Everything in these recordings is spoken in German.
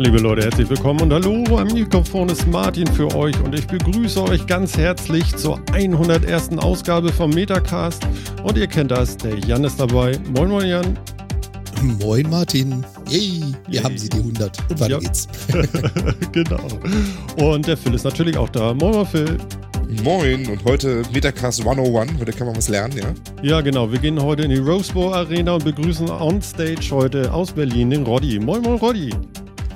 Liebe Leute, herzlich willkommen und hallo, am Mikrofon ist Martin für euch und ich begrüße euch ganz herzlich zur 101. Ausgabe vom Metacast und ihr kennt das, der Jan ist dabei. Moin, moin Jan. Moin Martin. Yay, wir Yay. haben sie die 100 und weiter ja. geht's. genau. Und der Phil ist natürlich auch da. Moin, moin Phil. Moin und heute Metacast 101. Heute kann man was lernen, ja? Ja, genau. Wir gehen heute in die Rose Bowl Arena und begrüßen on stage heute aus Berlin den Roddy. Moin, moin, Roddy.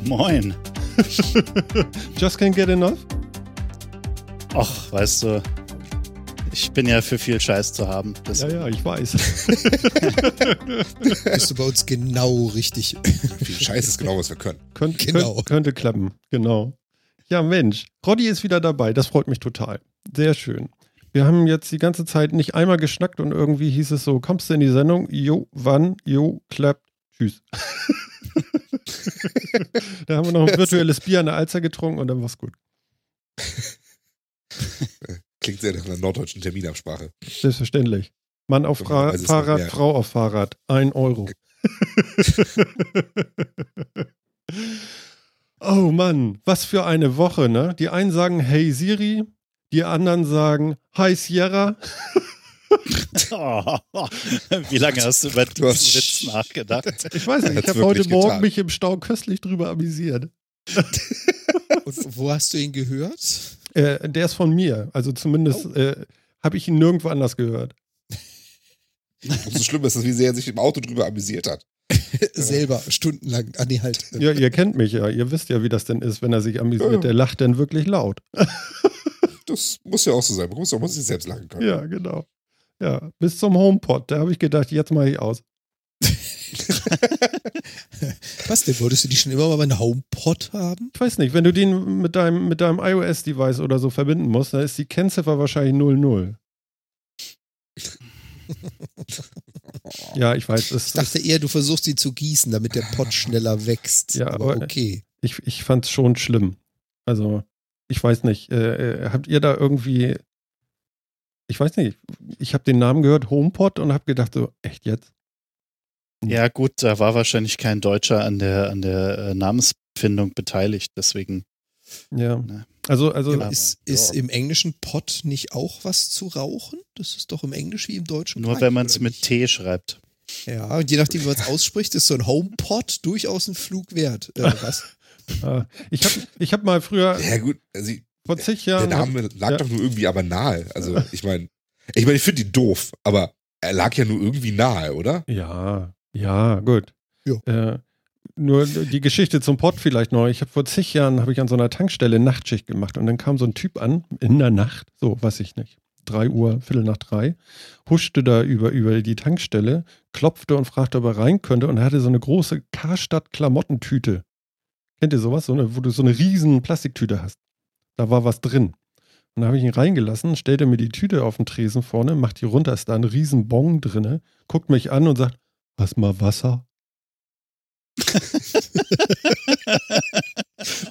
Moin. Just can't get enough? Ach, weißt du, ich bin ja für viel Scheiß zu haben. Ja, ja, ich weiß. Bist du bei uns genau richtig. viel Scheiß ist genau, was wir können. Könnt, genau. Könnt, könnte klappen, genau. Ja, Mensch, Roddy ist wieder dabei. Das freut mich total. Sehr schön. Wir haben jetzt die ganze Zeit nicht einmal geschnackt und irgendwie hieß es so, kommst du in die Sendung? Jo, wann? Jo, klappt. Tschüss. da haben wir noch ein virtuelles Bier an der Alzer getrunken und dann war's gut. Klingt sehr nach einer norddeutschen Terminabsprache. Selbstverständlich. Mann auf Fra Fahrrad, Frau auf Fahrrad. Ein Euro. oh Mann, was für eine Woche, ne? Die einen sagen Hey Siri, die anderen sagen Hi Sierra. Oh, wie lange hast du über diesen Witz nachgedacht? Ich weiß nicht, ich habe heute Morgen getan. mich im Stau köstlich drüber amüsiert. Und wo hast du ihn gehört? Äh, der ist von mir. Also zumindest oh. äh, habe ich ihn nirgendwo anders gehört. So schlimm ist es, wie sehr er sich im Auto drüber amüsiert hat. Selber, stundenlang. Ah, nee, halt. Ja, ihr kennt mich ja. Ihr wisst ja, wie das denn ist, wenn er sich amüsiert. Ja. Der lacht dann wirklich laut. das muss ja auch so sein. Man muss, man muss sich selbst lachen können. Ja, genau. Ja, bis zum HomePod. Da habe ich gedacht, jetzt mache ich aus. Was denn? Wolltest du die schon immer mal einen HomePod haben? Ich weiß nicht. Wenn du den mit deinem, mit deinem iOS-Device oder so verbinden musst, dann ist die Kennziffer wahrscheinlich 00. ja, ich weiß. Es, ich dachte eher, du versuchst ihn zu gießen, damit der Pod schneller wächst. Ja, aber, aber okay. Ich, ich fand es schon schlimm. Also, ich weiß nicht. Äh, äh, habt ihr da irgendwie. Ich weiß nicht. Ich habe den Namen gehört, HomePod, und habe gedacht, so, echt jetzt? Ja, gut, da war wahrscheinlich kein Deutscher an der, an der äh, Namensfindung beteiligt, deswegen. Ja. Ne. Also, also ja, ist, ist im englischen Pot nicht auch was zu rauchen? Das ist doch im Englisch wie im Deutschen. Nur wenn man es mit T schreibt. Ja, und je nachdem, wie man es ausspricht, ist so ein HomePod durchaus ein Flug wert. Äh, was? Ah, ich habe ich hab mal früher. Ja, gut, also vor zig Jahren. Der Name lag ja. doch nur irgendwie aber nahe. Also, ich meine, ich meine, ich finde die doof, aber er lag ja nur irgendwie nahe, oder? Ja, ja, gut. Äh, nur die Geschichte zum Pott vielleicht noch. Ich habe vor zig Jahren habe ich an so einer Tankstelle Nachtschicht gemacht und dann kam so ein Typ an in der Nacht, so weiß ich nicht, drei Uhr, Viertel nach drei, huschte da über, über die Tankstelle, klopfte und fragte, ob er rein könnte und er hatte so eine große Karstadt-Klamottentüte. Kennt ihr sowas? So eine, wo du so eine riesen Plastiktüte hast. Da war was drin. Und dann habe ich ihn reingelassen, stellte mir die Tüte auf den Tresen vorne, macht die runter, ist da ein riesen Bon drinne, guckt mich an und sagt, Hast mal Wasser?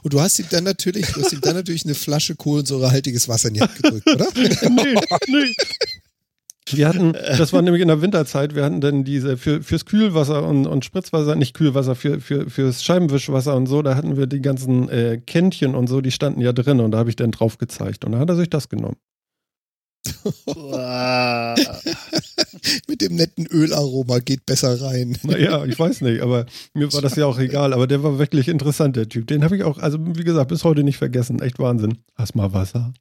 Und du hast ihm dann natürlich, du hast ihm dann natürlich eine Flasche kohlensäurehaltiges Wasser in die Hand gedrückt, oder? nee, nee. Wir hatten, das war nämlich in der Winterzeit, wir hatten dann diese für, fürs Kühlwasser und, und Spritzwasser, nicht Kühlwasser, für, für, fürs Scheibenwischwasser und so, da hatten wir die ganzen äh, Kännchen und so, die standen ja drin und da habe ich dann drauf gezeigt und da hat er sich das genommen. Mit dem netten Ölaroma geht besser rein. Naja, ich weiß nicht, aber mir war das ja auch egal. Aber der war wirklich interessant, der Typ. Den habe ich auch, also wie gesagt, bis heute nicht vergessen. Echt Wahnsinn. Hast mal Wasser?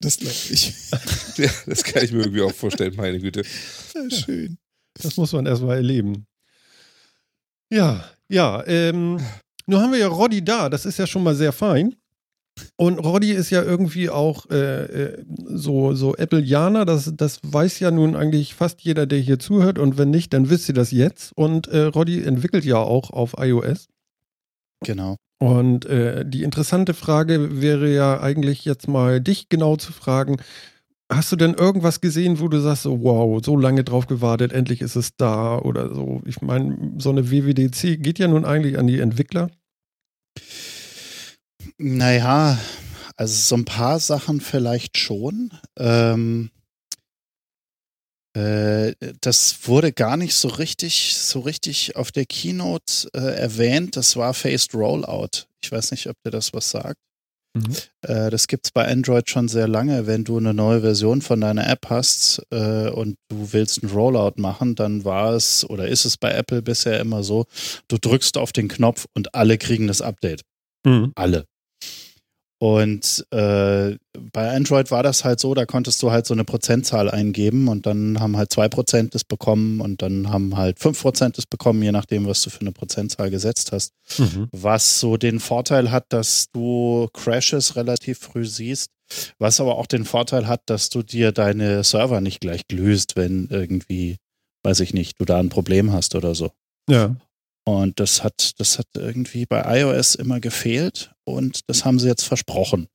Das glaube ich. ja, das kann ich mir irgendwie auch vorstellen, meine Güte. Ja, schön. Das muss man erstmal erleben. Ja, ja. Ähm, nun haben wir ja Roddy da. Das ist ja schon mal sehr fein. Und Roddy ist ja irgendwie auch äh, äh, so, so Appleianer, das, das weiß ja nun eigentlich fast jeder, der hier zuhört. Und wenn nicht, dann wisst ihr das jetzt. Und äh, Roddy entwickelt ja auch auf iOS. Genau. Und äh, die interessante Frage wäre ja eigentlich jetzt mal dich genau zu fragen. Hast du denn irgendwas gesehen, wo du sagst, so, wow, so lange drauf gewartet, endlich ist es da oder so? Ich meine, so eine WWDC geht ja nun eigentlich an die Entwickler. Naja, also so ein paar Sachen vielleicht schon. Ähm, äh, das wurde gar nicht so richtig, so richtig auf der Keynote äh, erwähnt. Das war Phased Rollout. Ich weiß nicht, ob dir das was sagt. Mhm. Äh, das gibt es bei Android schon sehr lange. Wenn du eine neue Version von deiner App hast äh, und du willst einen Rollout machen, dann war es oder ist es bei Apple bisher immer so, du drückst auf den Knopf und alle kriegen das Update. Mhm. Alle. Und äh, bei Android war das halt so, da konntest du halt so eine Prozentzahl eingeben und dann haben halt zwei Prozent das bekommen und dann haben halt fünf Prozent das bekommen, je nachdem, was du für eine Prozentzahl gesetzt hast. Mhm. Was so den Vorteil hat, dass du Crashes relativ früh siehst, was aber auch den Vorteil hat, dass du dir deine Server nicht gleich löst, wenn irgendwie, weiß ich nicht, du da ein Problem hast oder so. Ja. Und das hat, das hat irgendwie bei iOS immer gefehlt und das haben sie jetzt versprochen.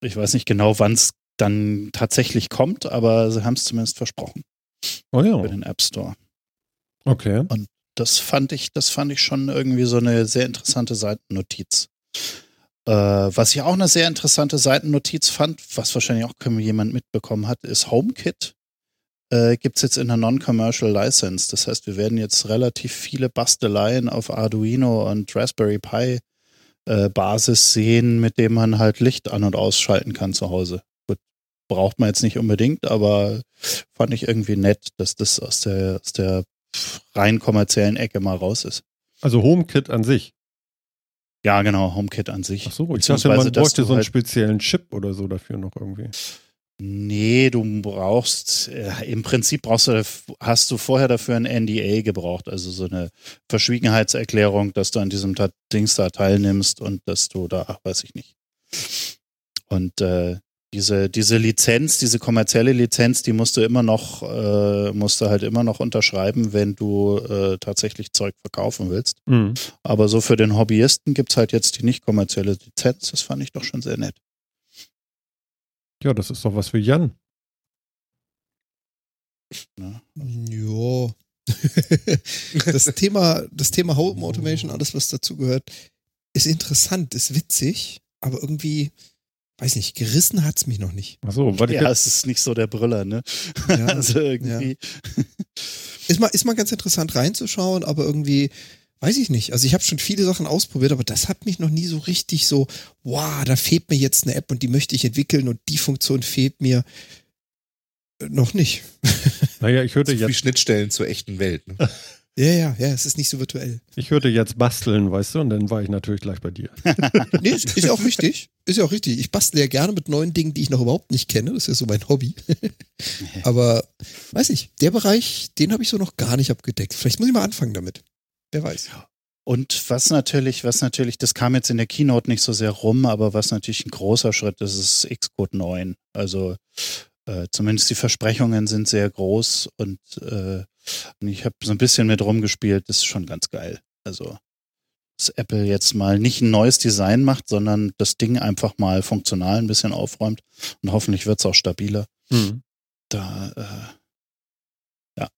Ich weiß nicht genau, wann es dann tatsächlich kommt, aber sie haben es zumindest versprochen. Oh ja. Für den App Store. Okay. Und das fand ich, das fand ich schon irgendwie so eine sehr interessante Seitennotiz. Äh, was ich auch eine sehr interessante Seitennotiz fand, was wahrscheinlich auch jemand mitbekommen hat, ist HomeKit äh, gibt es jetzt in der Non-Commercial License. Das heißt, wir werden jetzt relativ viele Basteleien auf Arduino und Raspberry Pi äh, Basis sehen, mit dem man halt Licht an- und ausschalten kann zu Hause. Gut, braucht man jetzt nicht unbedingt, aber fand ich irgendwie nett, dass das aus der, aus der rein kommerziellen Ecke mal raus ist. Also HomeKit an sich. Ja, genau, HomeKit an sich. Ach so, ich dachte, man bräuchte so einen halt speziellen Chip oder so dafür noch irgendwie. Nee, du brauchst, äh, im Prinzip brauchst du, hast du vorher dafür ein NDA gebraucht, also so eine Verschwiegenheitserklärung, dass du an diesem Dings da teilnimmst und dass du da, ach, weiß ich nicht. Und äh, diese, diese Lizenz, diese kommerzielle Lizenz, die musst du immer noch, äh, musst du halt immer noch unterschreiben, wenn du äh, tatsächlich Zeug verkaufen willst. Mhm. Aber so für den Hobbyisten gibt es halt jetzt die nicht kommerzielle Lizenz. Das fand ich doch schon sehr nett. Ja, das ist doch was für Jan. Ja. das Thema, das Thema Home Automation, alles was dazu gehört, ist interessant, ist witzig, aber irgendwie, weiß nicht, gerissen hat es mich noch nicht. Ach so, warte, ja, es ist nicht so der Brüller, ne? Ja, also irgendwie. Ja. Ist mal, ist mal ganz interessant reinzuschauen, aber irgendwie, weiß ich nicht. Also ich habe schon viele Sachen ausprobiert, aber das hat mich noch nie so richtig so, wow, da fehlt mir jetzt eine App und die möchte ich entwickeln und die Funktion fehlt mir äh, noch nicht. Naja, ich hörte jetzt. Wie Schnittstellen zur echten Welt. Ne? Ja, ja, ja, es ist nicht so virtuell. Ich hörte jetzt basteln, weißt du, und dann war ich natürlich gleich bei dir. nee, ist, ist ja auch richtig. Ist ja auch richtig. Ich bastle ja gerne mit neuen Dingen, die ich noch überhaupt nicht kenne. Das ist ja so mein Hobby. Aber weiß ich, der Bereich, den habe ich so noch gar nicht abgedeckt. Vielleicht muss ich mal anfangen damit. Wer weiß. Und was natürlich, was natürlich, das kam jetzt in der Keynote nicht so sehr rum, aber was natürlich ein großer Schritt ist, ist Xcode 9. Also äh, zumindest die Versprechungen sind sehr groß und äh, ich habe so ein bisschen mit rumgespielt, das ist schon ganz geil. Also dass Apple jetzt mal nicht ein neues Design macht, sondern das Ding einfach mal funktional ein bisschen aufräumt und hoffentlich wird es auch stabiler. Mhm. Da, äh, ja,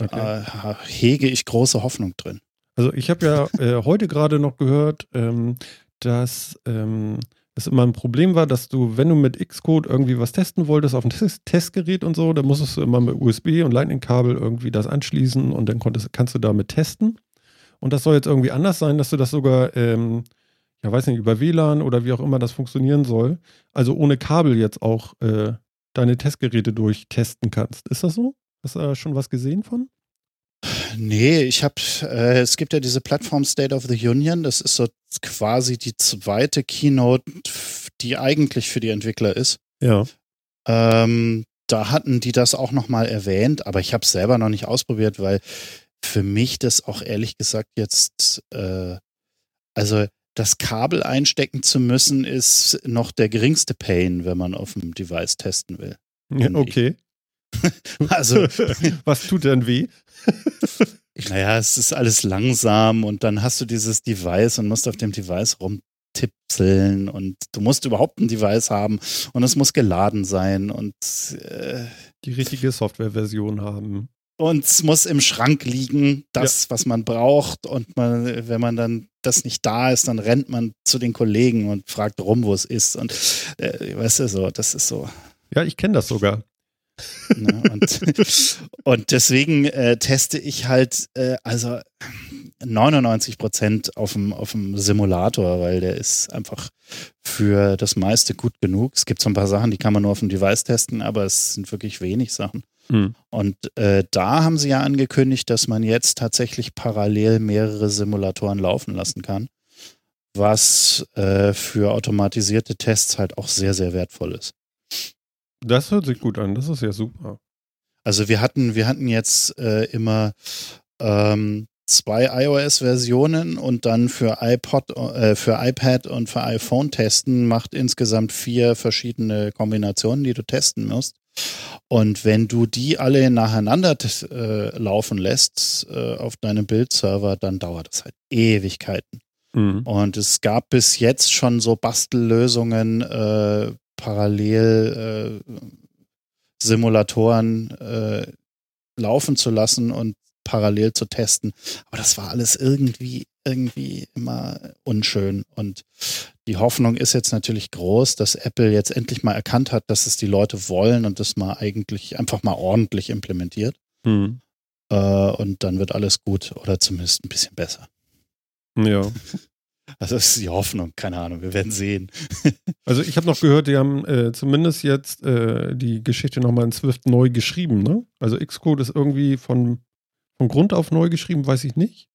okay. da hege ich große Hoffnung drin. Also ich habe ja äh, heute gerade noch gehört, ähm, dass ähm, es immer ein Problem war, dass du, wenn du mit Xcode irgendwie was testen wolltest auf ein Testgerät und so, dann musstest du immer mit USB und Lightning-Kabel irgendwie das anschließen und dann konntest, kannst du damit testen. Und das soll jetzt irgendwie anders sein, dass du das sogar, ähm, ja weiß nicht, über WLAN oder wie auch immer das funktionieren soll, also ohne Kabel jetzt auch äh, deine Testgeräte durchtesten kannst. Ist das so? Hast du da schon was gesehen von? Nee, ich habe, äh, es gibt ja diese Plattform State of the Union, das ist so quasi die zweite Keynote, die eigentlich für die Entwickler ist. Ja. Ähm, da hatten die das auch nochmal erwähnt, aber ich habe es selber noch nicht ausprobiert, weil für mich das auch ehrlich gesagt jetzt, äh, also das Kabel einstecken zu müssen, ist noch der geringste Pain, wenn man auf dem Device testen will. Ja, okay. also, was tut denn weh? naja, es ist alles langsam und dann hast du dieses Device und musst auf dem Device rumtipseln und du musst überhaupt ein Device haben und es muss geladen sein und äh, die richtige Softwareversion haben. Und es muss im Schrank liegen, das, ja. was man braucht. Und man, wenn man dann das nicht da ist, dann rennt man zu den Kollegen und fragt rum, wo es ist. Und äh, weißt du so, das ist so. Ja, ich kenne das sogar. Ne? Und, und deswegen äh, teste ich halt, äh, also 99 Prozent auf dem, auf dem Simulator, weil der ist einfach für das meiste gut genug. Es gibt so ein paar Sachen, die kann man nur auf dem Device testen, aber es sind wirklich wenig Sachen. Mhm. Und äh, da haben sie ja angekündigt, dass man jetzt tatsächlich parallel mehrere Simulatoren laufen lassen kann, was äh, für automatisierte Tests halt auch sehr, sehr wertvoll ist. Das hört sich gut an, das ist ja super. Also wir hatten, wir hatten jetzt äh, immer ähm, zwei iOS-Versionen und dann für iPod, äh, für iPad und für iPhone testen macht insgesamt vier verschiedene Kombinationen, die du testen musst. Und wenn du die alle nacheinander äh, laufen lässt äh, auf deinem Bildserver, dann dauert das halt Ewigkeiten. Mhm. Und es gab bis jetzt schon so Bastellösungen äh, parallel äh, Simulatoren äh, laufen zu lassen und parallel zu testen. Aber das war alles irgendwie, irgendwie immer unschön. Und die Hoffnung ist jetzt natürlich groß, dass Apple jetzt endlich mal erkannt hat, dass es die Leute wollen und das mal eigentlich einfach mal ordentlich implementiert. Mhm. Äh, und dann wird alles gut oder zumindest ein bisschen besser. Ja. Also das ist die Hoffnung, keine Ahnung, wir werden sehen. also ich habe noch gehört, die haben äh, zumindest jetzt äh, die Geschichte nochmal in Swift neu geschrieben, ne? Also Xcode ist irgendwie von, von Grund auf neu geschrieben, weiß ich nicht.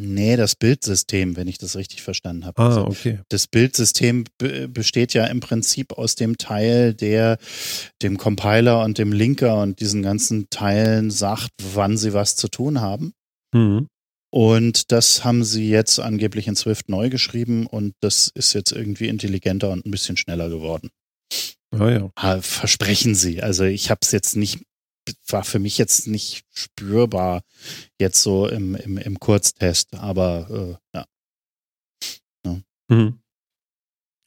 Nee, das Bildsystem, wenn ich das richtig verstanden habe. Ah, also okay. Das Bildsystem besteht ja im Prinzip aus dem Teil, der dem Compiler und dem Linker und diesen ganzen Teilen sagt, wann sie was zu tun haben. Mhm. Und das haben sie jetzt angeblich in Swift neu geschrieben und das ist jetzt irgendwie intelligenter und ein bisschen schneller geworden. Ah, ja. Versprechen sie. Also ich habe es jetzt nicht, war für mich jetzt nicht spürbar jetzt so im, im, im Kurztest, aber äh, ja. ja. Mhm.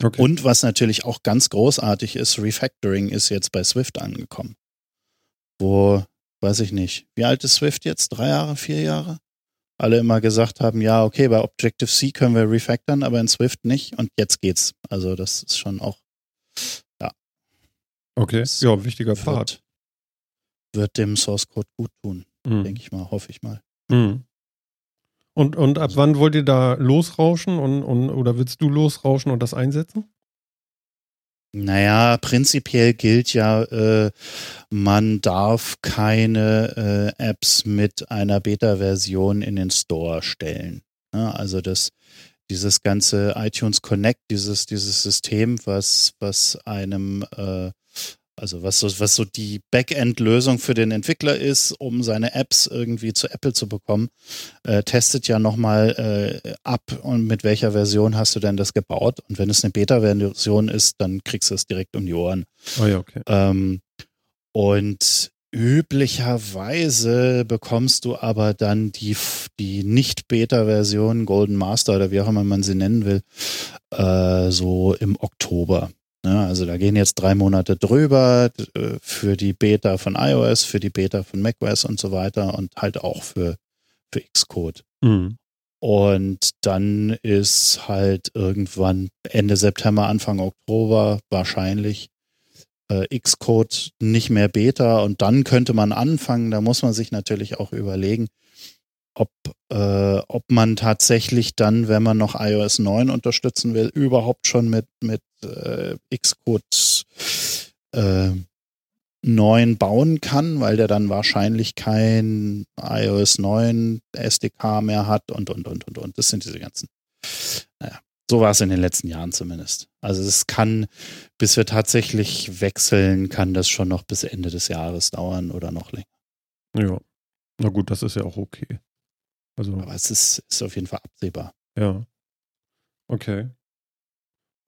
Okay. Und was natürlich auch ganz großartig ist, Refactoring ist jetzt bei Swift angekommen. Wo, weiß ich nicht, wie alt ist Swift jetzt? Drei Jahre, vier Jahre? Alle immer gesagt haben, ja, okay, bei Objective-C können wir refactoren, aber in Swift nicht und jetzt geht's. Also das ist schon auch, ja. Okay, das ja, wichtiger Pfad. Wird dem Source Code gut tun, mhm. denke ich mal, hoffe ich mal. Mhm. Und, und ab also wann wollt ihr da losrauschen und, und, oder willst du losrauschen und das einsetzen? Naja, prinzipiell gilt ja, äh, man darf keine äh, Apps mit einer Beta-Version in den Store stellen. Ja, also das, dieses ganze iTunes Connect, dieses, dieses System, was, was einem äh, also was so, was so die Backend-Lösung für den Entwickler ist, um seine Apps irgendwie zu Apple zu bekommen, äh, testet ja nochmal äh, ab und mit welcher Version hast du denn das gebaut. Und wenn es eine Beta-Version ist, dann kriegst du es direkt um die Ohren. Oh ja, okay. Ähm, und üblicherweise bekommst du aber dann die, die Nicht-Beta-Version, Golden Master oder wie auch immer man sie nennen will, äh, so im Oktober. Ne? Also da gehen jetzt drei Monate drüber äh, für die Beta von iOS, für die Beta von macOS und so weiter und halt auch für, für Xcode. Mhm. Und dann ist halt irgendwann Ende September, Anfang Oktober wahrscheinlich äh, Xcode nicht mehr Beta und dann könnte man anfangen. Da muss man sich natürlich auch überlegen, ob, äh, ob man tatsächlich dann, wenn man noch iOS 9 unterstützen will, überhaupt schon mit, mit äh, Xcode äh, 9 bauen kann, weil der dann wahrscheinlich kein iOS 9 SDK mehr hat und, und, und, und, und. Das sind diese ganzen. Naja, so war es in den letzten Jahren zumindest. Also es kann, bis wir tatsächlich wechseln, kann das schon noch bis Ende des Jahres dauern oder noch länger. Ja. Na gut, das ist ja auch okay. Also, Aber es ist, ist auf jeden Fall absehbar. Ja. Okay.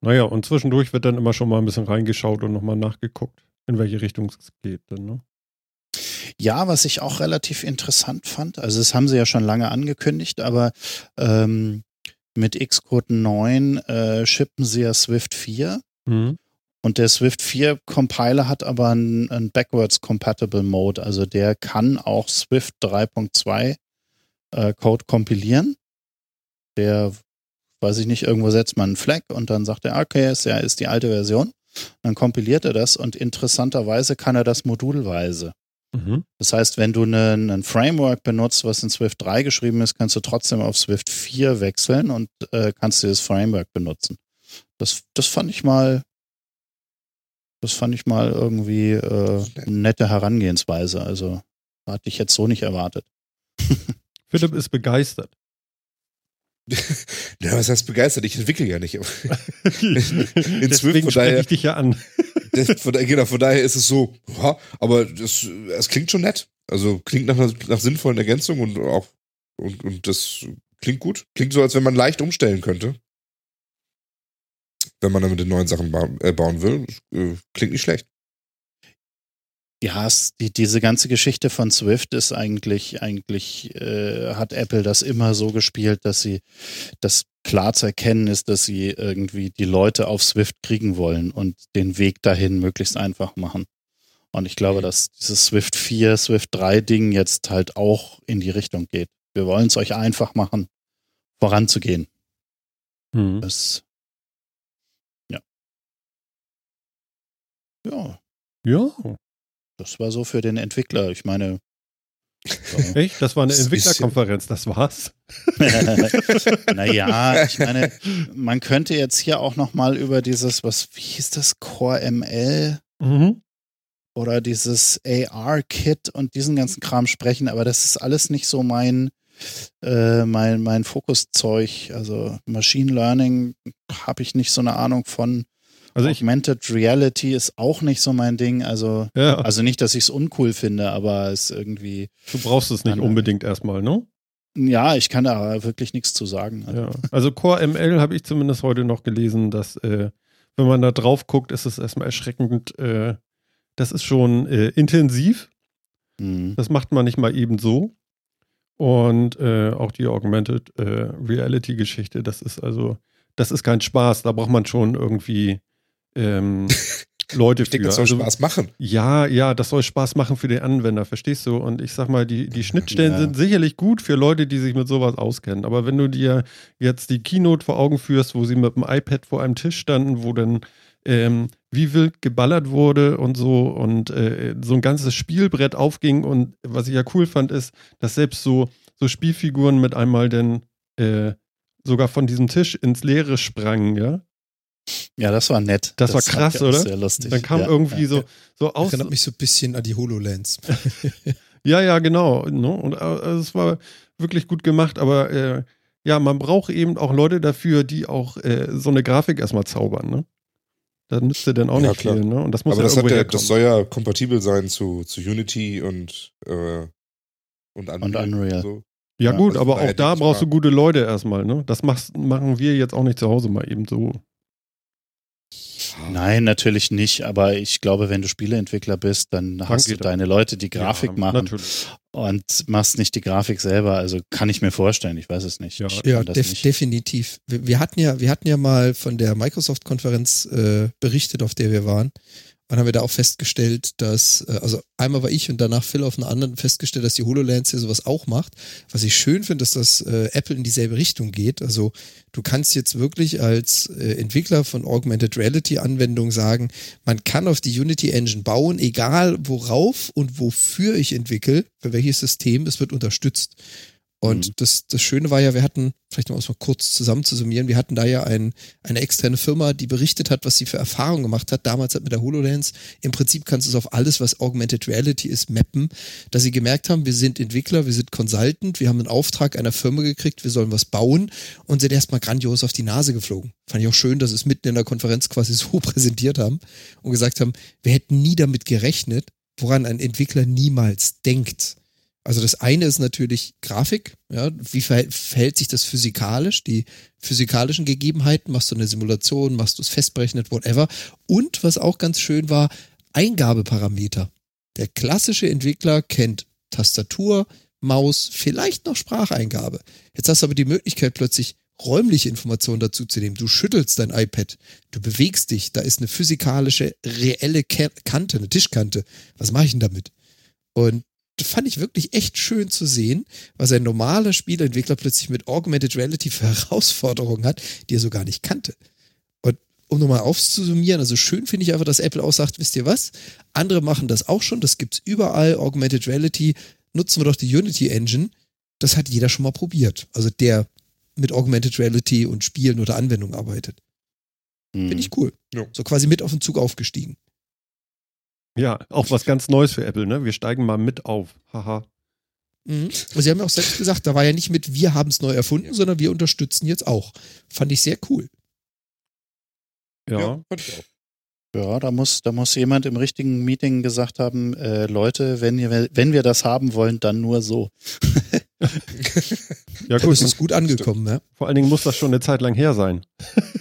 Naja, und zwischendurch wird dann immer schon mal ein bisschen reingeschaut und nochmal nachgeguckt, in welche Richtung es geht. Dann, ne? Ja, was ich auch relativ interessant fand, also das haben sie ja schon lange angekündigt, aber ähm, mit Xcode 9 äh, shippen sie ja Swift 4. Mhm. Und der Swift 4 Compiler hat aber einen, einen Backwards Compatible Mode. Also der kann auch Swift 3.2 äh, Code kompilieren. Der, weiß ich nicht, irgendwo setzt man einen Flag und dann sagt er, okay, ist ja ist die alte Version. Dann kompiliert er das und interessanterweise kann er das modulweise. Mhm. Das heißt, wenn du ein Framework benutzt, was in Swift 3 geschrieben ist, kannst du trotzdem auf Swift 4 wechseln und äh, kannst dieses Framework benutzen. Das, das fand ich mal, das fand ich mal irgendwie äh, eine nette Herangehensweise. Also hatte ich jetzt so nicht erwartet. Philipp ist begeistert. ja, was heißt begeistert? Ich entwickle ja nicht. in Swift, von daher, ich dich ja an. das, von, genau, von daher ist es so, aber das, es klingt schon nett. Also klingt nach nach sinnvollen Ergänzung und auch und, und das klingt gut. Klingt so, als wenn man leicht umstellen könnte. Wenn man damit den neuen Sachen ba äh, bauen will. Äh, klingt nicht schlecht. Ja, die, diese ganze Geschichte von Swift ist eigentlich, eigentlich äh, hat Apple das immer so gespielt, dass sie, dass klar zu erkennen ist, dass sie irgendwie die Leute auf Swift kriegen wollen und den Weg dahin möglichst einfach machen. Und ich glaube, dass dieses Swift 4, Swift 3 Ding jetzt halt auch in die Richtung geht. Wir wollen es euch einfach machen, voranzugehen. Mhm. Das, ja. Ja. Ja. Das war so für den Entwickler. Ich meine. So. Echt? Das war eine Entwicklerkonferenz, das war's. naja, ich meine, man könnte jetzt hier auch nochmal über dieses, was, wie hieß das, Core ML? Mhm. Oder dieses AR-Kit und diesen ganzen Kram sprechen, aber das ist alles nicht so mein, äh, mein, mein Fokuszeug. Also Machine Learning habe ich nicht so eine Ahnung von. Also Augmented Reality ist auch nicht so mein Ding. Also, ja. also nicht, dass ich es uncool finde, aber es irgendwie. Du brauchst es nicht unbedingt erstmal, ne? Ja, ich kann da wirklich nichts zu sagen. Also, ja. also Core ML habe ich zumindest heute noch gelesen, dass äh, wenn man da drauf guckt, ist es erstmal erschreckend. Äh, das ist schon äh, intensiv. Mhm. Das macht man nicht mal eben so. Und äh, auch die Augmented äh, Reality Geschichte, das ist also, das ist kein Spaß. Da braucht man schon irgendwie ähm, Leute ich denke, das soll also, Spaß machen. Ja, ja, das soll Spaß machen für den Anwender, verstehst du? Und ich sag mal, die, die Schnittstellen ja. sind sicherlich gut für Leute, die sich mit sowas auskennen. Aber wenn du dir jetzt die Keynote vor Augen führst, wo sie mit dem iPad vor einem Tisch standen, wo dann ähm, wie wild geballert wurde und so und äh, so ein ganzes Spielbrett aufging und was ich ja cool fand, ist, dass selbst so, so Spielfiguren mit einmal dann äh, sogar von diesem Tisch ins Leere sprangen, ja. Ja, das war nett. Das, das war krass, oder? Sehr lustig. Dann kam ja, irgendwie ja, so, so aus. Erinnert mich so ein bisschen an die HoloLens. ja, ja, genau. Ne? Und äh, also es war wirklich gut gemacht, aber äh, ja, man braucht eben auch Leute dafür, die auch äh, so eine Grafik erstmal zaubern, ne? Da nützt dir dann auch ja, nicht klar. viel, ne? Und das muss aber ja das, ja, das soll ja kompatibel sein zu, zu Unity und, äh, und Unreal. Und Unreal. So. Ja, ja, gut, aber auch da brauchst du gute Leute erstmal, ne? Das machst, machen wir jetzt auch nicht zu Hause mal eben so. Nein, natürlich nicht. Aber ich glaube, wenn du Spieleentwickler bist, dann Danke hast du deine Leute, die Grafik ja, machen natürlich. und machst nicht die Grafik selber. Also kann ich mir vorstellen. Ich weiß es nicht. Ja, ja def nicht. definitiv. Wir, wir, hatten ja, wir hatten ja mal von der Microsoft-Konferenz äh, berichtet, auf der wir waren. Und haben wir da auch festgestellt, dass, äh, also einmal war ich und danach Phil auf einer anderen festgestellt, dass die HoloLens ja sowas auch macht. Was ich schön finde, dass äh, Apple in dieselbe Richtung geht. Also du kannst jetzt wirklich als äh, Entwickler von Augmented Reality Anwendungen sagen, man kann auf die Unity Engine bauen, egal worauf und wofür ich entwickle, für welches System, es wird unterstützt. Und mhm. das, das Schöne war ja, wir hatten, vielleicht noch mal kurz zusammen zu summieren, wir hatten da ja ein, eine externe Firma, die berichtet hat, was sie für Erfahrungen gemacht hat. Damals hat mit der HoloLens. Im Prinzip kannst du es auf alles, was Augmented Reality ist, mappen, dass sie gemerkt haben, wir sind Entwickler, wir sind Consultant, wir haben einen Auftrag einer Firma gekriegt, wir sollen was bauen und sind erstmal grandios auf die Nase geflogen. Fand ich auch schön, dass sie es mitten in der Konferenz quasi so präsentiert haben und gesagt haben, wir hätten nie damit gerechnet, woran ein Entwickler niemals denkt also das eine ist natürlich Grafik, ja, wie verhält, verhält sich das physikalisch, die physikalischen Gegebenheiten, machst du eine Simulation, machst du es festberechnet, whatever. Und was auch ganz schön war, Eingabeparameter. Der klassische Entwickler kennt Tastatur, Maus, vielleicht noch Spracheingabe. Jetzt hast du aber die Möglichkeit plötzlich räumliche Informationen dazu zu nehmen. Du schüttelst dein iPad, du bewegst dich, da ist eine physikalische, reelle Kante, eine Tischkante. Was mache ich denn damit? Und fand ich wirklich echt schön zu sehen, was ein normaler Spieleentwickler plötzlich mit Augmented Reality für Herausforderungen hat, die er so gar nicht kannte. Und um nochmal aufzusummieren, also schön finde ich einfach, dass Apple auch sagt, wisst ihr was? Andere machen das auch schon, das gibt's überall, Augmented Reality, nutzen wir doch die Unity Engine. Das hat jeder schon mal probiert. Also der mit Augmented Reality und Spielen oder Anwendungen arbeitet. Finde ich cool. Ja. So quasi mit auf den Zug aufgestiegen. Ja, auch was ganz Neues für Apple, ne? Wir steigen mal mit auf. Haha. Mhm. Sie haben ja auch selbst gesagt, da war ja nicht mit, wir haben es neu erfunden, sondern wir unterstützen jetzt auch. Fand ich sehr cool. Ja. fand ich auch. Ja, da muss, da muss jemand im richtigen Meeting gesagt haben, äh, Leute, wenn, ihr, wenn wir das haben wollen, dann nur so. Ja, gut. ist es gut angekommen, ja. Vor allen Dingen muss das schon eine Zeit lang her sein.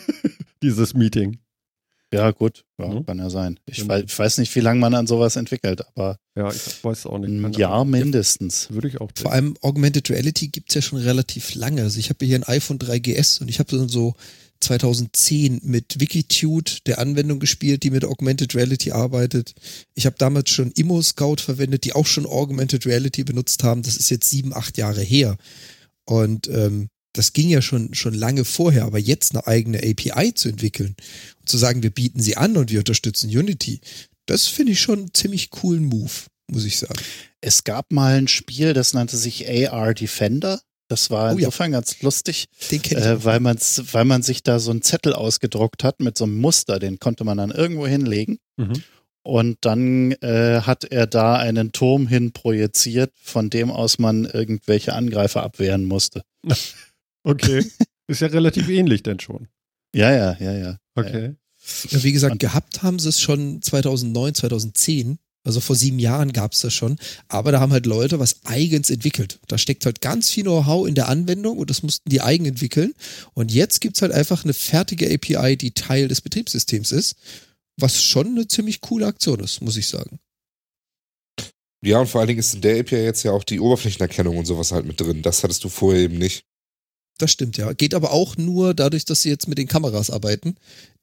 Dieses Meeting. Ja, gut, ja, Mhm. kann ja sein. Ich, Mhm. weiß, ich weiß nicht, wie lange man an sowas entwickelt, aber Ja, ich weiß auch nicht. ein Jahr mindestens. Würde ich auch Vor allem Augmented Reality gibt's ja schon relativ lange. Also ich habe hier ein iPhone 3GS und ich habe dann so 2010 mit Wikitude der Anwendung gespielt, die mit Augmented Reality arbeitet. Ich habe damals schon Immo Scout verwendet, die auch schon Augmented Reality benutzt haben. Das ist jetzt sieben, acht Jahre her. Und ähm, das ging ja schon, schon lange vorher, aber jetzt eine eigene API zu entwickeln und zu sagen, wir bieten sie an und wir unterstützen Unity, das finde ich schon einen ziemlich coolen Move, muss ich sagen. Es gab mal ein Spiel, das nannte sich AR Defender. Das war Oh ja. insofern ganz lustig, äh, weil, man's, weil man sich da so einen Zettel ausgedruckt hat mit so einem Muster, den konnte man dann irgendwo hinlegen. Mhm. Und dann äh, hat er da einen Turm hin projiziert, von dem aus man irgendwelche Angreifer abwehren musste. Okay. Ist ja relativ ähnlich denn schon. Ja, ja, ja, ja. Okay. Ja, wie gesagt, gehabt haben sie es schon 2009, 2010. Also vor sieben Jahren gab es das schon. Aber da haben halt Leute was eigens entwickelt. Da steckt halt ganz viel Know-how in der Anwendung und das mussten die eigen entwickeln. Und jetzt gibt's halt einfach eine fertige API, die Teil des Betriebssystems ist. Was schon eine ziemlich coole Aktion ist, muss ich sagen. Ja, und vor allen Dingen ist in der API jetzt ja auch die Oberflächenerkennung und sowas halt mit drin. Das hattest du vorher eben nicht. Das stimmt, ja. Geht aber auch nur dadurch, dass sie jetzt mit den Kameras arbeiten.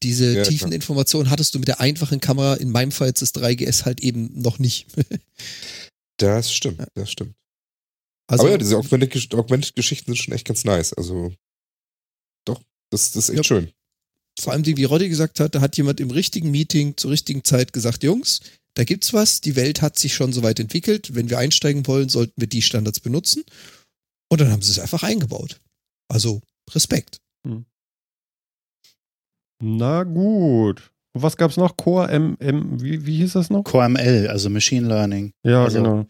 Diese Ja, tiefen klar. Informationen hattest du mit der einfachen Kamera, in meinem Fall jetzt das 3GS halt eben noch nicht. Das stimmt, das stimmt. Also, Aber ja, diese Augmented- Augmented-Geschichten sind schon echt ganz nice. Also, doch, das, das ist echt Ja. schön. vor allem, wie Roddy gesagt hat, da hat jemand im richtigen Meeting zur richtigen Zeit gesagt, Jungs, da gibt's was, die Welt hat sich schon so weit entwickelt, wenn wir einsteigen wollen, sollten wir die Standards benutzen. Und dann haben sie es einfach eingebaut. Also Respekt. Na gut. Was gab's noch? Core M, M wie, wie hieß das noch? CoreML, also Machine Learning. Ja, Also- genau.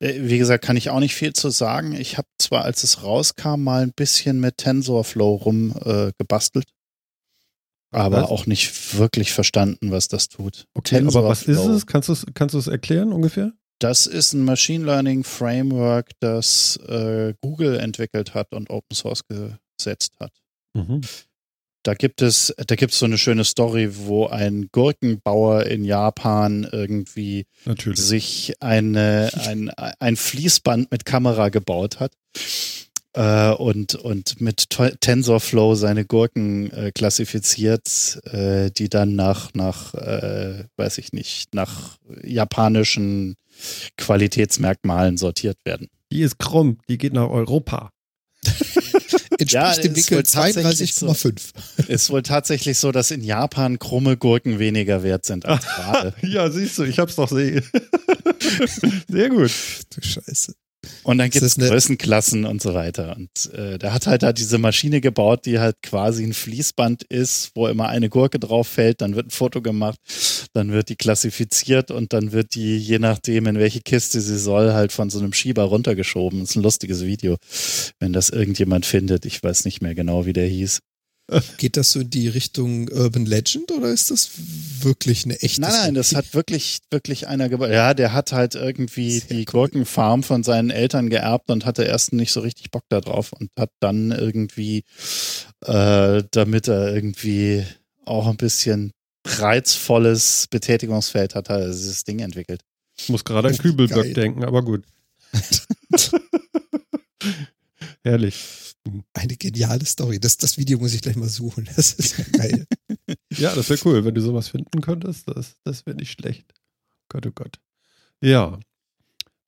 Äh, Wie gesagt, kann ich auch nicht viel zu sagen. Ich habe zwar, als es rauskam, mal ein bisschen mit TensorFlow rum äh, gebastelt, aber Was? auch nicht wirklich verstanden, was das tut. Okay, aber was ist es? Kannst du es kannst du es erklären ungefähr? Das ist ein Machine Learning Framework, das äh, Google entwickelt hat und Open Source gesetzt hat. Mhm. Da gibt es, da gibt es so eine schöne Story, wo ein Gurkenbauer in Japan irgendwie Natürlich. sich eine, ein, ein Fließband mit Kamera gebaut hat äh, und, und mit TensorFlow seine Gurken äh, klassifiziert, äh, die dann nach, nach äh, weiß ich nicht, nach japanischen Qualitätsmerkmalen sortiert werden. Die ist krumm, die geht nach Europa. Entspricht Ja, dem ist wohl Wickel tatsächlich 32,5. Ist wohl tatsächlich so, dass in Japan krumme Gurken weniger wert sind als gerade. ja, siehst du, ich hab's doch sehr. sehr gut. Du Scheiße. Und dann gibt es Größenklassen und so weiter. Und äh, der hat halt da diese Maschine gebaut, die halt quasi ein Fließband ist, wo immer eine Gurke drauf fällt, dann wird ein Foto gemacht, dann wird die klassifiziert und dann wird die, je nachdem, in welche Kiste sie soll, halt von so einem Schieber runtergeschoben. Das ist ein lustiges Video, wenn das irgendjemand findet. Ich weiß nicht mehr genau, wie der hieß. Geht das so in die Richtung Urban Legend oder ist das wirklich eine echte Nein, nein, das hat wirklich, wirklich einer gebaut. Ja, der hat halt irgendwie Sehr die cool. Gurkenfarm von seinen Eltern geerbt und hatte erst nicht so richtig Bock da drauf und hat dann irgendwie, äh, damit er irgendwie auch ein bisschen reizvolles Betätigungsfeld hat, hat er dieses Ding entwickelt. Ich muss gerade an. Kübelböck denken, aber gut. Herrlich. Eine geniale Story. Das, das Video muss ich gleich mal suchen. Das ist ja geil. Ja, das wäre cool, wenn du sowas finden könntest. Das, das wäre nicht schlecht. Gott, oh Gott. Ja.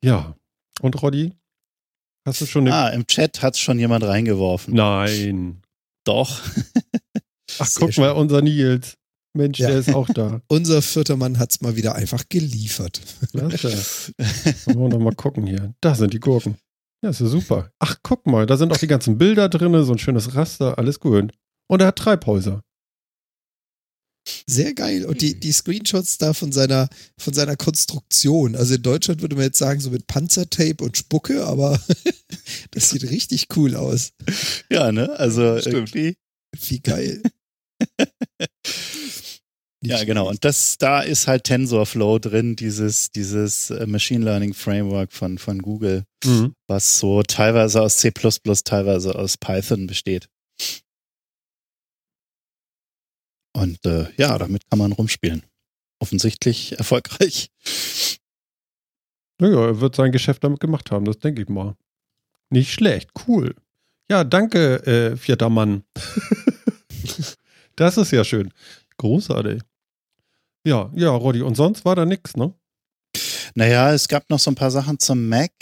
Ja. Und Roddy? Hast du schon eine. Ah, im Chat hat schon jemand reingeworfen. Nein. Doch. Ach, Sehr guck schön. mal, unser Nils. Mensch, ja. der ist auch da. Unser vierter Mann hat es mal wieder einfach geliefert. Wollen wir noch mal gucken hier. Da sind die Gurken. Ja, ist ja super. Ach, guck mal, da sind auch die ganzen Bilder drin, so ein schönes Raster, alles gut. Und er hat Treibhäuser. Sehr geil. Und die, die Screenshots da von seiner, von seiner Konstruktion. Also in Deutschland würde man jetzt sagen, so mit Panzertape und Spucke, aber das sieht richtig cool aus. Ja, ne? Also Stimmt. irgendwie. Wie geil. ja, genau. Und das, da ist halt TensorFlow drin, dieses, dieses äh, Machine Learning Framework von, von Google, mhm. was so teilweise aus C++, teilweise aus Python besteht. Und äh, ja, damit kann man rumspielen. Offensichtlich erfolgreich. Naja, er wird sein Geschäft damit gemacht haben, das denke ich mal. Nicht schlecht, cool. Ja, danke, äh, vierter Mann. das ist ja schön. Großartig. Ja, ja, Roddy, und sonst war da nichts, ne? Naja, es gab noch so ein paar Sachen zum Mac.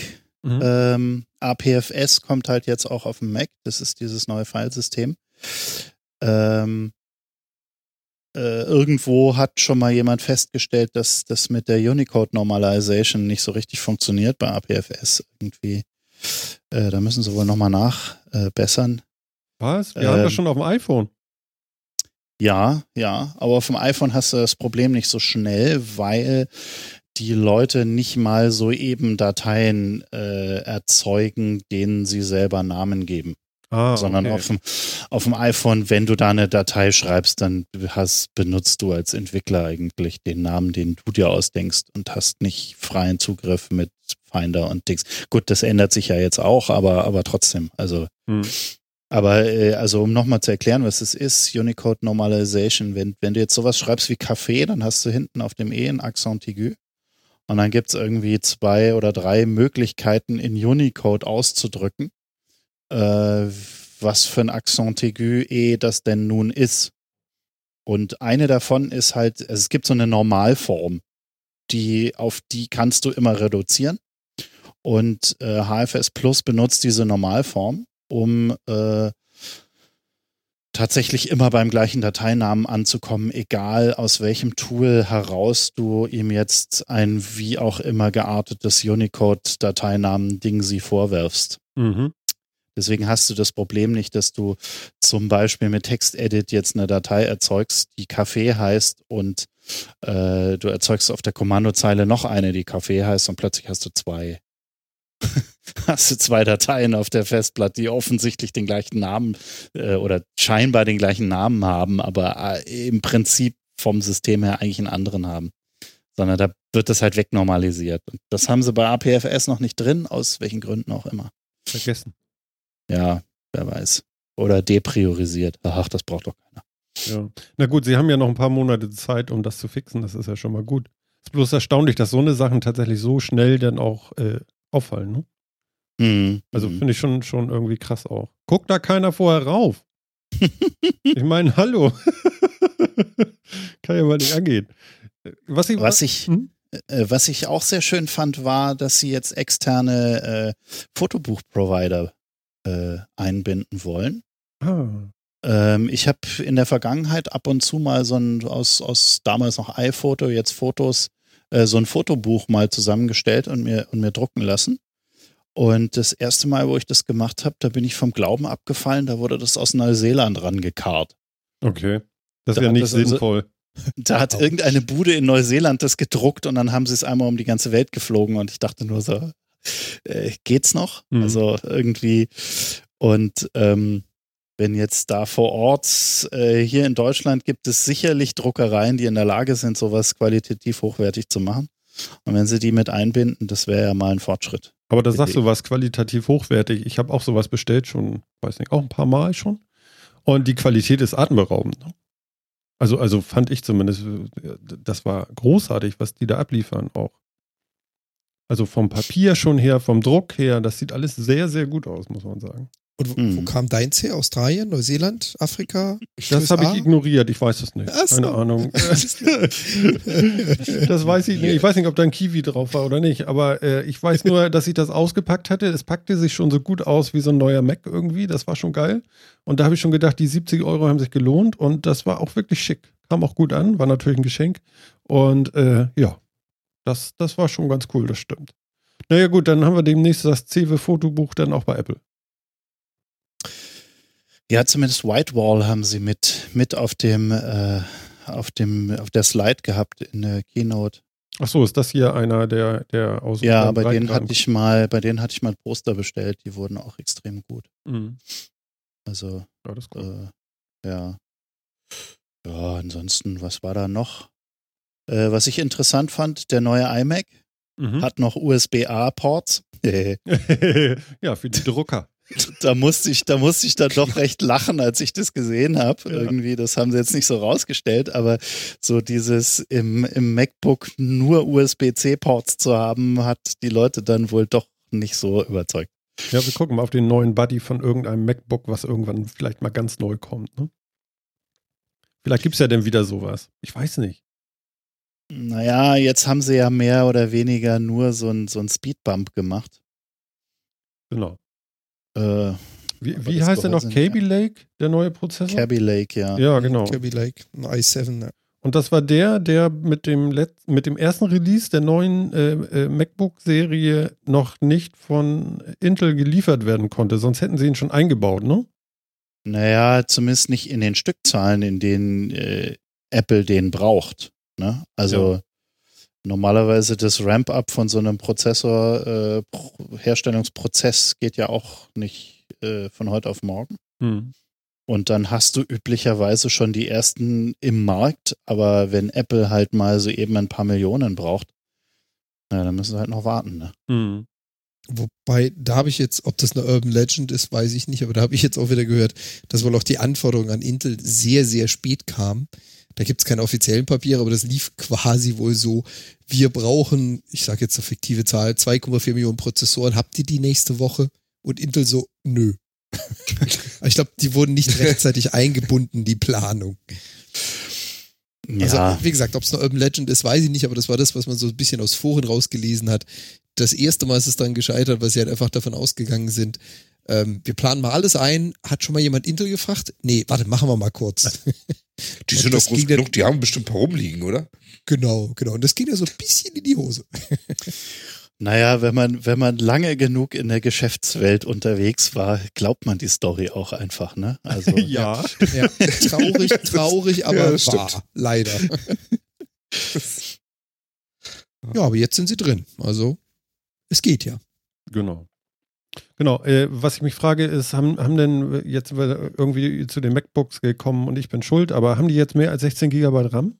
Mhm. Ähm, APFS kommt halt jetzt auch auf dem Mac. Das ist dieses neue Filesystem. Ähm, äh, irgendwo hat schon mal jemand festgestellt, dass das mit der Unicode Normalization nicht so richtig funktioniert bei APFS irgendwie. Äh, da müssen sie wohl nochmal nachbessern. Äh, Was? Wir haben das ähm, schon auf dem iPhone. Ja, ja, aber auf dem iPhone hast du das Problem nicht so schnell, weil die Leute nicht mal so eben Dateien äh, erzeugen, denen sie selber Namen geben. Ah, sondern okay. auf, dem, auf dem iPhone, wenn du da eine Datei schreibst, dann hast, benutzt du als Entwickler eigentlich den Namen, den du dir ausdenkst und hast nicht freien Zugriff mit Finder und Dings. Gut, das ändert sich ja jetzt auch, aber, aber trotzdem. Also, hm. Aber äh, also um nochmal zu erklären, was es ist, Unicode Normalization, wenn, wenn du jetzt sowas schreibst wie Kaffee, dann hast du hinten auf dem E ein Accent aigu. Und dann gibt es irgendwie zwei oder drei Möglichkeiten in Unicode auszudrücken äh, was für ein Accent aigu eh das denn nun ist. Und eine davon ist halt, also es gibt so eine Normalform, die, auf die kannst du immer reduzieren. Und äh, HFS Plus benutzt diese Normalform, um äh, tatsächlich immer beim gleichen Dateinamen anzukommen, egal aus welchem Tool heraus du ihm jetzt ein wie auch immer geartetes Unicode-Dateinamen-Ding sie vorwirfst. Mhm. Deswegen hast du das Problem nicht, dass du zum Beispiel mit TextEdit jetzt eine Datei erzeugst, die Kaffee heißt und äh, du erzeugst auf der Kommandozeile noch eine, die Kaffee heißt und plötzlich hast du zwei. hast du zwei Dateien auf der Festplatte, die offensichtlich den gleichen Namen äh, oder scheinbar den gleichen Namen haben, aber äh, im Prinzip vom System her eigentlich einen anderen haben. Sondern da wird das halt wegnormalisiert. Und das haben sie bei APFS noch nicht drin, aus welchen Gründen auch immer. Vergessen. Ja, wer weiß. Oder depriorisiert. Ach, das braucht doch keiner. Ja. Na gut, sie haben ja noch ein paar Monate Zeit, um das zu fixen. Das ist ja schon mal gut. Ist bloß erstaunlich, dass so eine Sachen tatsächlich so schnell dann auch äh, auffallen. Ne? Mhm. Also mhm. finde ich schon, schon irgendwie krass auch. Guckt da keiner vorher rauf. ich meine, hallo. Kann ja mal nicht angehen. Was ich, was ich, hm? Äh, was ich auch sehr schön fand, war, dass sie jetzt externe äh, Fotobuch-Provider äh, einbinden wollen. Ah. Ähm, ich habe in der Vergangenheit ab und zu mal so ein aus, aus damals noch iPhoto, jetzt Fotos, äh, so ein Fotobuch mal zusammengestellt und mir, und mir drucken lassen. Und das erste Mal, wo ich das gemacht habe, da bin ich vom Glauben abgefallen, da wurde das aus Neuseeland rangekarrt. Okay. Das ist ja nicht also sinnvoll. Also, da hat irgendeine Bude in Neuseeland das gedruckt und dann haben sie es einmal um die ganze Welt geflogen und ich dachte nur so, äh, geht's noch? Mhm. Also irgendwie. Und ähm, wenn jetzt da vor Ort, äh, hier in Deutschland gibt es sicherlich Druckereien, die in der Lage sind, sowas qualitativ hochwertig zu machen. Und wenn sie die mit einbinden, das wäre ja mal ein Fortschritt. Aber da sagst du was qualitativ hochwertig. Ich habe auch sowas bestellt, schon, weiß nicht, auch ein paar Mal schon. Und die Qualität ist atemberaubend. Ne? Also, also fand ich zumindest, das war großartig, was die da abliefern auch. Also vom Papier schon her, vom Druck her, das sieht alles sehr, sehr gut aus, muss man sagen. Und wo, hm. wo kam deins her? Australien, Neuseeland, Afrika? Das habe ich ignoriert, ich weiß es nicht. So. Keine Ahnung. das weiß ich nicht. Ich weiß nicht, ob da ein Kiwi drauf war oder nicht, aber äh, ich weiß nur, dass ich das ausgepackt hatte. Es packte sich schon so gut aus wie so ein neuer Mac irgendwie. Das war schon geil. Und da habe ich schon gedacht, die 70 Euro haben sich gelohnt und das war auch wirklich schick. Kam auch gut an, war natürlich ein Geschenk. Und äh, ja, das, das war schon ganz cool, das stimmt. Naja, gut, dann haben wir demnächst das Cewe-Fotobuch dann auch bei Apple. Ja, zumindest Whitewall haben sie mit, mit auf dem, äh, auf dem, auf der Slide gehabt in der Keynote. Ach so, ist das hier einer der, der aus Ja, bei denen hatte ich mal, bei denen hatte ich mal Poster bestellt, die wurden auch extrem gut. Mhm. Also, ja, das cool. äh, ja. Ja, ansonsten, was war da noch? Äh, was ich interessant fand, der neue iMac mhm. hat noch USB-A-Ports. ja, für die Drucker. Da musste ich, da musste ich dann doch recht lachen, als ich das gesehen habe. Ja. Irgendwie, das haben sie jetzt nicht so rausgestellt, aber so dieses im, im MacBook nur USB-C-Ports zu haben, hat die Leute dann wohl doch nicht so überzeugt. Ja, wir gucken mal auf den neuen Buddy von irgendeinem MacBook, was irgendwann vielleicht mal ganz neu kommt. Ne? Vielleicht gibt es ja dann wieder sowas. Ich weiß nicht. Naja, jetzt haben sie ja mehr oder weniger nur so ein, so ein Speedbump gemacht. Genau. Äh, wie, wie heißt der noch? Kaby Lake, der neue Prozessor? Kaby Lake, ja. Ja, genau. Kaby Lake, ein i7, ja. Und das war der, der mit dem, Let mit dem ersten Release der neuen äh, äh, MacBook-Serie noch nicht von Intel geliefert werden konnte. Sonst hätten sie ihn schon eingebaut, ne? Naja, zumindest nicht in den Stückzahlen, in denen äh, Apple den braucht. Ne? Also ja. Normalerweise das Ramp-up von so einem Prozessor, äh, Herstellungsprozess geht ja auch nicht äh, von heute auf morgen. Hm. Und dann hast du üblicherweise schon die ersten im Markt, aber wenn Apple halt mal so eben ein paar Millionen braucht, na, dann müssen sie halt noch warten. Ne? Hm. Wobei, da habe ich jetzt, ob das eine Urban Legend ist, weiß ich nicht, aber da habe ich jetzt auch wieder gehört, dass wohl auch die Anforderungen an Intel sehr, sehr spät kamen. Da gibt es keine offiziellen Papiere, aber das lief quasi wohl so. Wir brauchen, ich sage jetzt eine fiktive Zahl, 2,4 Millionen Prozessoren. Habt ihr die nächste Woche? Und Intel so, nö. ich glaube, die wurden nicht rechtzeitig eingebunden, die Planung. Also, ja. wie gesagt, ob es eine Urban Legend ist, weiß ich nicht, aber das war das, was man so ein bisschen aus Foren rausgelesen hat. Das erste Mal ist es dann gescheitert, weil sie halt einfach davon ausgegangen sind, ähm, wir planen mal alles ein. Hat schon mal jemand Intel gefragt? Nee, warte, machen wir mal kurz. Die sind doch groß genug, die haben bestimmt ein paar rumliegen, oder? Genau, genau. Und das ging ja so ein bisschen in die Hose. Naja, wenn man, wenn man lange genug in der Geschäftswelt unterwegs war, glaubt man die Story auch einfach, ne? Also, ja. ja. Traurig, traurig, aber ja, wahr. Leider. ja, aber jetzt sind sie drin. Also, es geht ja. Genau. Genau, äh, was ich mich frage ist, haben, haben denn jetzt irgendwie zu den MacBooks gekommen und ich bin schuld, aber haben die jetzt mehr als 16 GB RAM?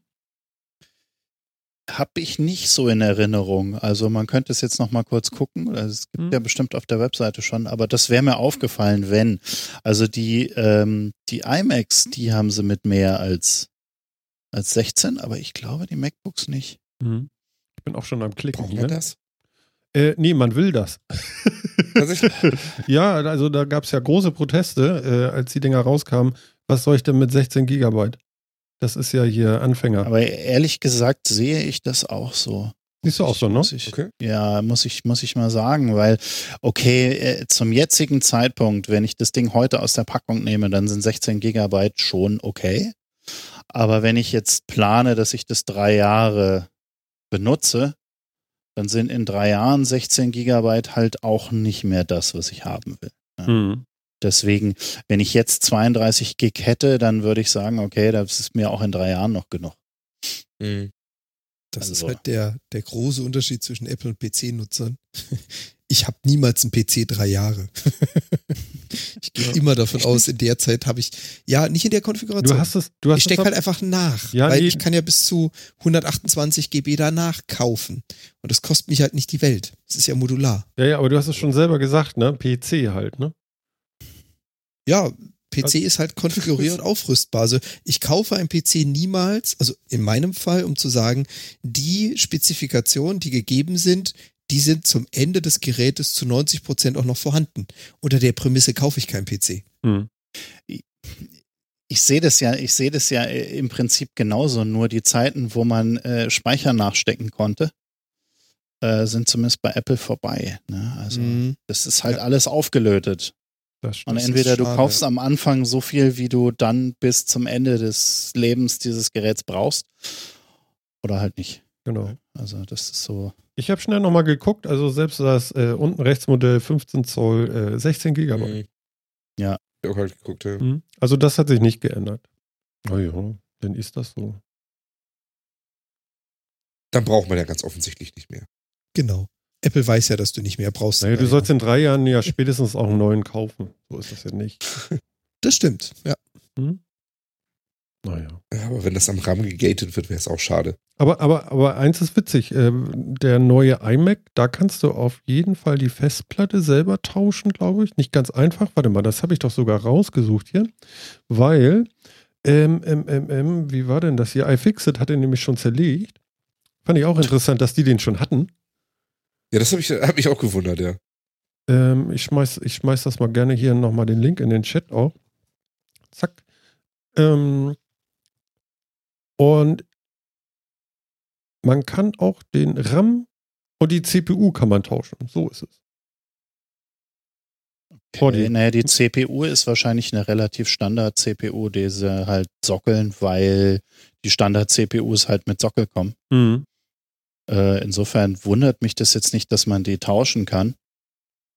Habe ich nicht so in Erinnerung. Also man könnte es jetzt noch mal kurz gucken. Also es gibt hm. ja bestimmt auf der Webseite schon, aber das wäre mir aufgefallen, wenn. Also die, ähm, die iMacs, die haben sie mit mehr als, als 16, aber ich glaube die MacBooks nicht. Hm. Ich bin auch schon am Klicken Brauchen hier. das? Äh, nee, man will das. ja, also da gab es ja große Proteste, äh, als die Dinger rauskamen. Was soll ich denn mit 16 Gigabyte? Das ist ja hier Anfänger. Aber ehrlich gesagt sehe ich das auch so. Siehst du auch so, ne? Ich, okay. Ja, muss ich, muss ich mal sagen, weil, okay, äh, zum jetzigen Zeitpunkt, wenn ich das Ding heute aus der Packung nehme, dann sind 16 Gigabyte schon okay. Aber wenn ich jetzt plane, dass ich das drei Jahre benutze, dann sind in drei Jahren 16 Gigabyte halt auch nicht mehr das, was ich haben will. Ja. Mhm. Deswegen, wenn ich jetzt 32 Gig hätte, dann würde ich sagen, okay, das ist mir auch in drei Jahren noch genug. Mhm. Das also. ist halt der, der große Unterschied zwischen Apple und PC-Nutzern. Ich habe niemals einen PC drei Jahre. ich gehe ja. immer davon aus, in der Zeit habe ich, ja, nicht in der Konfiguration. Du hast es, du hast ich stecke halt einfach nach, ja, weil nee. ich kann ja bis zu 128 GB danach kaufen. Und das kostet mich halt nicht die Welt. Das ist ja modular. Ja, ja, aber du hast es schon selber gesagt, ne? PC halt, ne? Ja, PC also, ist halt konfigurier- und aufrüstbar. Also ich kaufe einen PC niemals, also in meinem Fall, um zu sagen, die Spezifikationen, die gegeben sind, die sind zum Ende des Gerätes zu 90 Prozent auch noch vorhanden. Unter der Prämisse kaufe ich keinen PC. Hm. Ich, sehe das ja, ich sehe das ja äh, im Prinzip genauso. Nur die Zeiten, wo man äh, Speicher nachstecken konnte, äh, sind zumindest bei Apple vorbei. Ne? Also mhm. das ist halt ja. alles aufgelötet. Das stimmt. Und entweder du schade. kaufst am Anfang so viel, wie du dann bis zum Ende des Lebens dieses Geräts brauchst, oder halt nicht. Genau. Also das ist so. Ich habe schnell nochmal geguckt, also selbst das äh, unten rechts Modell 15 Zoll, äh, 16 Gigabyte. Mhm. Ja. Ich auch halt geguckt, ja. Mhm. Also das hat sich nicht geändert. Oh ja, dann ist das so. Dann braucht man ja ganz offensichtlich nicht mehr. Genau. Apple weiß ja, dass du nicht mehr brauchst. Naja, du sollst in drei Jahren ja spätestens auch einen neuen kaufen. So ist das ja nicht. Das stimmt, ja. Hm? Naja. Ja, aber wenn das am RAM gegatet wird, wäre es auch schade. Aber, aber, aber eins ist witzig, ähm, der neue iMac, da kannst du auf jeden Fall die Festplatte selber tauschen, glaube ich. Nicht ganz einfach. Warte mal, das habe ich doch sogar rausgesucht hier. Weil, ähm, ähm, ähm, ähm, wie war denn das hier? iFixit hat den nämlich schon zerlegt. Fand ich auch interessant, dass die den schon hatten. Ja, das habe ich, hab ich auch gewundert, ja. Ähm, ich, schmeiß, ich schmeiß das mal gerne hier nochmal den Link in den Chat auch. Zack. Ähm, und man kann auch den RAM und die CPU kann man tauschen. So ist es. Oh, die- Okay, naja, die CPU ist wahrscheinlich eine relativ Standard-CPU, die sie halt sockeln, weil die Standard-CPUs halt mit Sockel kommen. Mhm. Äh, insofern wundert mich das jetzt nicht, dass man die tauschen kann.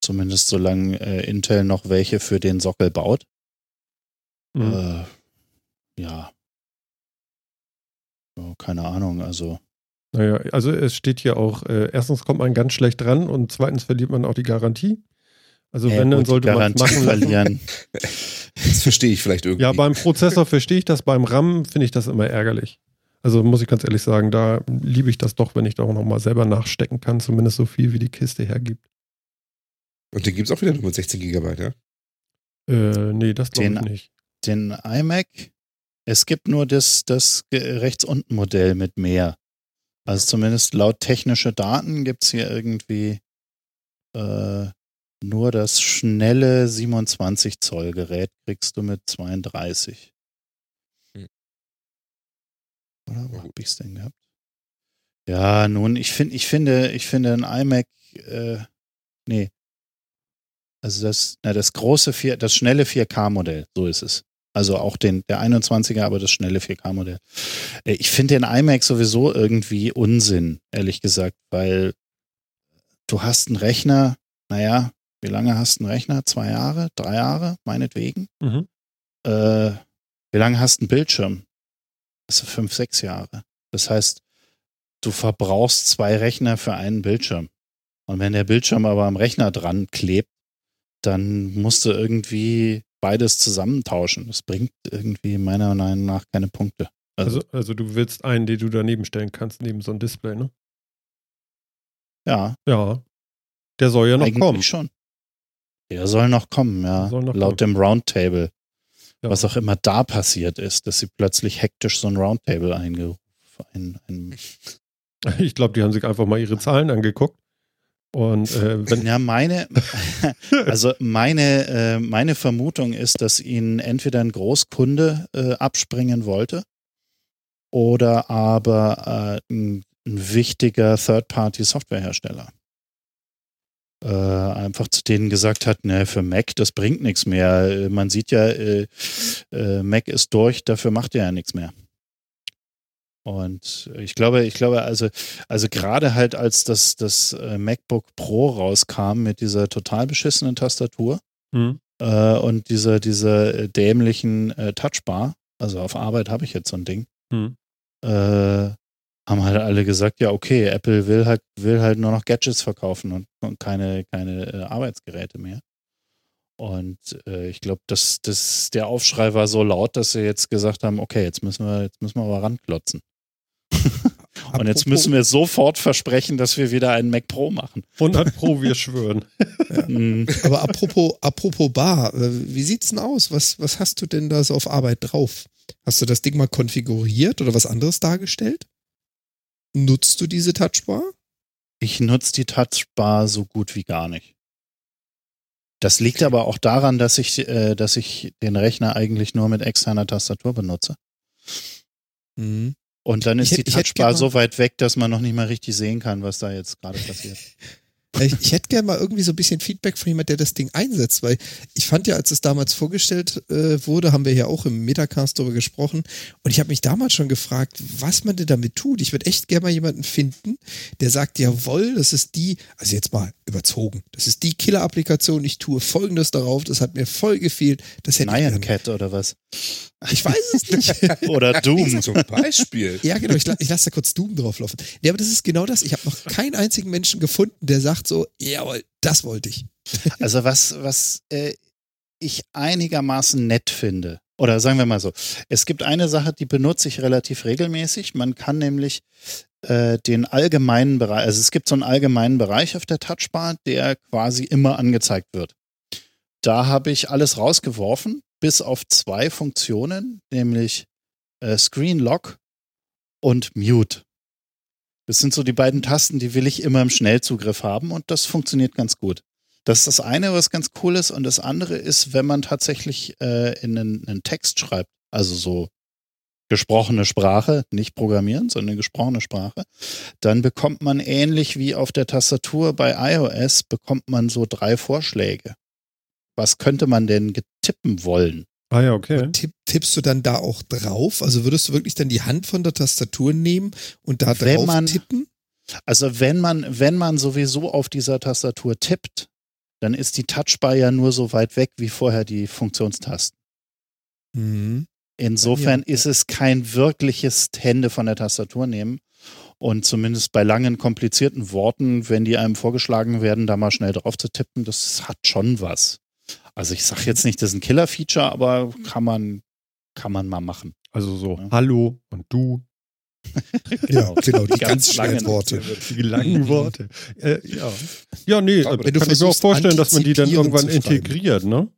Zumindest solange äh, Intel noch welche für den Sockel baut. Mhm. Äh, ja. ja. Keine Ahnung, also. Naja, also es steht hier auch, äh, erstens kommt man ganz schlecht dran und zweitens verliert man auch die Garantie. Also äh, wenn, dann sollte man es machen lassen. Das verstehe ich vielleicht irgendwie. Ja, beim Prozessor verstehe ich das, beim RAM finde ich das immer ärgerlich. Also muss ich ganz ehrlich sagen, da liebe ich das doch, wenn ich da auch nochmal selber nachstecken kann, zumindest so viel, wie die Kiste hergibt. Und den gibt es auch wieder nur mit 16 GB, ja? Äh, nee, das glaube ich nicht. Den iMac, es gibt nur das, das rechts unten Modell mit mehr. Also zumindest laut technische Daten gibt es hier irgendwie äh, nur das schnelle 27 Zoll Gerät kriegst du mit 32. Hm. Oder wo hab ich's denn gehabt? Ja, nun, ich finde, ich finde, ich finde ein iMac, äh, nee. Also das, na, das große 4, das schnelle 4K-Modell, so ist es. Also auch den, der 21er, aber das schnelle 4K-Modell. Äh, Ich finde den iMac sowieso irgendwie Unsinn, ehrlich gesagt, weil du hast einen Rechner, naja, wie lange hast du einen Rechner? Zwei Jahre? Drei Jahre? Meinetwegen? Mhm. Äh, wie lange hast du einen Bildschirm? Also fünf, sechs Jahre. Das heißt, du verbrauchst zwei Rechner für einen Bildschirm. Und wenn der Bildschirm aber am Rechner dran klebt, dann musst du irgendwie beides zusammentauschen. Das bringt irgendwie meiner Meinung nach keine Punkte. Also, Also, also du willst einen, den du daneben stellen kannst, neben so ein Display, ne? ja, Ja. Der soll ja noch eigentlich kommen. schon. Der soll noch kommen, ja. Noch Laut dem Roundtable. Ja. Was auch immer da passiert ist, dass sie plötzlich hektisch so ein Roundtable eingerufen ein, ein, Ich glaube, die haben sich einfach mal ihre Zahlen angeguckt. Und äh, wenn, Ja, meine, also meine, äh, meine Vermutung ist, dass ihnen entweder ein Großkunde äh, abspringen wollte oder aber äh, ein, ein wichtiger Third-Party-Softwarehersteller. Äh, einfach zu denen gesagt hat, ne, für Mac, das bringt nichts mehr. Man sieht ja, äh, äh, Mac ist durch, dafür macht er ja nichts mehr. Und ich glaube, ich glaube, also, also gerade halt als das, das äh, MacBook Pro rauskam mit dieser total beschissenen Tastatur hm, äh, und dieser, dieser äh, dämlichen äh, Touchbar, also auf Arbeit habe ich jetzt so ein Ding, hm. äh, haben halt alle gesagt, ja, okay, Apple will halt, will halt nur noch Gadgets verkaufen und, und keine, keine äh, Arbeitsgeräte mehr. Und äh, ich glaube, dass das, der Aufschrei war so laut, dass sie jetzt gesagt haben, okay, jetzt müssen wir, jetzt müssen wir aber ranklotzen. Und jetzt müssen wir sofort versprechen, dass wir wieder einen Mac Pro machen. 100 Pro, wir schwören. Mm, Aber apropos, apropos Bar, äh, wie sieht's denn aus? Was, was hast du denn da so auf Arbeit drauf? Hast du das Ding mal konfiguriert oder was anderes dargestellt? Nutzt du diese Touchbar? Ich nutze die Touchbar so gut wie gar nicht. Das liegt aber auch daran, dass ich, äh, dass ich den Rechner eigentlich nur mit externer Tastatur benutze. Mhm. Und dann ist Ich die Touchbar so weit weg, dass man noch nicht mal richtig sehen kann, was da jetzt gerade passiert. ich, ich hätte gerne mal irgendwie so ein bisschen Feedback von jemand, der das Ding einsetzt, weil ich fand ja, als es damals vorgestellt äh, wurde, haben wir ja auch im Metacast darüber gesprochen und ich habe mich damals schon gefragt, was man denn damit tut. Ich würde echt gerne mal jemanden finden, der sagt, jawohl, das ist die, also jetzt mal überzogen, das ist die Killer-Applikation, ich tue folgendes darauf, das hat mir voll gefehlt. Das hätte Nyan ich Cat oder was? Ich weiß es nicht. oder Doom zum Beispiel. Ja, genau, ich, ich lasse da kurz Doom drauflaufen. Ja, aber das ist genau das. Ich habe noch keinen einzigen Menschen gefunden, der sagt so, jawohl, das wollte ich. Also was, was äh, ich einigermaßen nett finde, oder sagen wir mal so, es gibt eine Sache, die benutze ich relativ regelmäßig. Man kann nämlich äh, den allgemeinen Bereich, also es gibt so einen allgemeinen Bereich auf der Touchbar, der quasi immer angezeigt wird. Da habe ich alles rausgeworfen, bis auf zwei Funktionen, nämlich äh, Screen Lock und Mute. Das sind so die beiden Tasten, die will ich immer im Schnellzugriff haben und das funktioniert ganz gut. Das ist das eine, was ganz cool ist. Und das andere ist, wenn man tatsächlich äh, in einen, einen Text schreibt, also so gesprochene Sprache, nicht programmieren, sondern gesprochene Sprache, dann bekommt man ähnlich wie auf der Tastatur bei iOS, bekommt man so drei Vorschläge. Was könnte man denn getippen wollen? Ah ja, okay. Tipp, tippst du dann da auch drauf? Also würdest du wirklich dann die Hand von der Tastatur nehmen und da wenn drauf man, tippen? Also wenn man, wenn man sowieso auf dieser Tastatur tippt, dann ist die Touchbar ja nur so weit weg wie vorher die Funktionstasten. Mhm. Insofern ja. ist es kein wirkliches Hände von der Tastatur nehmen. Und zumindest bei langen, komplizierten Worten, wenn die einem vorgeschlagen werden, da mal schnell drauf zu tippen, das hat schon was. Also ich sage jetzt nicht, das ist ein Killer-Feature, aber kann man, kann man mal machen. Also so ja. Hallo und du genau, genau, die, die ganz, ganz schweren Worte. Die langen Worte. Äh, ja. ja, nee, Aber kann ich mir auch vorstellen, dass man die dann irgendwann integriert, ne?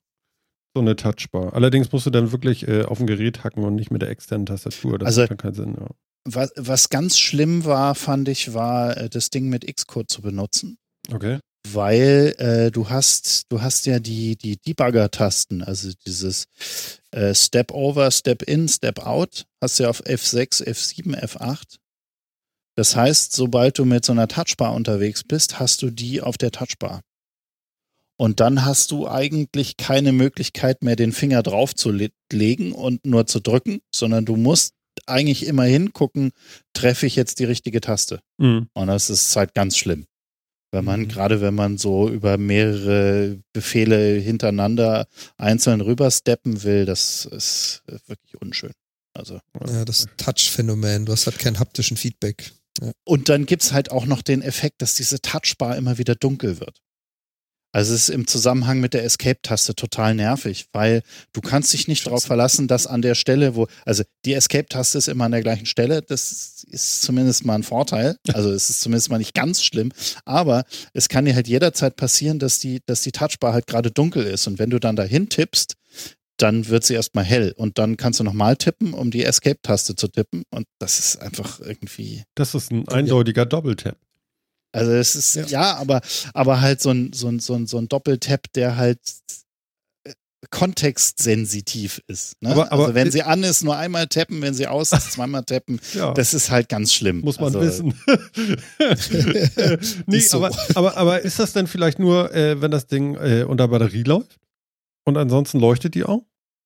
So eine Touchbar. Allerdings musst du dann wirklich äh, auf dem Gerät hacken und nicht mit der externen Tastatur. Das also, macht keinen Sinn, ja. Was, was ganz schlimm war, fand ich, war äh, das Ding mit Xcode zu benutzen. Okay. Weil äh, du hast, du hast ja die, die Debugger-Tasten, also dieses äh, Step Over, Step In, Step Out, hast du ja auf F6, F7, F8. Das heißt, sobald du mit so einer Touchbar unterwegs bist, hast du die auf der Touchbar. Und dann hast du eigentlich keine Möglichkeit mehr, den Finger drauf zu le legen und nur zu drücken, sondern du musst eigentlich immer hingucken, treffe ich jetzt die richtige Taste. Mhm. Und das ist halt ganz schlimm. Wenn man, mhm. gerade wenn man so über mehrere Befehle hintereinander einzeln rübersteppen will, das ist wirklich unschön. Also. Ja, das Touch-Phänomen, du hast halt keinen haptischen Feedback. Ja. Und dann gibt es halt auch noch den Effekt, dass diese Touchbar immer wieder dunkel wird. Also es ist im Zusammenhang mit der Escape-Taste total nervig, weil du kannst dich nicht darauf verlassen, dass an der Stelle, wo, also die Escape-Taste ist immer an der gleichen Stelle, das ist zumindest mal ein Vorteil. Also es ist zumindest mal nicht ganz schlimm, aber es kann dir halt jederzeit passieren, dass die, dass die Touchbar halt gerade dunkel ist und wenn du dann dahin tippst, dann wird sie erstmal hell und dann kannst du nochmal tippen, um die Escape-Taste zu tippen und das ist einfach irgendwie. Das ist ein eindeutiger Doppeltap. Also es ist, ja, ja aber, aber halt so ein, so ein, so ein, so ein Doppeltap, der halt äh, kontextsensitiv ist. Ne? Aber, aber also wenn sie an ist, nur einmal tappen, wenn sie aus ist, zweimal tappen, ja. das ist halt ganz schlimm. Muss man also, wissen. nee, so. aber, aber, aber ist das denn vielleicht nur, äh, wenn das Ding äh, unter Batterie läuft? Und ansonsten leuchtet die auch?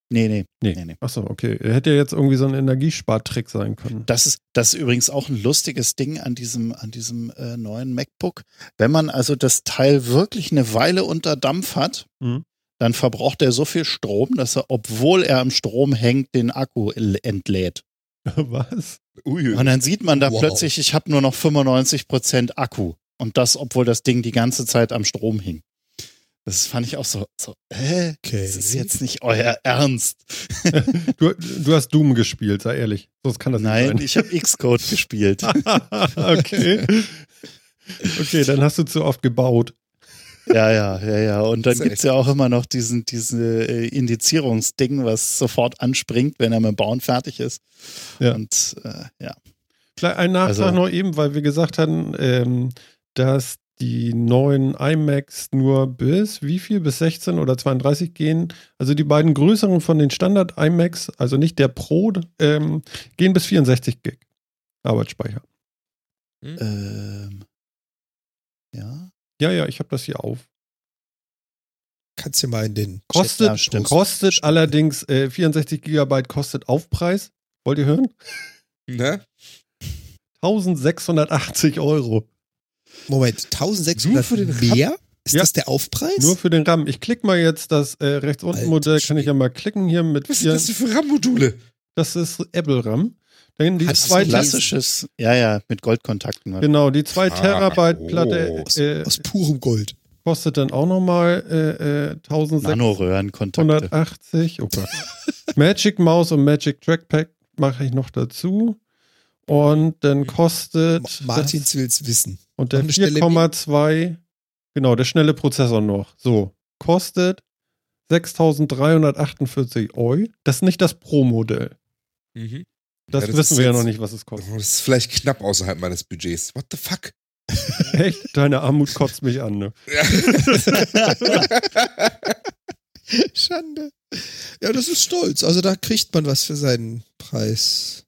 Nee, nee. nee. nee, nee. Achso, okay. Hätte ja jetzt irgendwie so ein Energiespartrick sein können. Das ist, das ist übrigens auch ein lustiges Ding an diesem, an diesem äh, neuen MacBook. Wenn man also das Teil wirklich eine Weile unter Dampf hat, mhm. dann verbraucht er so viel Strom, dass er, obwohl er am Strom hängt, den Akku entlädt. Was? Ui. Und dann sieht man da wow. plötzlich, ich habe nur noch 95% Akku. Und das, obwohl das Ding die ganze Zeit am Strom hing. Das fand ich auch so, so äh, okay. das ist jetzt nicht euer Ernst. du, du hast Doom gespielt, sei ehrlich. Sonst kann das Nein, nicht sein. ich habe Xcode gespielt. okay. Okay, dann hast du zu oft gebaut. Ja, ja, ja, ja. Und dann gibt es ja auch immer noch diesen, diese äh, Indizierungsding, was sofort anspringt, wenn er mit dem Bauen fertig ist. Ja. Und äh, ja. Vielleicht ein Nachtrag also, noch eben, weil wir gesagt hatten, ähm, dass die neuen iMacs nur bis wie viel? Bis 16 oder 32 gehen. Also die beiden größeren von den Standard iMacs, also nicht der Pro, ähm, gehen bis 64 Gig Arbeitsspeicher. Hm? Ähm, ja. Ja, ja, ich habe das hier auf. Kannst du mal in den Kostet, Chat posten. kostet allerdings äh, 64 Gigabyte kostet Aufpreis. Wollt ihr hören? Ne? 1680 Euro. Moment, 1600 Nur für den mehr? Ist Ja. das der Aufpreis? Nur für den RAM. Ich klicke mal jetzt das äh, rechts unten Alter Modell, kann ich ja mal klicken hier mit Was sind das für RAM-Module? Das ist Apple RAM. Dann die Hat zwei Klassisches, ja, ja, mit Goldkontakten. Genau, die 2 Ah, Terabyte oh. Platte aus, äh, aus purem Gold. kostet dann auch nochmal äh, äh, 1680. Nanoröhrenkontakte. 180. Oh Gott. Magic Mouse und Magic Trackpad mache ich noch dazu. Und dann kostet. Ma- Martins will's wissen. Und der noch eine Stelle 4,2. Genau, der schnelle Prozessor noch. So. Kostet 6348 Euro. Das ist nicht das Pro-Modell. Mhm. Das, Ja, das wissen wir ja jetzt- noch nicht, was es kostet. Das ist vielleicht knapp außerhalb meines Budgets. What the fuck? Echt? Deine Armut kotzt mich an, ne? Schande. Ja, das ist stolz. Also da kriegt man was für seinen Preis.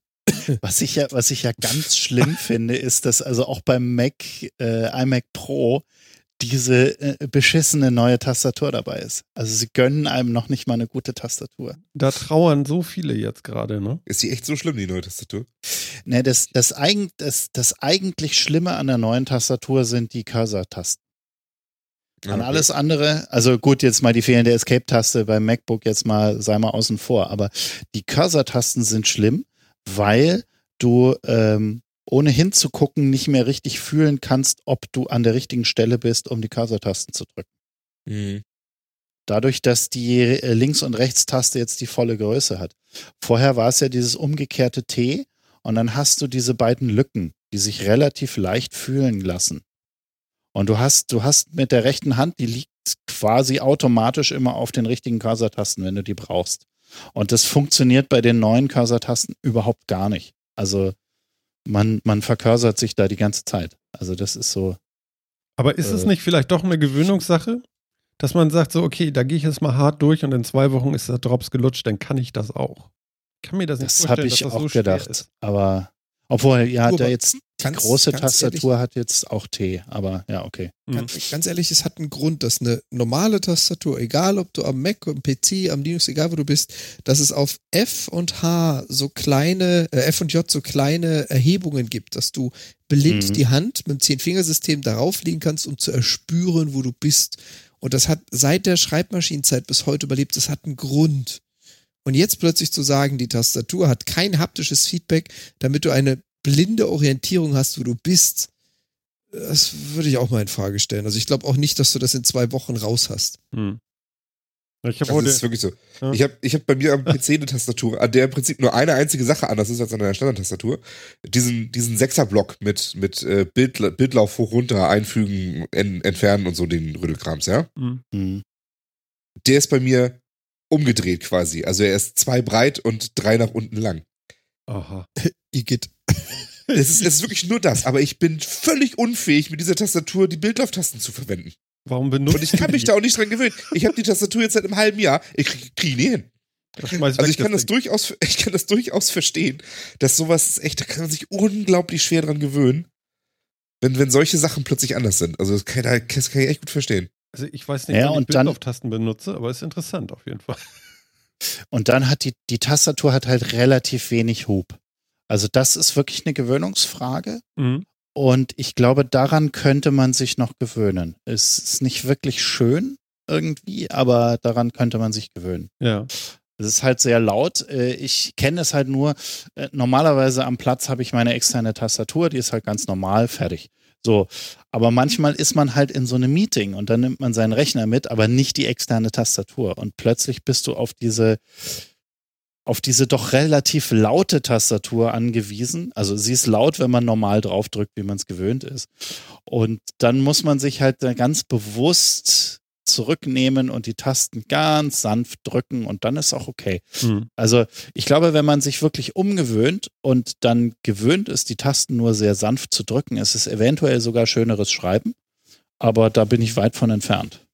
Was ich ja, was ich ja ganz schlimm finde, ist, dass also auch beim Mac, äh, iMac Pro diese äh, beschissene neue Tastatur dabei ist. Also sie gönnen einem noch nicht mal eine gute Tastatur. Da trauern so viele jetzt gerade, ne? Ist die echt so schlimm, die neue Tastatur? Ne, das, das, eigen, das, das eigentlich Schlimme an der neuen Tastatur sind die Cursor-Tasten. An Okay. alles andere, also gut, jetzt mal die fehlende Escape-Taste beim MacBook jetzt mal, sei mal außen vor, aber die Cursor-Tasten sind schlimm, weil du ähm, ohne hinzugucken nicht mehr richtig fühlen kannst, ob du an der richtigen Stelle bist, um die Cursor-Tasten zu drücken. Mhm. Dadurch, dass die äh, Links- und Rechtstaste jetzt die volle Größe hat. Vorher war es ja dieses umgekehrte T und dann hast du diese beiden Lücken, die sich relativ leicht fühlen lassen. Und du hast, du hast mit der rechten Hand, die liegt quasi automatisch immer auf den richtigen Cursor-Tasten, wenn du die brauchst. Und das funktioniert bei den neuen Cursor-Tasten überhaupt gar nicht. Also man, man vercursert sich da die ganze Zeit. Also das ist so, Aber ist es Äh. nicht vielleicht doch eine Gewöhnungssache? Dass man sagt so, okay, da gehe ich jetzt mal hart durch und in zwei Wochen ist der Drops gelutscht, dann kann ich das auch. Ich kann mir das nicht das vorstellen, habe ich dass das auch so gedacht. ist. Aber obwohl, ja, der jetzt die ganz- große ganz Tastatur hat jetzt auch T, aber ja, okay. Ganz, ganz ehrlich, es hat einen Grund, dass eine normale Tastatur, egal ob du am Mac, am PC, am Linux, egal wo du bist, dass es auf F und H so kleine, äh, F und J so kleine Erhebungen gibt, dass du blind Mhm. die Hand mit dem Zehn-Fingersystem darauf legen kannst, um zu erspüren, wo du bist. Und das hat seit der Schreibmaschinenzeit bis heute überlebt. Das hat einen Grund. Und jetzt plötzlich zu sagen, die Tastatur hat kein haptisches Feedback, damit du eine blinde Orientierung hast, wo du bist, das würde ich auch mal in Frage stellen. Also ich glaube auch nicht, dass du das in zwei Wochen raus hast. Hm. Ich habe Das heute, ist wirklich so. Ja. Ich habe ich hab bei mir am PC eine Tastatur, an der im Prinzip nur eine einzige Sache anders ist als an der Standardtastatur. Diesen, diesen Sechserblock mit, mit äh, Bild, Bildlauf hoch runter, einfügen, en, entfernen und so den Rüttelkrams, ja. hm. Hm. Der ist bei mir umgedreht quasi. Also er ist zwei breit und drei nach unten lang. Aha. Igitt. Es ist, es ist wirklich nur das, aber ich bin völlig unfähig, mit dieser Tastatur die Bildlauftasten zu verwenden. Warum benutzt Und ich kann mich da auch nicht dran gewöhnen. Ich habe die Tastatur jetzt seit einem halben Jahr. Ich kriege krieg nie hin. Also ich kann das durchaus, ich kann das durchaus verstehen, dass sowas ist echt, da kann man sich unglaublich schwer dran gewöhnen, wenn, wenn solche Sachen plötzlich anders sind. Also das kann, das kann ich echt gut verstehen. Also ich weiß nicht, Ja, wann ich Bildlauftasten benutze, aber ist interessant auf jeden Fall. Und dann hat die, die Tastatur hat halt relativ wenig Hub. Also das ist wirklich eine Gewöhnungsfrage. Mhm. Und ich glaube, daran könnte man sich noch gewöhnen. Es ist nicht wirklich schön irgendwie, aber daran könnte man sich gewöhnen. Ja. Es ist halt sehr laut. Äh, Ich kenne es halt nur, äh, normalerweise am Platz habe ich meine externe Tastatur, die ist halt ganz normal, fertig. So, aber manchmal ist man halt in so einem Meeting und dann nimmt man seinen Rechner mit, aber nicht die externe Tastatur. Und plötzlich bist du auf diese, auf diese doch relativ laute Tastatur angewiesen. Also sie ist laut, wenn man normal draufdrückt, wie man es gewöhnt ist. Und dann muss man sich halt ganz bewusst zurücknehmen und die Tasten ganz sanft drücken und dann ist auch okay. Mhm. Also ich glaube, wenn man sich wirklich umgewöhnt und dann gewöhnt ist, die Tasten nur sehr sanft zu drücken, ist es eventuell sogar schöneres Schreiben. Aber da bin ich weit von entfernt.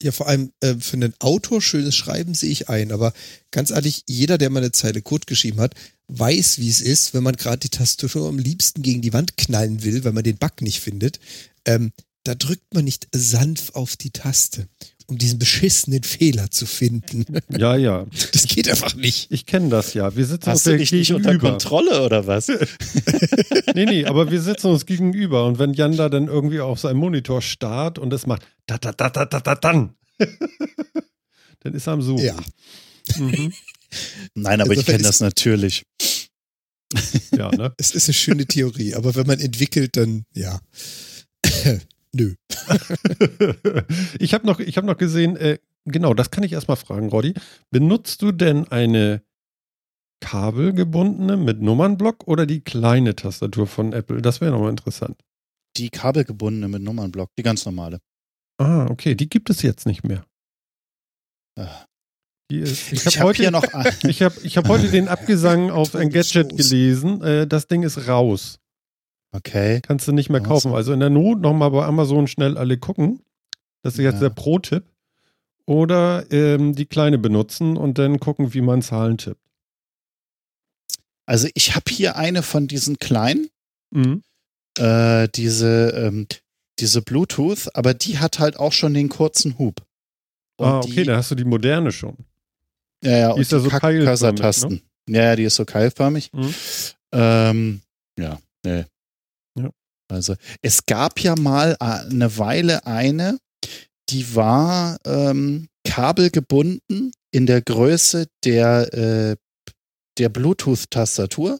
Ja, vor allem äh, für einen Autor schönes Schreiben sehe ich ein, aber ganz ehrlich, jeder, der mal eine Zeile Code geschrieben hat, weiß, wie es ist, wenn man gerade die Tastatur am liebsten gegen die Wand knallen will, weil man den Bug nicht findet. Ähm, da drückt man nicht sanft auf die Taste, um diesen beschissenen Fehler zu finden. Ja, ja. Das geht einfach nicht. Ich kenne das ja. Wir sitzen Hast uns du dich nicht unter Kontrolle oder was? nee, nee, aber wir sitzen uns gegenüber und wenn Jan da dann irgendwie auf seinem Monitor starrt und es macht da da da da da da dann, dann ist er am Suchen. Ja. Mhm. Nein, aber also, ich kenne das natürlich. Ja, ne? Es ist eine schöne Theorie, aber wenn man entwickelt, dann ja. Nö. ich habe noch, hab noch gesehen, äh, genau, das kann ich erstmal fragen, Roddy. Benutzt du denn eine kabelgebundene mit Nummernblock oder die kleine Tastatur von Apple? Das wäre nochmal interessant. Die kabelgebundene mit Nummernblock, die ganz normale. Ah, okay, die gibt es jetzt nicht mehr. Ah. Ist, ich habe hab heute, noch, ich hab, ich hab heute den Abgesang auf Engadget gelesen. Äh, das Ding ist raus. Okay. Kannst du nicht mehr kaufen. Also in der Not nochmal bei Amazon schnell alle gucken. Das ist jetzt ja. der Pro-Tipp. Oder ähm, die kleine benutzen und dann gucken, wie man Zahlen tippt. Also ich habe hier eine von diesen kleinen. Mhm. Äh, diese, ähm, diese Bluetooth, aber die hat halt auch schon den kurzen Hub. Und ah, okay, die, da hast du die moderne schon. Ja, ja, die ist ja so keilförmig. Ne? Ja, die ist so keilförmig. Mhm. Ähm, ja, nee. Also, es gab ja mal äh, eine Weile eine, die war ähm, kabelgebunden in der Größe der, äh, der Bluetooth-Tastatur.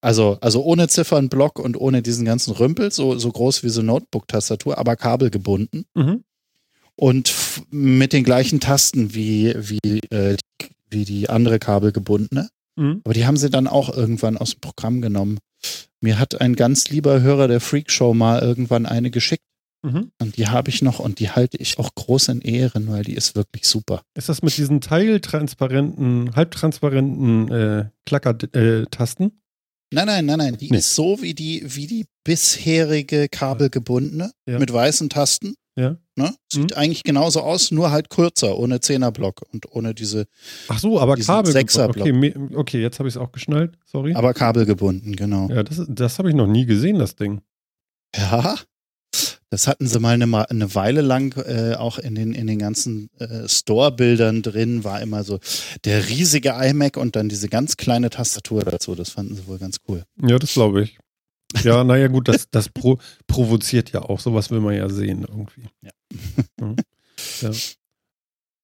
Also, also ohne Ziffernblock und ohne diesen ganzen Rümpel, so, so groß wie so Notebook-Tastatur, aber kabelgebunden. Mhm und mit den gleichen Tasten wie, wie, äh, wie die andere kabelgebundene. Mhm. Aber die haben sie dann auch irgendwann aus dem Programm genommen. Mir hat ein ganz lieber Hörer der Freakshow mal irgendwann eine geschickt. Mhm. Und die habe ich noch und die halte ich auch groß in Ehren, weil die ist wirklich super. Ist das mit diesen teiltransparenten, halbtransparenten äh, Klackertasten? Äh, nein, nein, nein, nein. Die nee. ist so wie die, wie die bisherige kabelgebundene ja. mit weißen Tasten. Ja. Ne? Sieht mhm. eigentlich genauso aus, nur halt kürzer, ohne Zehnerblock und ohne diese. Ach so, aber Kabel. Okay, okay, jetzt habe ich es auch geschnallt, sorry. Aber kabelgebunden, genau. Ja, das, das habe ich noch nie gesehen, das Ding. Ja, das hatten sie mal eine, eine Weile lang äh, auch in den, in den ganzen äh, Store-Bildern drin, war immer so der riesige iMac und dann diese ganz kleine Tastatur dazu. Das fanden sie wohl ganz cool. Ja, das glaube ich. Ja, naja, gut, das, das pro, provoziert ja auch. Sowas will man ja sehen irgendwie. Ja. Mhm. ja.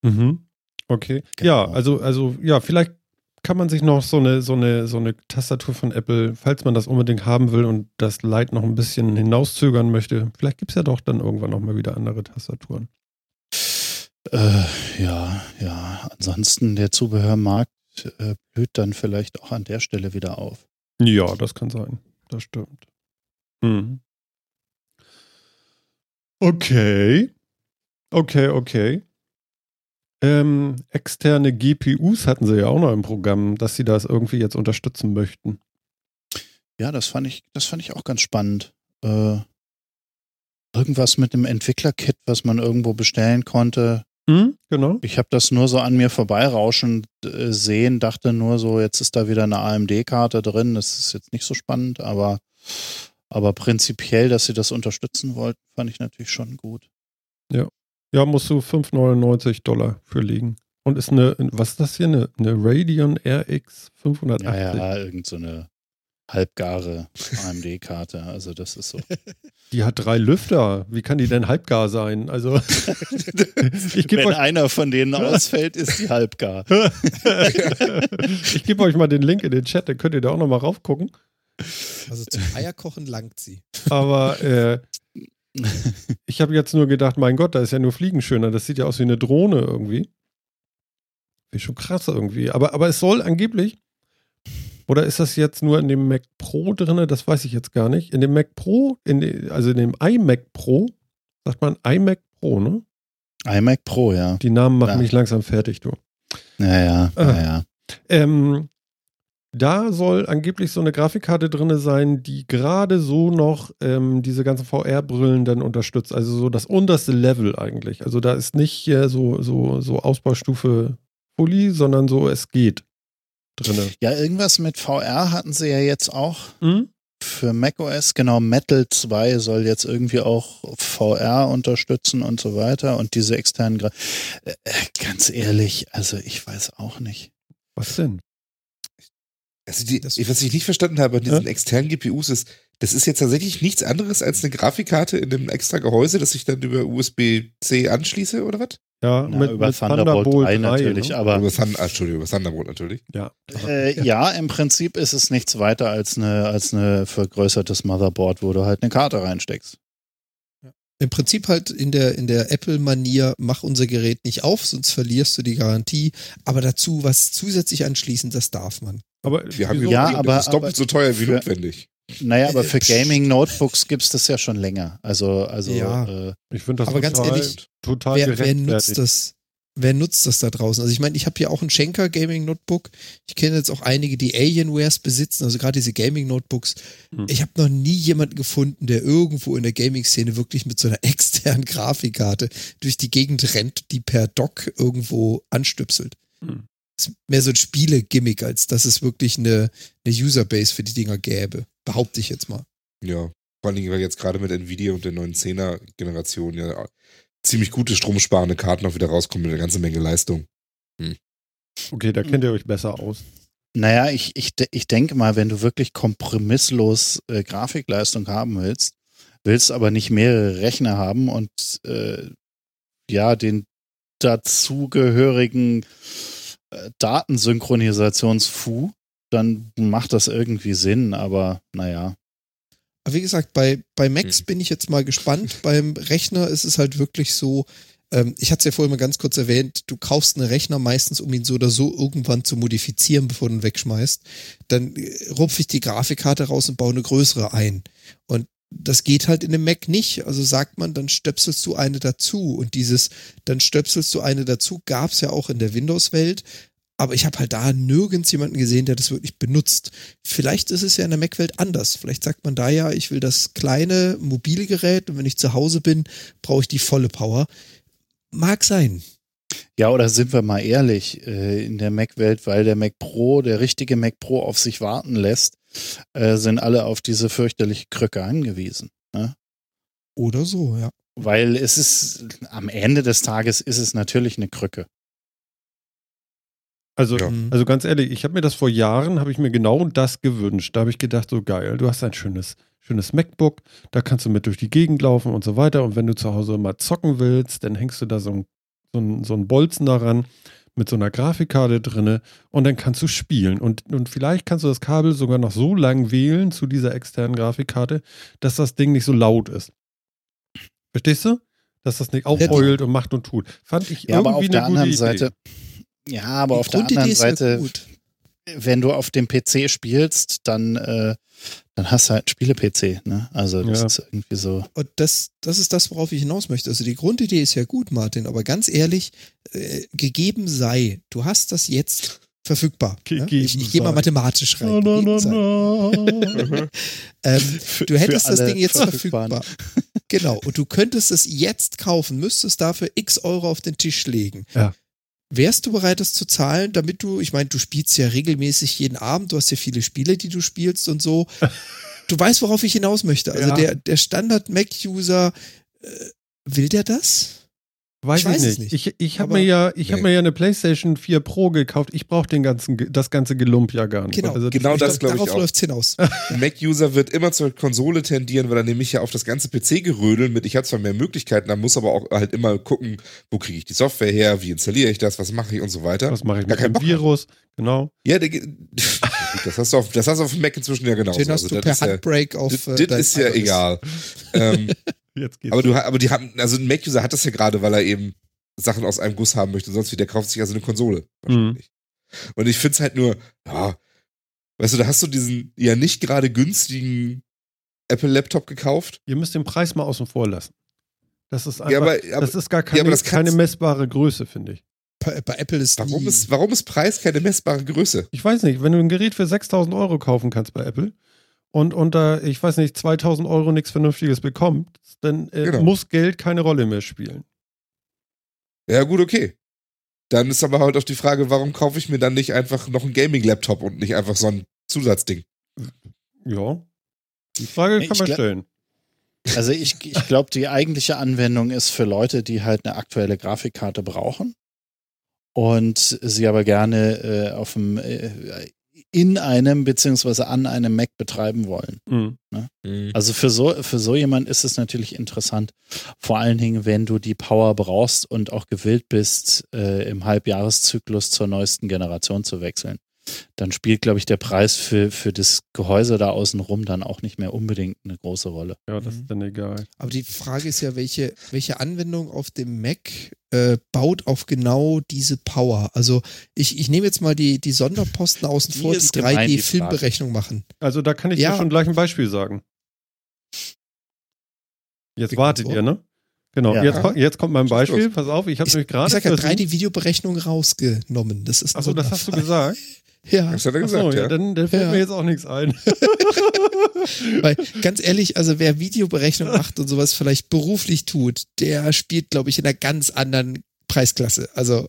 Mhm. Okay. Genau. Ja, also, also, ja, vielleicht kann man sich noch so eine, so eine, so eine Tastatur von Apple, falls man das unbedingt haben will und das Light noch ein bisschen hinauszögern möchte, vielleicht gibt es ja doch dann irgendwann nochmal wieder andere Tastaturen. Äh, ja, ja. Ansonsten der Zubehörmarkt äh, blüht dann vielleicht auch an der Stelle wieder auf. Ja, das kann sein das stimmt. Hm. Okay. Okay, okay. Ähm, externe GPUs hatten sie ja auch noch im Programm, dass sie das irgendwie jetzt unterstützen möchten. Ja, das fand ich, das fand ich auch ganz spannend. Äh, irgendwas mit dem Entwickler-Kit, was man irgendwo bestellen konnte. Mhm, genau. Ich habe das nur so an mir vorbeirauschen äh, sehen, dachte nur so, jetzt ist da wieder eine AMD-Karte drin. Das ist jetzt nicht so spannend, aber, aber prinzipiell, dass sie das unterstützen wollten, fand ich natürlich schon gut. Ja. Ja, musst du 5,99 Dollar für liegen. Und ist eine, was ist das hier? Eine, eine Radeon RX 580? Ja, ja, irgend so eine halbgare AMD-Karte. Also das ist so. Die hat drei Lüfter. Wie kann die denn halbgar sein? Also ich Wenn euch einer von denen ausfällt, ist die halbgar. ich gebe euch mal den Link in den Chat, dann könnt ihr da auch nochmal raufgucken. Also zum Eierkochen langt sie. Aber äh, ich habe jetzt nur gedacht, mein Gott, da ist ja nur Fliegen schöner. Das sieht ja aus wie eine Drohne irgendwie. Wie schon krass irgendwie. Aber, aber es soll angeblich oder ist das jetzt nur in dem Mac Pro drin? Das weiß ich jetzt gar nicht. In dem Mac Pro, in de, also in dem iMac Pro, sagt man iMac Pro, ne? iMac Pro, ja. Die Namen machen ja. mich langsam fertig, du. Ja, ja, ah. ja, ja. Ähm, da soll angeblich so eine Grafikkarte drin sein, die gerade so noch ähm, diese ganzen VR-Brillen dann unterstützt. Also so das unterste Level eigentlich. Also da ist nicht äh, so, so, so Ausbaustufe Fully, sondern so es geht drin. Ja, irgendwas mit VR hatten sie ja jetzt auch. Mhm. für macOS, genau, Metal 2 soll jetzt irgendwie auch VR unterstützen und so weiter und diese externen, Gra äh, ganz ehrlich, also ich weiß auch nicht. Was denn? Also die, was ich nicht verstanden habe an diesen ja? externen GPUs ist, das ist jetzt tatsächlich nichts anderes als eine Grafikkarte in einem extra Gehäuse, das ich dann über USB-C anschließe oder was? Ja, Na, mit, über mit Thunderbolt, Thunderbolt 3 natürlich, ne? aber. Über, Thund ah, Entschuldigung, über Thunderbolt natürlich. Ja. Äh, ja, im Prinzip ist es nichts weiter als eine, als eine vergrößertes Motherboard, wo du halt eine Karte reinsteckst. Im Prinzip halt in der, in der Apple-Manier, mach unser Gerät nicht auf, sonst verlierst du die Garantie. Aber dazu was zusätzlich anschließen, das darf man. Aber wir haben ja, aber, das ist doppelt aber so teuer wie notwendig. Naja, aber für Gaming-Notebooks gibt es das ja schon länger. Also, also ja. Äh, ich finde das aber total, ganz ehrlich, total wer, wer nutzt das? Wer nutzt das da draußen? Also ich meine, ich habe hier auch ein Schenker Gaming Notebook. Ich kenne jetzt auch einige, die Alienwares besitzen, also gerade diese Gaming Notebooks. Hm. Ich habe noch nie jemanden gefunden, der irgendwo in der Gaming-Szene wirklich mit so einer externen Grafikkarte durch die Gegend rennt, die per Dock irgendwo anstöpselt. Hm. Ist mehr so ein Spiele-Gimmick, als dass es wirklich eine, eine Userbase für die Dinger gäbe. Behaupte ich jetzt mal. Ja, vor allen Dingen, weil jetzt gerade mit Nvidia und der neuen 10er-Generation ja ziemlich gute stromsparende Karten auch wieder rauskommen mit einer ganzen Menge Leistung. Hm. Okay, da kennt ihr euch besser aus. Naja, ich, ich, ich denke mal, wenn du wirklich kompromisslos äh, Grafikleistung haben willst, willst aber nicht mehrere Rechner haben und äh, ja, den dazugehörigen äh, Datensynchronisationsfu, dann macht das irgendwie Sinn, aber naja. Aber wie gesagt, bei, bei Macs hm. bin ich jetzt mal gespannt. Beim Rechner ist es halt wirklich so, ähm, ich hatte es ja vorhin mal ganz kurz erwähnt, du kaufst einen Rechner meistens, um ihn so oder so irgendwann zu modifizieren, bevor du ihn wegschmeißt. Dann äh, rupfe ich die Grafikkarte raus und baue eine größere ein. Und das geht halt in dem Mac nicht. Also sagt man, dann stöpselst du eine dazu. Und dieses, dann stöpselst du eine dazu, gab es ja auch in der Windows-Welt. Aber ich habe halt da nirgends jemanden gesehen, der das wirklich benutzt. Vielleicht ist es ja in der Mac-Welt anders. Vielleicht sagt man da ja, ich will das kleine mobile Gerät und wenn ich zu Hause bin, brauche ich die volle Power. Mag sein. Ja, oder sind wir mal ehrlich, äh, in der Mac-Welt, weil der Mac Pro, der richtige Mac Pro auf sich warten lässt, äh, sind alle auf diese fürchterliche Krücke angewiesen. Ne? Oder so, ja. Weil es ist, am Ende des Tages ist es natürlich eine Krücke. Also, ja. also ganz ehrlich, ich habe mir das vor Jahren, habe ich mir genau das gewünscht. Da habe ich gedacht, so geil, du hast ein schönes, schönes MacBook, da kannst du mit durch die Gegend laufen und so weiter. Und wenn du zu Hause mal zocken willst, dann hängst du da so ein, so ein, so ein Bolzen daran mit so einer Grafikkarte drinne und dann kannst du spielen. Und, und vielleicht kannst du das Kabel sogar noch so lang wählen zu dieser externen Grafikkarte, dass das Ding nicht so laut ist. Verstehst du? Dass das nicht aufheult und macht und tut. Fand ich ja, irgendwie aber auf der anderen Idee. Ja, aber Die auf der anderen Seite, wenn du auf dem PC spielst, dann, äh, dann hast du halt Spiele-PC. Ne? Also das ja. ist irgendwie so. Und das, das ist das, worauf ich hinaus möchte. Also die Grundidee ist ja gut, Martin, aber ganz ehrlich, äh, gegeben sei, du hast das jetzt verfügbar. Ne? Ich, ich gehe mal mathematisch rein. No, no, no, ähm, du hättest das Ding jetzt verfügbar. genau. Und du könntest es jetzt kaufen, müsstest dafür x Euro auf den Tisch legen. Ja. Wärst du bereit, das zu zahlen, damit du, ich meine, du spielst ja regelmäßig jeden Abend, du hast ja viele Spiele, die du spielst und so. Du weißt, worauf ich hinaus möchte. Also ja. der, der Standard-Mac-User, äh, will der das? Weiß ich, weiß nicht. nicht. Ich, ich habe mir ja, ich nee. habe mir ja eine PlayStation 4 Pro gekauft. Ich brauche den ganzen, das ganze Gelump ja gar nicht. Genau, also genau das glaube ich Darauf läuft es hinaus. Mac-User wird immer zur Konsole tendieren, weil er nämlich ja auf das ganze PC-Gerödel mit, ich habe zwar mehr Möglichkeiten, da muss aber auch halt immer gucken, wo kriege ich die Software her, wie installiere ich das, was mache ich und so weiter. Was mache ich mit dem Virus, genau. Ja, der, das hast du auf, das hast du auf dem Mac inzwischen ja genauso. Den hast also, du per Handbrake ja, auf. Das, äh, das ist ja egal. ähm, Jetzt geht's. Aber du, aber die haben, also ein Mac-User hat das ja gerade, weil er eben Sachen aus einem Guss haben möchte, sonst wie der kauft sich also eine Konsole. Wahrscheinlich. Mhm. Und ich finde es halt nur, ja, weißt du, da hast du diesen ja nicht gerade günstigen Apple-Laptop gekauft. Ihr müsst den Preis mal außen vor lassen. Das ist einfach, ja, aber, aber, das ist gar keine, ja, keine messbare Größe, finde ich. Bei, bei, Apple ist warum, ist warum ist Preis keine messbare Größe? Ich weiß nicht, wenn du ein Gerät für 6000 Euro kaufen kannst bei Apple und unter, ich weiß nicht, 2000 Euro nichts Vernünftiges bekommt, dann äh, genau. muss Geld keine Rolle mehr spielen. Ja, gut, okay. Dann ist aber halt auch die Frage, warum kaufe ich mir dann nicht einfach noch einen Gaming-Laptop und nicht einfach so ein Zusatzding? Ja. Die Frage kann man stellen. Also ich, ich glaube, die eigentliche Anwendung ist für Leute, die halt eine aktuelle Grafikkarte brauchen und sie aber gerne äh, auf dem äh, in einem beziehungsweise an einem Mac betreiben wollen. Mhm. Ne? Mhm. Also für so, für so jemand ist es natürlich interessant, vor allen Dingen, wenn du die Power brauchst und auch gewillt bist, äh, im Halbjahreszyklus zur neuesten Generation zu wechseln dann spielt, glaube ich, der Preis für, für das Gehäuse da außenrum dann auch nicht mehr unbedingt eine große Rolle. Ja, das ist dann egal. Aber die Frage ist ja, welche, welche Anwendung auf dem Mac äh, baut auf genau diese Power? Also ich, ich nehme jetzt mal die, die Sonderposten außen die vor, die 3D-Filmberechnung machen. Also da kann ich ja. dir schon gleich ein Beispiel sagen. Jetzt wartet ihr, ne? Genau, ja. jetzt, jetzt, kommt mein Beispiel. Pass auf, ich habe nämlich gerade. Ich sag ja 3D-Videoberechnung rausgenommen. Das ist Achso, das hast du gesagt. Ja. Das hat er gesagt, so, ja. ja. Dann, dann fällt ja. mir jetzt auch nichts ein. Weil, ganz ehrlich, also wer Videoberechnung macht und sowas vielleicht beruflich tut, der spielt, glaube ich, in einer ganz anderen Preisklasse. Also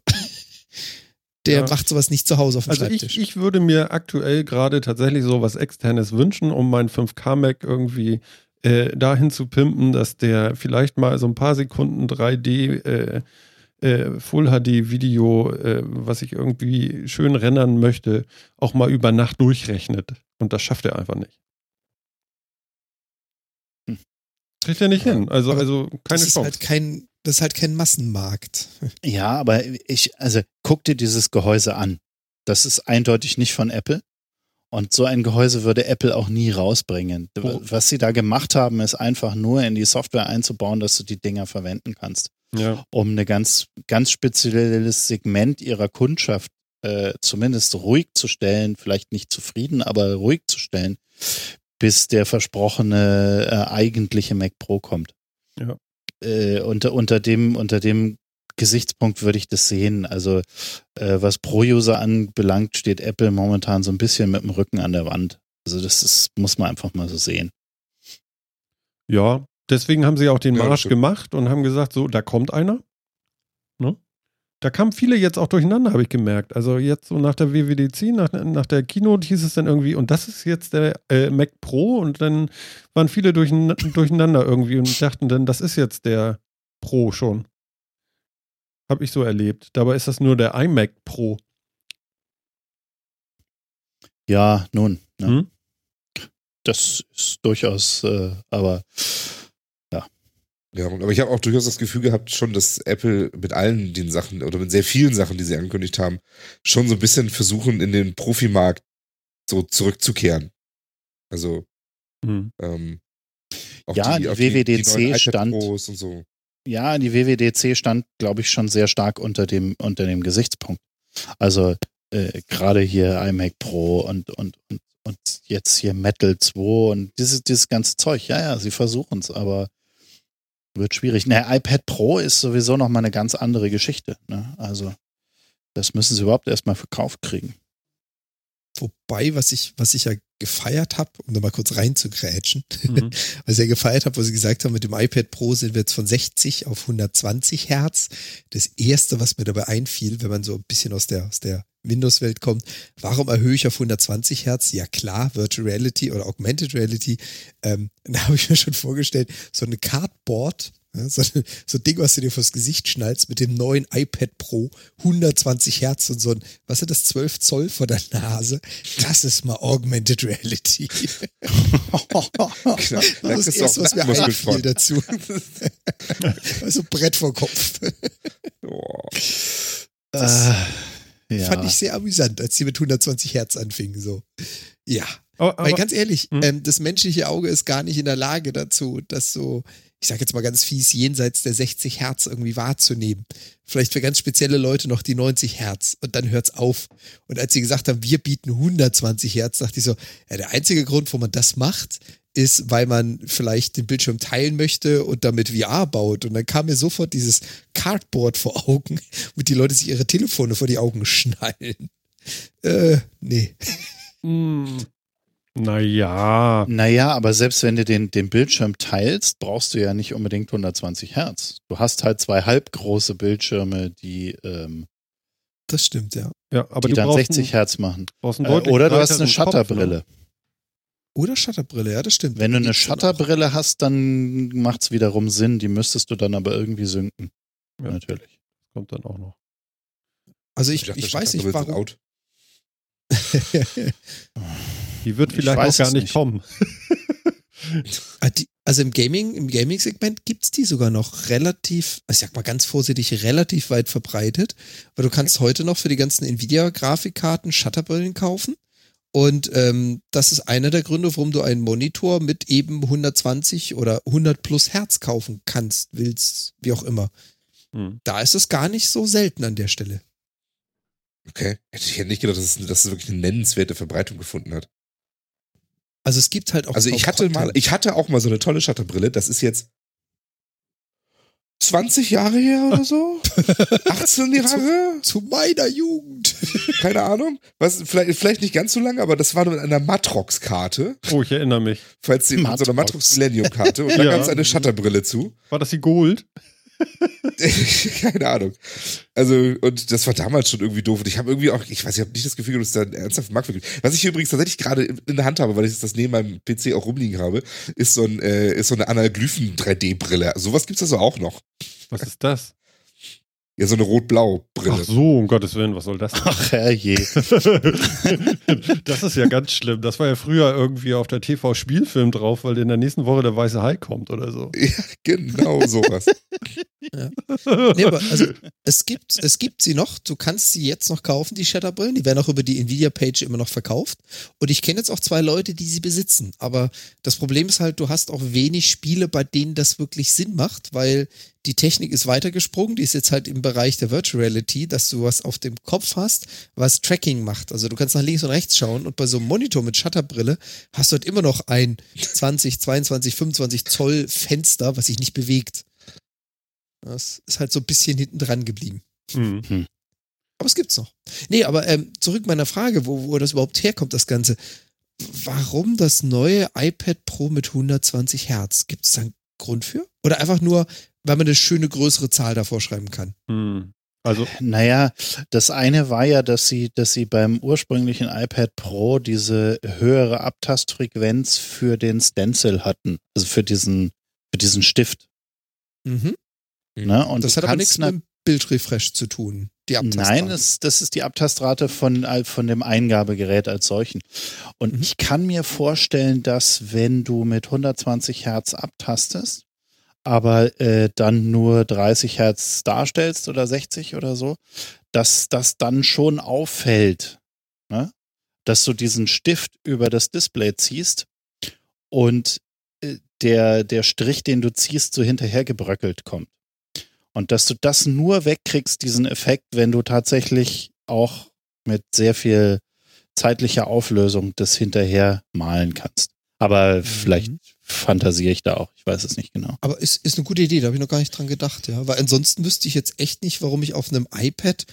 der ja. macht sowas nicht zu Hause auf dem also Schreibtisch. Ich, ich würde mir aktuell gerade tatsächlich so was Externes wünschen, um meinen 5K-Mac irgendwie äh, dahin zu pimpen, dass der vielleicht mal so ein paar Sekunden 3D äh, äh, Full HD Video, äh, was ich irgendwie schön rendern möchte, auch mal über Nacht durchrechnet. Und das schafft er einfach nicht. Hm. Kriegt er nicht hin. Also, also keine das Chance. Ist halt kein, das ist halt kein Massenmarkt. Ja, aber ich, also guck dir dieses Gehäuse an. Das ist eindeutig nicht von Apple. Und so ein Gehäuse würde Apple auch nie rausbringen. Oh. Was sie da gemacht haben, ist einfach nur in die Software einzubauen, dass du die Dinger verwenden kannst ja. um eine ganz, ganz spezielles Segment ihrer Kundschaft äh, zumindest ruhig zu stellen, vielleicht nicht zufrieden, aber ruhig zu stellen, bis der versprochene äh, eigentliche Mac Pro kommt. Ja. Äh, unter, unter, dem, unter dem Gesichtspunkt würde ich das sehen. Also äh, was Pro-User anbelangt, steht Apple momentan so ein bisschen mit dem Rücken an der Wand. Also das ist, muss man einfach mal so sehen. Ja, Deswegen haben sie auch den Marsch ja, gemacht und haben gesagt, so, da kommt einer. Ne? Da kamen viele jetzt auch durcheinander, habe ich gemerkt. Also jetzt so nach der WWDC, nach, nach der Keynote hieß es dann irgendwie, und das ist jetzt der äh, Mac Pro und dann waren viele durcheinander irgendwie und dachten dann, das ist jetzt der Pro schon. Habe ich so erlebt. Dabei ist das nur der iMac Pro. Ja, nun. Ne? Hm? Das ist durchaus, äh, aber ja, aber ich habe auch durchaus das Gefühl gehabt, schon, dass Apple mit allen den Sachen oder mit sehr vielen Sachen, die sie angekündigt haben, schon so ein bisschen versuchen, in den Profimarkt so zurückzukehren. Also, mhm. ähm, ja, die, die WWDC die, die stand. So. Ja, die WWDC stand, glaube ich, schon sehr stark unter dem, unter dem Gesichtspunkt. Also, äh, gerade hier iMac Pro und, und, und, und jetzt hier Metal 2 und dieses, dieses ganze Zeug. Ja, ja, sie versuchen es, aber wird schwierig. Ne, iPad Pro ist sowieso nochmal eine ganz andere Geschichte. Ne? Also, das müssen sie überhaupt erstmal verkauft kriegen. Wobei, was ich, was ich ja gefeiert habe, um da mal kurz reinzugrätschen, mhm. was ich ja gefeiert habe, wo sie gesagt haben, mit dem iPad Pro sind wir jetzt von 60 auf 120 Hertz. Das erste, was mir dabei einfiel, wenn man so ein bisschen aus der, aus der Windows-Welt kommt, warum erhöhe ich auf 120 Hertz? Ja klar, Virtual Reality oder Augmented Reality. Ähm, da habe ich mir schon vorgestellt, so eine Cardboard, ja, so, so ein Ding, was du dir vors Gesicht schnallst mit dem neuen iPad Pro, 120 Hertz und so ein, was ist das, 12 Zoll vor der Nase? Das ist mal Augmented Reality. genau, das ist das Erste, was mir einfiel dazu. also Brett vor Kopf. oh. Das, äh, ja. fand ich sehr amüsant, als sie mit 120 Hertz anfingen. So. Ja. Aber, aber Weil ganz ehrlich, hm? ähm, das menschliche Auge ist gar nicht in der Lage dazu, das so ich sage jetzt mal ganz fies, jenseits der 60 Hertz irgendwie wahrzunehmen. Vielleicht für ganz spezielle Leute noch die 90 Hertz und dann hört es auf. Und als sie gesagt haben, wir bieten 120 Hertz, dachte ich so, ja, der einzige Grund, wo man das macht, ist, weil man vielleicht den Bildschirm teilen möchte und damit VR baut. Und dann kam mir sofort dieses Cardboard vor Augen, wo die Leute sich ihre Telefone vor die Augen schnallen. Äh, nee. Hm. Naja. Naja, aber selbst wenn du den, den Bildschirm teilst, brauchst du ja nicht unbedingt 120 Hertz. Du hast halt zwei halbgroße Bildschirme, die ähm, das stimmt, ja. ja aber die dann 60 Hertz machen. Äh, oder du hast eine Shutterbrille. Ne? Oder Shutterbrille, ja, das stimmt. Wenn du eine Shutterbrille hast, dann macht es wiederum Sinn. Die müsstest du dann aber irgendwie synken. Ja. Natürlich. Kommt dann auch noch. Also ich, ich, dachte, ich weiß nicht, warum. die wird vielleicht auch gar nicht, nicht kommen. Ah, also im Gaming, im Gaming-Segment gibt es die sogar noch relativ, ich sag mal ganz vorsichtig, relativ weit verbreitet, weil du kannst heute noch für die ganzen Nvidia-Grafikkarten Shutterbrillen kaufen. Und ähm, das ist einer der Gründe, warum du einen Monitor mit eben 120 oder 100 plus Hertz kaufen kannst, willst, wie auch immer. Hm. Da ist es gar nicht so selten an der Stelle. Okay. Ich hätte nicht gedacht, dass es, dass es wirklich eine nennenswerte Verbreitung gefunden hat. Also es gibt halt auch. Also ich hatte mal, ich hatte auch mal so eine tolle Shutterbrille. Das ist jetzt 20 Jahre her oder so? 18 Jahre? Zu, zu, meiner Jugend. Keine Ahnung. Was, vielleicht, vielleicht nicht ganz so lange, aber das war nur in einer Matrox-Karte. Oh, ich erinnere mich. Falls sie Matrox. so einer Matrox Millennium-Karte. Und da ja. gab es eine Shutterbrille zu. War das die Gold? Keine Ahnung. Also, und das war damals schon irgendwie doof. Und ich habe irgendwie auch, ich weiß, ich habe nicht das Gefühl, dass da ein ernsthafter Markt gibt. Was ich übrigens tatsächlich gerade in der Hand habe, weil ich das neben meinem PC auch rumliegen habe, ist so, ein, äh, ist so eine Anaglyphen-3D-Brille. Sowas gibt es also auch noch. Was ist das? Ja, so eine Rot-Blau-Brille. Ach so, um Gottes Willen, was soll das? Denn? Ach, herrje. das ist ja ganz schlimm. Das war ja früher irgendwie auf der TV-Spielfilm drauf, weil in der nächsten Woche der weiße Hai kommt oder so. Ja, genau sowas. ja. Nee, aber also, es gibt, es gibt sie noch. Du kannst sie jetzt noch kaufen, die Shatterbrillen. Die werden auch über die Nvidia-Page immer noch verkauft. Und ich kenne jetzt auch zwei Leute, die sie besitzen. Aber das Problem ist halt, du hast auch wenig Spiele, bei denen das wirklich Sinn macht, weil die Technik ist weitergesprungen, die ist jetzt halt im Bereich der Virtual Reality, dass du was auf dem Kopf hast, was Tracking macht. Also du kannst nach links und rechts schauen und bei so einem Monitor mit Shutterbrille hast du halt immer noch ein 20, 22, 25 Zoll Fenster, was sich nicht bewegt. Das ist halt so ein bisschen hinten dran geblieben. Mhm. Hm. Aber es gibt's noch. Nee, aber ähm, zurück meiner Frage, wo, wo das überhaupt herkommt, das Ganze. Warum das neue iPad Pro mit 120 Hertz? Gibt es da einen Grund für? Oder einfach nur, weil man eine schöne größere Zahl davor schreiben kann. Hm. Also, naja, das eine war ja, dass sie, dass sie beim ursprünglichen iPad Pro diese höhere Abtastfrequenz für den Stencil hatten, also für diesen, für diesen Stift. Mhm. Ne? Und das hat aber nichts mit dem Bildrefresh zu tun. Die Nein, das, das ist die Abtastrate von, von dem Eingabegerät als solchen. Und mhm. ich kann mir vorstellen, dass wenn du mit 120 Hertz abtastest, aber äh, dann nur 30 Hertz darstellst oder 60 oder so, dass das dann schon auffällt, ne? dass du diesen Stift über das Display ziehst und äh, der, der Strich, den du ziehst, so hinterhergebröckelt kommt. Und dass du das nur wegkriegst, diesen Effekt, wenn du tatsächlich auch mit sehr viel zeitlicher Auflösung das hinterher malen kannst. Aber mhm. vielleicht fantasiere ich da auch. Ich weiß es nicht genau. Aber ist, ist eine gute Idee, da habe ich noch gar nicht dran gedacht, ja. Weil ansonsten wüsste ich jetzt echt nicht, warum ich auf einem iPad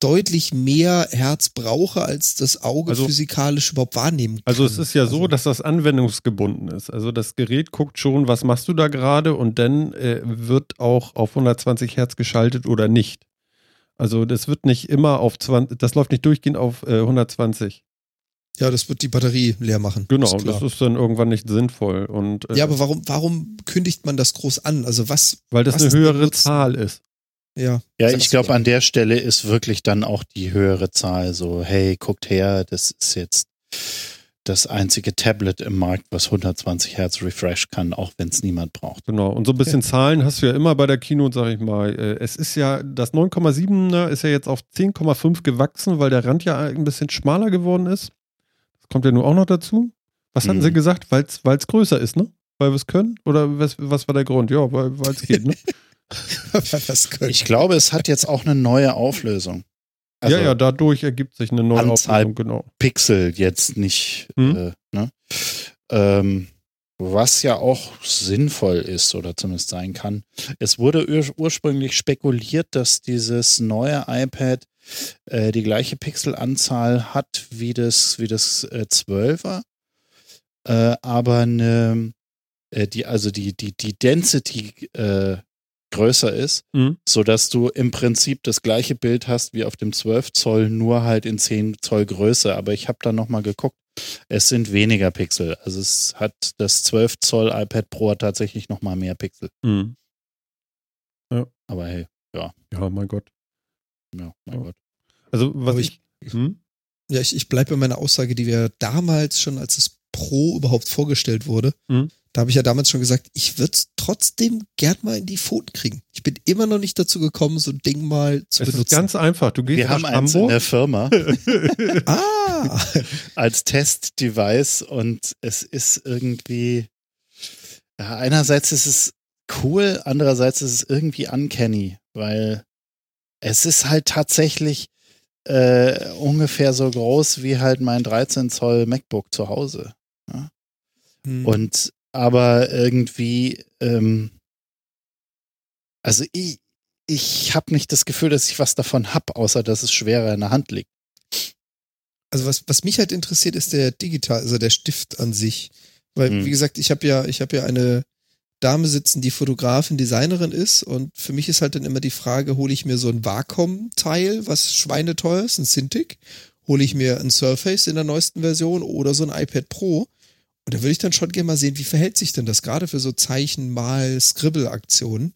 deutlich mehr Herz brauche, als das Auge also, physikalisch überhaupt wahrnehmen kann. Also es ist ja also, so, dass das anwendungsgebunden ist. Also das Gerät guckt schon, was machst du da gerade und dann äh, wird auch auf 120 Hertz geschaltet oder nicht. Also das wird nicht immer auf 20, das läuft nicht durchgehend auf äh, 120. Ja, das wird die Batterie leer machen. Genau, ist das ist dann irgendwann nicht sinnvoll. Und, äh, ja, aber warum, warum kündigt man das groß an? Also was? Weil das was eine höhere Zahl ist. Ja. Ja, ich glaube, an der Stelle ist wirklich dann auch die höhere Zahl so, hey, guckt her, das ist jetzt das einzige Tablet im Markt, was 120 Hertz Refresh kann, auch wenn es niemand braucht. Genau. Und so ein bisschen ja. Zahlen hast du ja immer bei der Kino, sag ich mal. Äh, es ist ja, das 9,7er ist ja jetzt auf 10,5 gewachsen, weil der Rand ja ein bisschen schmaler geworden ist. Kommt ja nur auch noch dazu. Was hatten mhm. sie gesagt? Weil es größer ist, ne? Weil wir es können? Oder was, was war der Grund? Ja, weil es geht, ne? ich glaube, es hat jetzt auch eine neue Auflösung. Also ja, ja, dadurch ergibt sich eine neue Anzahl Auflösung, genau. Pixel jetzt nicht. Hm? Äh, ne? ähm, was ja auch sinnvoll ist oder zumindest sein kann. Es wurde ur ursprünglich spekuliert, dass dieses neue iPad äh, die gleiche Pixelanzahl hat wie das, wie das äh, 12er, äh, aber eine, äh, die, also die, die, die Density äh, größer ist, mhm. sodass du im Prinzip das gleiche Bild hast wie auf dem 12 Zoll, nur halt in 10 Zoll Größe. Aber ich habe da nochmal geguckt, es sind weniger Pixel. Also es hat das 12 Zoll iPad Pro tatsächlich nochmal mehr Pixel. Mhm. Ja. Aber hey, ja. Ja, mein Gott. Ja, mein ja. Gott. Also was Aber ich, hm? ja, ich, ich bleibe bei meiner Aussage, die wir damals schon, als es Pro überhaupt vorgestellt wurde, mhm. da habe ich ja damals schon gesagt, ich würde es trotzdem gern mal in die Pfoten kriegen. Ich bin immer noch nicht dazu gekommen, so ein Ding mal zu es benutzen. Ist ganz einfach. Du gehst Wir haben eins in der Firma. ah. Als Testdevice und es ist irgendwie, ja, einerseits ist es cool, andererseits ist es irgendwie uncanny, weil es ist halt tatsächlich äh, ungefähr so groß wie halt mein 13 Zoll MacBook zu Hause. Ja? Hm. Und aber irgendwie, ähm, also ich, ich habe nicht das Gefühl, dass ich was davon habe, außer dass es schwerer in der Hand liegt. Also was, was mich halt interessiert, ist der digital, also der Stift an sich. Weil, hm. wie gesagt, ich habe ja, ich habe ja eine Dame sitzen, die Fotografin, Designerin ist. Und für mich ist halt dann immer die Frage, hole ich mir so ein Wacom-Teil, was schweineteuer ist, ein Cintiq, hole ich mir ein Surface in der neuesten Version oder so ein iPad Pro. Und da würde ich dann schon gerne mal sehen, wie verhält sich denn das gerade für so Zeichen, Mal, Scribble-Aktionen.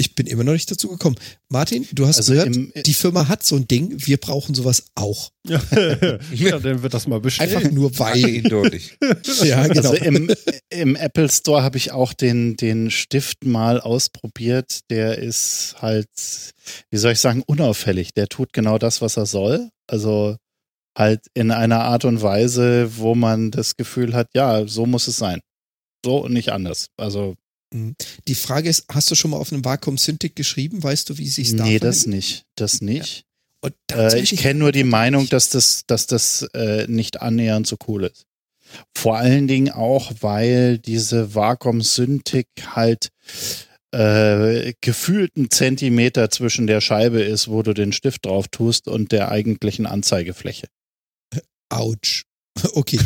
Ich bin immer noch nicht dazu gekommen. Martin, du hast also gehört, im, die Firma hat so ein Ding, wir brauchen sowas auch. Ja, dann wird das mal bestellt. Einfach nur weil. Eindeutig. ja, genau. Also im, im Apple Store habe ich auch den, den Stift mal ausprobiert. Der ist halt, wie soll ich sagen, unauffällig. Der tut genau das, was er soll. Also halt in einer Art und Weise, wo man das Gefühl hat, ja, so muss es sein. So und nicht anders. Also. Die Frage ist, hast du schon mal auf einem Vakuum Syntic geschrieben? Weißt du, wie sich da Nee, das nicht. Das nicht. Ja. Äh, ich kenne nur die Meinung, dass das, dass das äh, nicht annähernd so cool ist. Vor allen Dingen auch, weil diese Vakuum Syntic halt äh, gefühlt ein Zentimeter zwischen der Scheibe ist, wo du den Stift drauf tust und der eigentlichen Anzeigefläche. Autsch. Okay.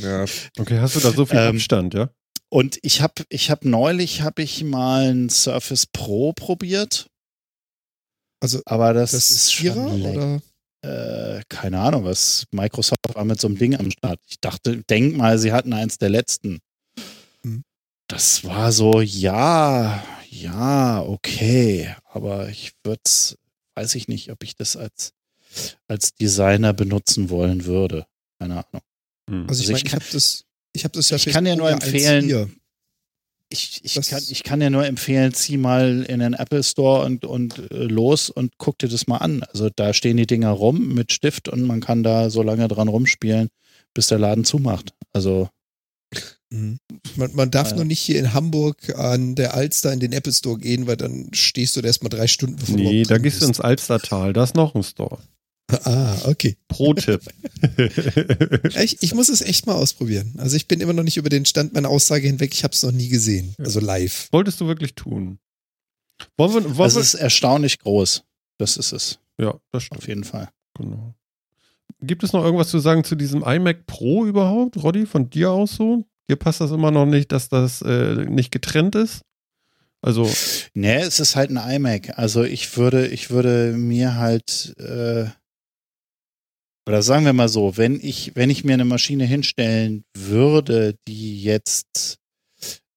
ja. Okay, hast du da so viel ähm, Abstand, ja? Und ich habe ich hab neulich habe ich mal ein Surface Pro probiert. Also aber das, das ist schon oder äh, keine Ahnung, was Microsoft war mit so einem Ding am Start. Ich dachte, denk mal, sie hatten eins der letzten. Hm. Das war so, ja, ja, okay, aber ich würde weiß ich nicht, ob ich das als als Designer benutzen wollen würde. Keine Ahnung. Hm. Also ich, also ich, mein, ich habe das ich habe das ja Ich kann ja nur empfehlen. Ich, ich, kann, ich kann ja nur empfehlen, zieh mal in den Apple Store und, und äh, los und guck dir das mal an. Also da stehen die Dinger rum mit Stift und man kann da so lange dran rumspielen, bis der Laden zumacht. Also mhm. man, man, darf äh, nur nicht hier in Hamburg an der Alster in den Apple Store gehen, weil dann stehst du da erstmal drei Stunden bevor Nee, da gehst du ins Alstertal, da ist noch ein Store. Ah, okay. Pro-Tipp. ich, ich muss es echt mal ausprobieren. Also ich bin immer noch nicht über den Stand meiner Aussage hinweg. Ich habe es noch nie gesehen. Also live. Wolltest du wirklich tun? Wollen wir, wollen das ist erstaunlich groß. Das ist es. Ja, das stimmt. Auf jeden Fall. Genau. Gibt es noch irgendwas zu sagen zu diesem iMac Pro überhaupt, Roddy, von dir aus so? Dir passt das immer noch nicht, dass das äh, nicht getrennt ist? Also. Nee, es ist halt ein iMac. Also ich würde, ich würde mir halt äh, oder sagen wir mal so, wenn ich, wenn ich mir eine Maschine hinstellen würde, die jetzt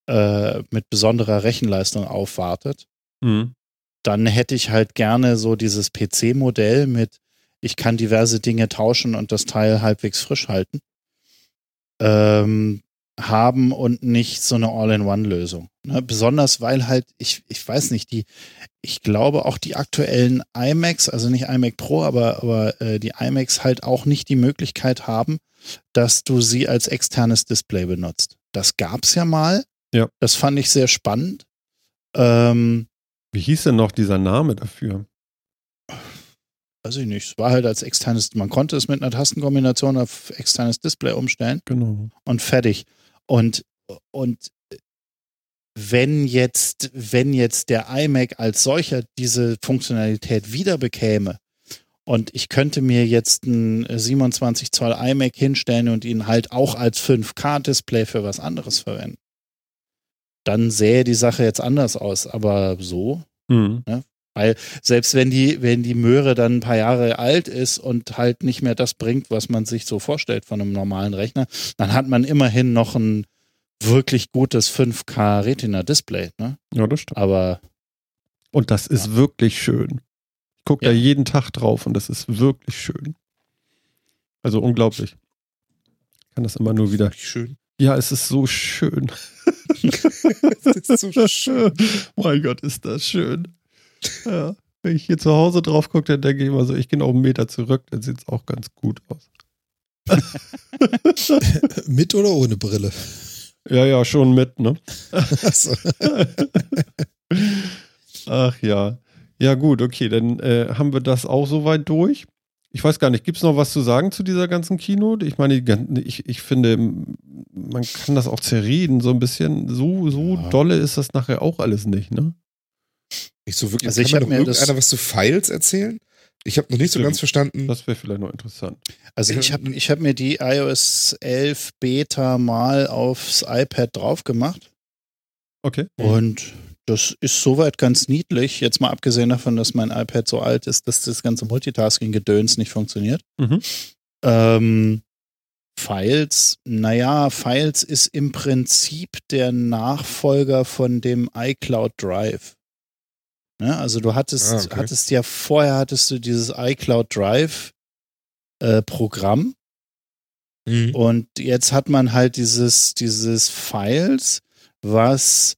äh, mit besonderer Rechenleistung aufwartet, mhm. dann hätte ich halt gerne so dieses PC-Modell mit, ich kann diverse Dinge tauschen und das Teil halbwegs frisch halten. Ähm, haben und nicht so eine All-in-One-Lösung. Ne? Besonders weil halt, ich, ich weiß nicht, die, ich glaube auch die aktuellen iMacs, also nicht iMac Pro, aber, aber äh, die iMacs halt auch nicht die Möglichkeit haben, dass du sie als externes Display benutzt. Das gab's ja mal. Ja. Das fand ich sehr spannend. Ähm, Wie hieß denn noch dieser Name dafür? Weiß ich nicht. Es war halt als externes, man konnte es mit einer Tastenkombination auf externes Display umstellen. Genau. Und fertig. Und, und wenn jetzt, wenn jetzt der iMac als solcher diese Funktionalität wieder bekäme und ich könnte mir jetzt ein 27 Zoll iMac hinstellen und ihn halt auch als 5K-Display für was anderes verwenden, dann sähe die Sache jetzt anders aus. Aber so, mhm. ne? Weil selbst wenn die, wenn die Möhre dann ein paar Jahre alt ist und halt nicht mehr das bringt, was man sich so vorstellt von einem normalen Rechner, dann hat man immerhin noch ein wirklich gutes 5K Retina Display. Ne? Ja, das stimmt. Aber. Und das ist ja. wirklich schön. Ich gucke ja. da jeden Tag drauf und das ist wirklich schön. Also unglaublich. Ich kann das immer nur wieder. Schön. Ja, es ist so schön. es ist so schön. mein Gott, ist das schön. Ja. Wenn ich hier zu Hause drauf gucke, dann denke ich immer so, ich gehe noch einen Meter zurück, dann sieht es auch ganz gut aus. mit oder ohne Brille? Ja, ja, schon mit, ne? Ach ja. Ja, gut, okay, dann äh, haben wir das auch soweit durch. Ich weiß gar nicht, gibt es noch was zu sagen zu dieser ganzen Keynote? Ich meine, ich, ich finde, man kann das auch zerreden, so ein bisschen. So, so ja. dolle ist das nachher auch alles nicht, ne? Nicht so wirklich. Also kann ich mir noch irgendeiner was zu Files erzählen? Ich habe noch nicht so ganz verstanden. Das wäre vielleicht noch interessant. Also ich habe ich hab mir die iOS 11 Beta mal aufs iPad drauf gemacht. Okay. Und das ist soweit ganz niedlich. Jetzt mal abgesehen davon, dass mein iPad so alt ist, dass das ganze Multitasking-Gedöns nicht funktioniert. Mhm. Ähm, Files, naja, Files ist im Prinzip der Nachfolger von dem iCloud Drive. Ne? Also du hattest, ah, okay. hattest ja vorher hattest du dieses iCloud Drive äh, Programm mhm. und jetzt hat man halt dieses, dieses Files, was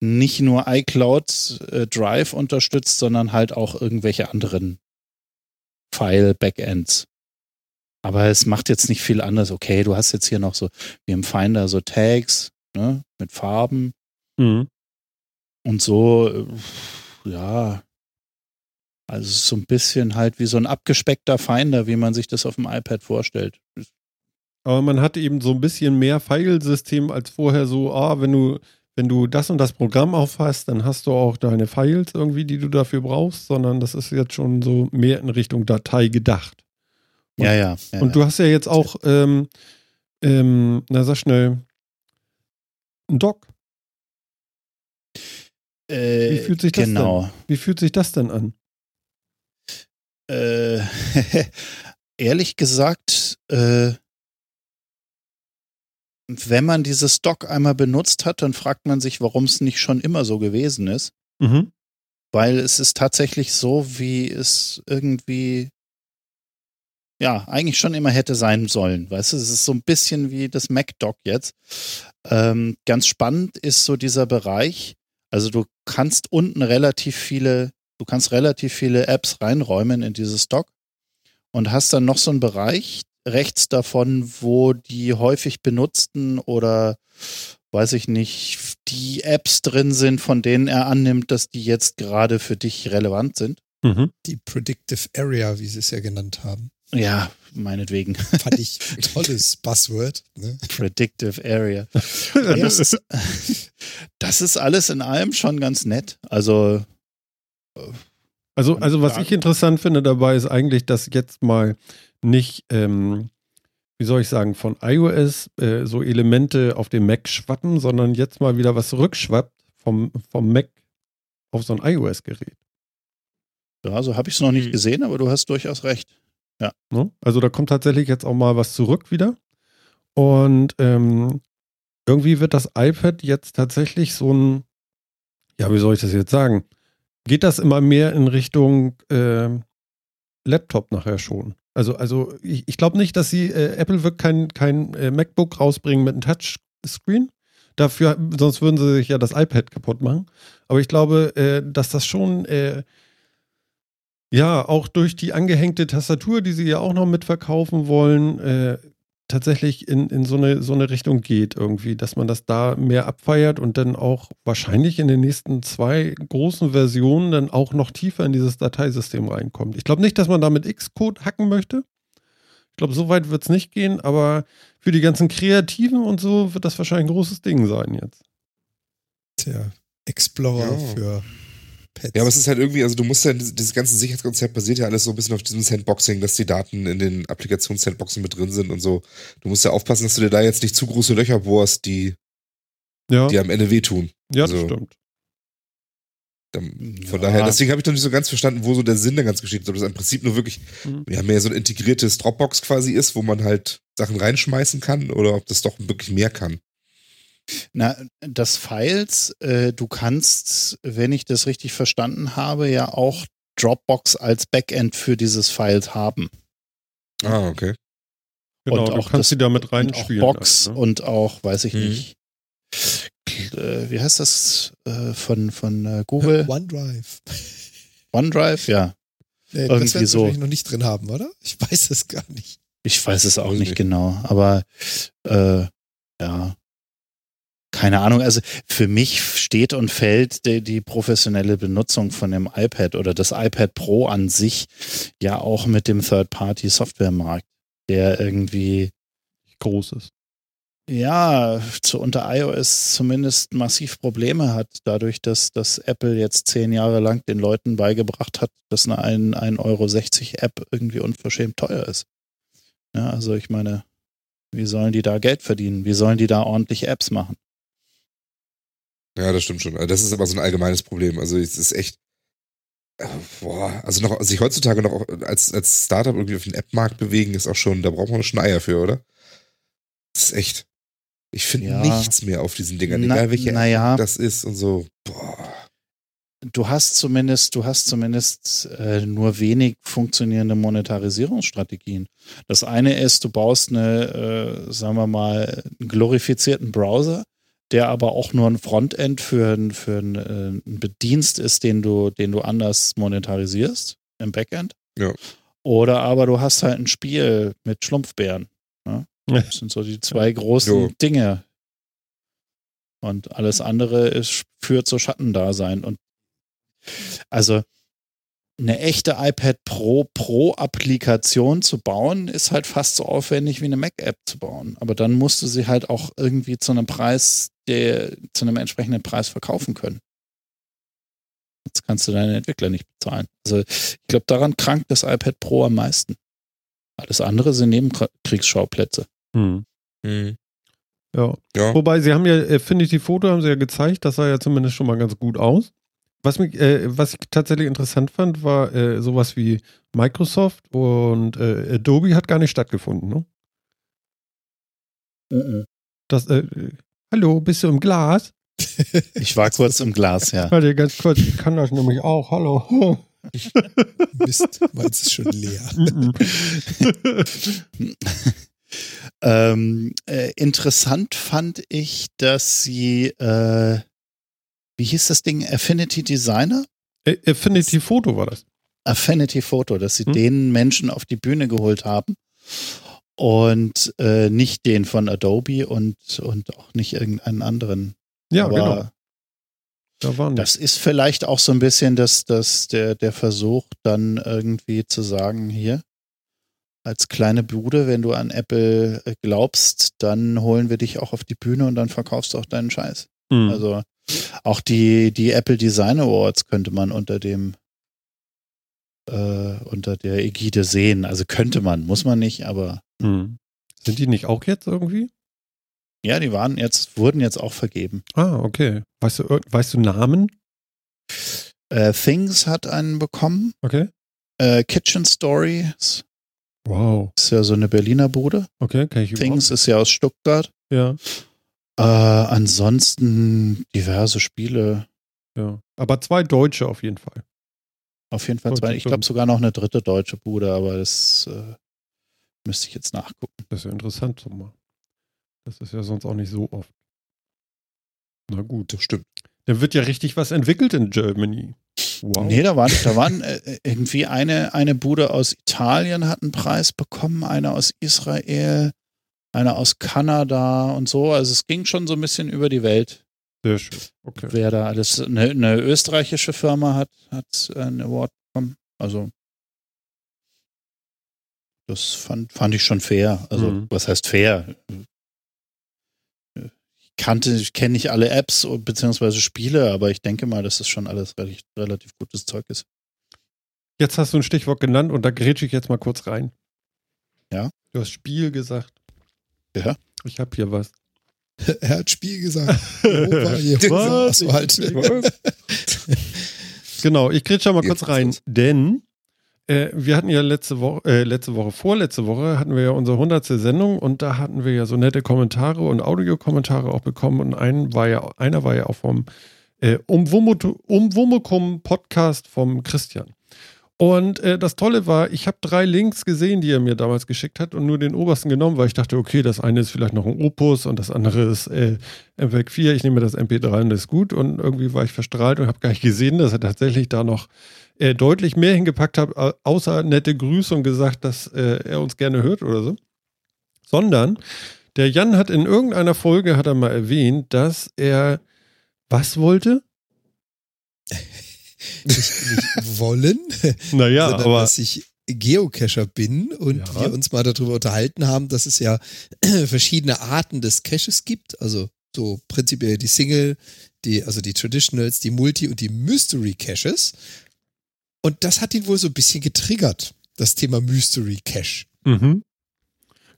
nicht nur iCloud äh, Drive unterstützt, sondern halt auch irgendwelche anderen File-Backends. Aber es macht jetzt nicht viel anders. Okay, du hast jetzt hier noch so, wie im Finder, so Tags ne, mit Farben. Mhm. Und so, äh, ja, also so ein bisschen halt wie so ein abgespeckter Finder, wie man sich das auf dem iPad vorstellt. Aber man hat eben so ein bisschen mehr Filesystem als vorher so, ah, wenn du, wenn du das und das Programm aufhast, dann hast du auch deine Files irgendwie, die du dafür brauchst, sondern das ist jetzt schon so mehr in Richtung Datei gedacht. Und, ja, ja, ja. Und du hast ja jetzt auch, ähm, ähm, na sag schnell, ein Dock. Äh, Wie fühlt sich das genau. denn? Wie fühlt sich das denn an? Äh, ehrlich gesagt, äh, wenn man dieses Stock einmal benutzt hat, dann fragt man sich, warum es nicht schon immer so gewesen ist. Mhm. Weil es ist tatsächlich so, wie es irgendwie ja, eigentlich schon immer hätte sein sollen. Weißt du, es ist so ein bisschen wie das Mac-Dock jetzt. Ähm, ganz spannend ist so dieser Bereich, also du kannst unten relativ viele, du kannst relativ viele Apps reinräumen in dieses Dock und hast dann noch so einen Bereich rechts davon, wo die häufig benutzten oder weiß ich nicht, die Apps drin sind, von denen er annimmt, dass die jetzt gerade für dich relevant sind. Mhm. Die Predictive Area, wie sie es ja genannt haben. Ja, meinetwegen. Fand ich ein tolles Buzzword. Ne? Predictive Area. das, ist, das ist alles in allem schon ganz nett. Also. Also, also was ich interessant finde dabei ist eigentlich, dass jetzt mal nicht, ähm, wie soll ich sagen, von iOS äh, so Elemente auf den Mac schwappen, sondern jetzt mal wieder was rückschwappt vom, vom Mac auf so ein iOS-Gerät. Ja, so habe ich es noch nicht hm. gesehen, aber du hast durchaus recht. Ja. Ne? Also da kommt tatsächlich jetzt auch mal was zurück wieder. Und ähm, irgendwie wird das iPad jetzt tatsächlich so ein, ja, wie soll ich das jetzt sagen? Geht das immer mehr in Richtung äh, Laptop nachher schon? Also, also ich, ich glaube nicht, dass sie, äh, Apple wird kein, kein äh, MacBook rausbringen mit einem Touchscreen. Dafür, sonst würden sie sich ja das iPad kaputt machen. Aber ich glaube, äh, dass das schon äh, ja, auch durch die angehängte Tastatur, die sie ja auch noch mitverkaufen wollen, äh, tatsächlich in, in so, eine, so eine Richtung geht irgendwie, dass man das da mehr abfeiert und dann auch wahrscheinlich in den nächsten zwei großen Versionen dann auch noch tiefer in dieses Dateisystem reinkommt. Ich glaube nicht, dass man da mit Xcode hacken möchte. Ich glaube, so weit wird es nicht gehen, aber für die ganzen Kreativen und so wird das wahrscheinlich ein großes Ding sein jetzt. Tja, Explorer ja. für Pads. Ja, aber es ist halt irgendwie, also du musst ja, dieses ganze Sicherheitskonzept basiert ja alles so ein bisschen auf diesem Sandboxing, dass die Daten in den Applikations-Sandboxen mit drin sind und so. Du musst ja aufpassen, dass du dir da jetzt nicht zu große Löcher bohrst, die ja. die am Ende wehtun. Ja, also, das stimmt. Dann, von ja. daher, deswegen habe ich noch nicht so ganz verstanden, wo so der Sinn der ganzen Geschichte ist. Ob das im Prinzip nur wirklich mhm. ja, mehr so ein integriertes Dropbox quasi ist, wo man halt Sachen reinschmeißen kann oder ob das doch wirklich mehr kann. Na, das Files, äh, du kannst, wenn ich das richtig verstanden habe, ja auch Dropbox als Backend für dieses Files haben. Ah, okay. Genau, und auch kannst das, sie damit reinspielen. Und auch Box also, ne? und auch, weiß ich mhm. nicht, äh, wie heißt das äh, von, von äh, Google? OneDrive. OneDrive, ja. Nee, Irgendwie das so. noch nicht drin haben, oder? Ich weiß es gar nicht. Ich weiß es auch nicht genau, aber äh, ja, keine Ahnung. Also für mich steht und fällt die, die, professionelle Benutzung von dem iPad oder das iPad Pro an sich ja auch mit dem Third-Party-Software-Markt, der irgendwie groß ist ja, zu unter iOS zumindest massiv Probleme hat, dadurch, dass, dass Apple jetzt zehn Jahre lang den Leuten beigebracht hat, dass eine 1,60 Euro App irgendwie unverschämt teuer ist. Ja, also ich meine, wie sollen die da Geld verdienen? Wie sollen die da ordentlich Apps machen? Ja, das stimmt schon. Also das ist aber so ein allgemeines Problem. Also es ist echt, äh, boah, also noch, sich heutzutage noch als, als Startup irgendwie auf den App-Markt bewegen, ist auch schon, da braucht man schon Eier für, oder? Das ist echt. Ich finde ja. nichts mehr auf diesen Dingern, egal welche naja. das ist und so. Boah. Du hast zumindest, du hast zumindest äh, nur wenig funktionierende Monetarisierungsstrategien. Das eine ist, du baust eine, äh, sagen wir mal, einen glorifizierten Browser, der aber auch nur ein Frontend für, ein, für ein, äh, einen Bedienst ist, den du, den du anders monetarisierst im Backend. Ja. Oder aber du hast halt ein Spiel mit Schlumpfbären. Das sind so die zwei großen jo. Dinge. Und alles andere ist, führt zu Schattendasein. Und also eine echte iPad Pro Pro-Applikation zu bauen, ist halt fast so aufwendig wie eine Mac-App zu bauen. Aber dann musst du sie halt auch irgendwie zu einem Preis, der zu einem entsprechenden Preis verkaufen können. Jetzt kannst du deine Entwickler nicht bezahlen. Also ich glaube, daran krankt das iPad Pro am meisten. Alles andere sind Nebenkriegsschauplätze. Hm. Hm. Ja. ja. Wobei, sie haben ja Affinity Photo haben sie ja gezeigt, das sah ja zumindest schon mal ganz gut aus. Was, mich, äh, was ich tatsächlich interessant fand, war äh, sowas wie Microsoft und äh, Adobe hat gar nicht stattgefunden, ne? Mhm. Das, äh, hallo, bist du im Glas? Ich war kurz im Glas, ja. Warte, ganz kurz, ich kann das nämlich auch. Hallo. Mist, meins ist schon leer. Ähm, äh, interessant fand ich, dass sie, äh, wie hieß das Ding, Affinity Designer? Affinity Photo war das. Affinity Photo, dass sie hm? den Menschen auf die Bühne geholt haben und äh, nicht den von Adobe und, und auch nicht irgendeinen anderen. Ja, Aber genau. Da das ist vielleicht auch so ein bisschen das, das, der, der Versuch, dann irgendwie zu sagen, hier, als kleine Bude, wenn du an Apple äh, glaubst, dann holen wir dich auch auf die Bühne und dann verkaufst du auch deinen Scheiß. Mhm. Also auch die, die Apple Design Awards könnte man unter dem äh, unter der Ägide sehen. Also könnte man, muss man nicht, aber. Mhm. Sind die nicht auch jetzt irgendwie? Ja, die waren jetzt, wurden jetzt auch vergeben. Ah, okay. Weißt du, weißt du Namen? Äh, Things hat einen bekommen. Okay. Äh, Kitchen Stories Wow. Ist ja so eine Berliner Bude. Okay, kann ich Things ist ja aus Stuttgart. Ja. Äh, ansonsten diverse Spiele. Ja. Aber zwei Deutsche auf jeden Fall. Auf jeden Fall zwei. Ich glaube sogar noch eine dritte deutsche Bude, aber das äh, müsste ich jetzt nachgucken. Das ist ja interessant, so mal. Das ist ja sonst auch nicht so oft. Na gut. Das stimmt. Da wird ja richtig was entwickelt in Germany. Wow. Nee, da waren, da waren äh, irgendwie eine, eine Bude aus Italien hat einen Preis bekommen, eine aus Israel, eine aus Kanada und so. Also es ging schon so ein bisschen über die Welt. Sehr schön. Okay. Wer da alles, eine, eine österreichische Firma hat, hat einen Award bekommen. Also das fand, fand ich schon fair. Also, mhm. was heißt fair? kannte, ich kenne nicht alle Apps bzw. Spiele, aber ich denke mal, dass das schon alles relativ, relativ gutes Zeug ist. Jetzt hast du ein Stichwort genannt und da grätsche ich jetzt mal kurz rein. Ja. Du hast Spiel gesagt. Ja. Ich habe hier was. er hat Spiel gesagt. Jehova, Jehova. Achso, halt. genau, ich kriege schon mal kurz rein, denn äh, wir hatten ja letzte Woche, äh, letzte Woche, vorletzte Woche hatten wir ja unsere 100. Sendung und da hatten wir ja so nette Kommentare und Audiokommentare auch bekommen und ein war ja, einer war ja auch vom äh, Umwomukum Podcast vom Christian. Und äh, das Tolle war, ich habe drei Links gesehen, die er mir damals geschickt hat und nur den obersten genommen, weil ich dachte, okay, das eine ist vielleicht noch ein Opus und das andere ist äh, MPEG 4. Ich nehme das MP3 und das ist gut. Und irgendwie war ich verstrahlt und habe gar nicht gesehen, dass er tatsächlich da noch äh, deutlich mehr hingepackt hat, außer nette Grüße und gesagt, dass äh, er uns gerne hört oder so. Sondern der Jan hat in irgendeiner Folge hat er mal erwähnt, dass er was wollte? nicht, nicht wollen, naja, sondern aber dass ich Geocacher bin und ja. wir uns mal darüber unterhalten haben, dass es ja verschiedene Arten des Caches gibt. Also so prinzipiell die Single, die, also die Traditionals, die Multi und die Mystery Caches. Und das hat ihn wohl so ein bisschen getriggert, das Thema Mystery Cache. Mhm.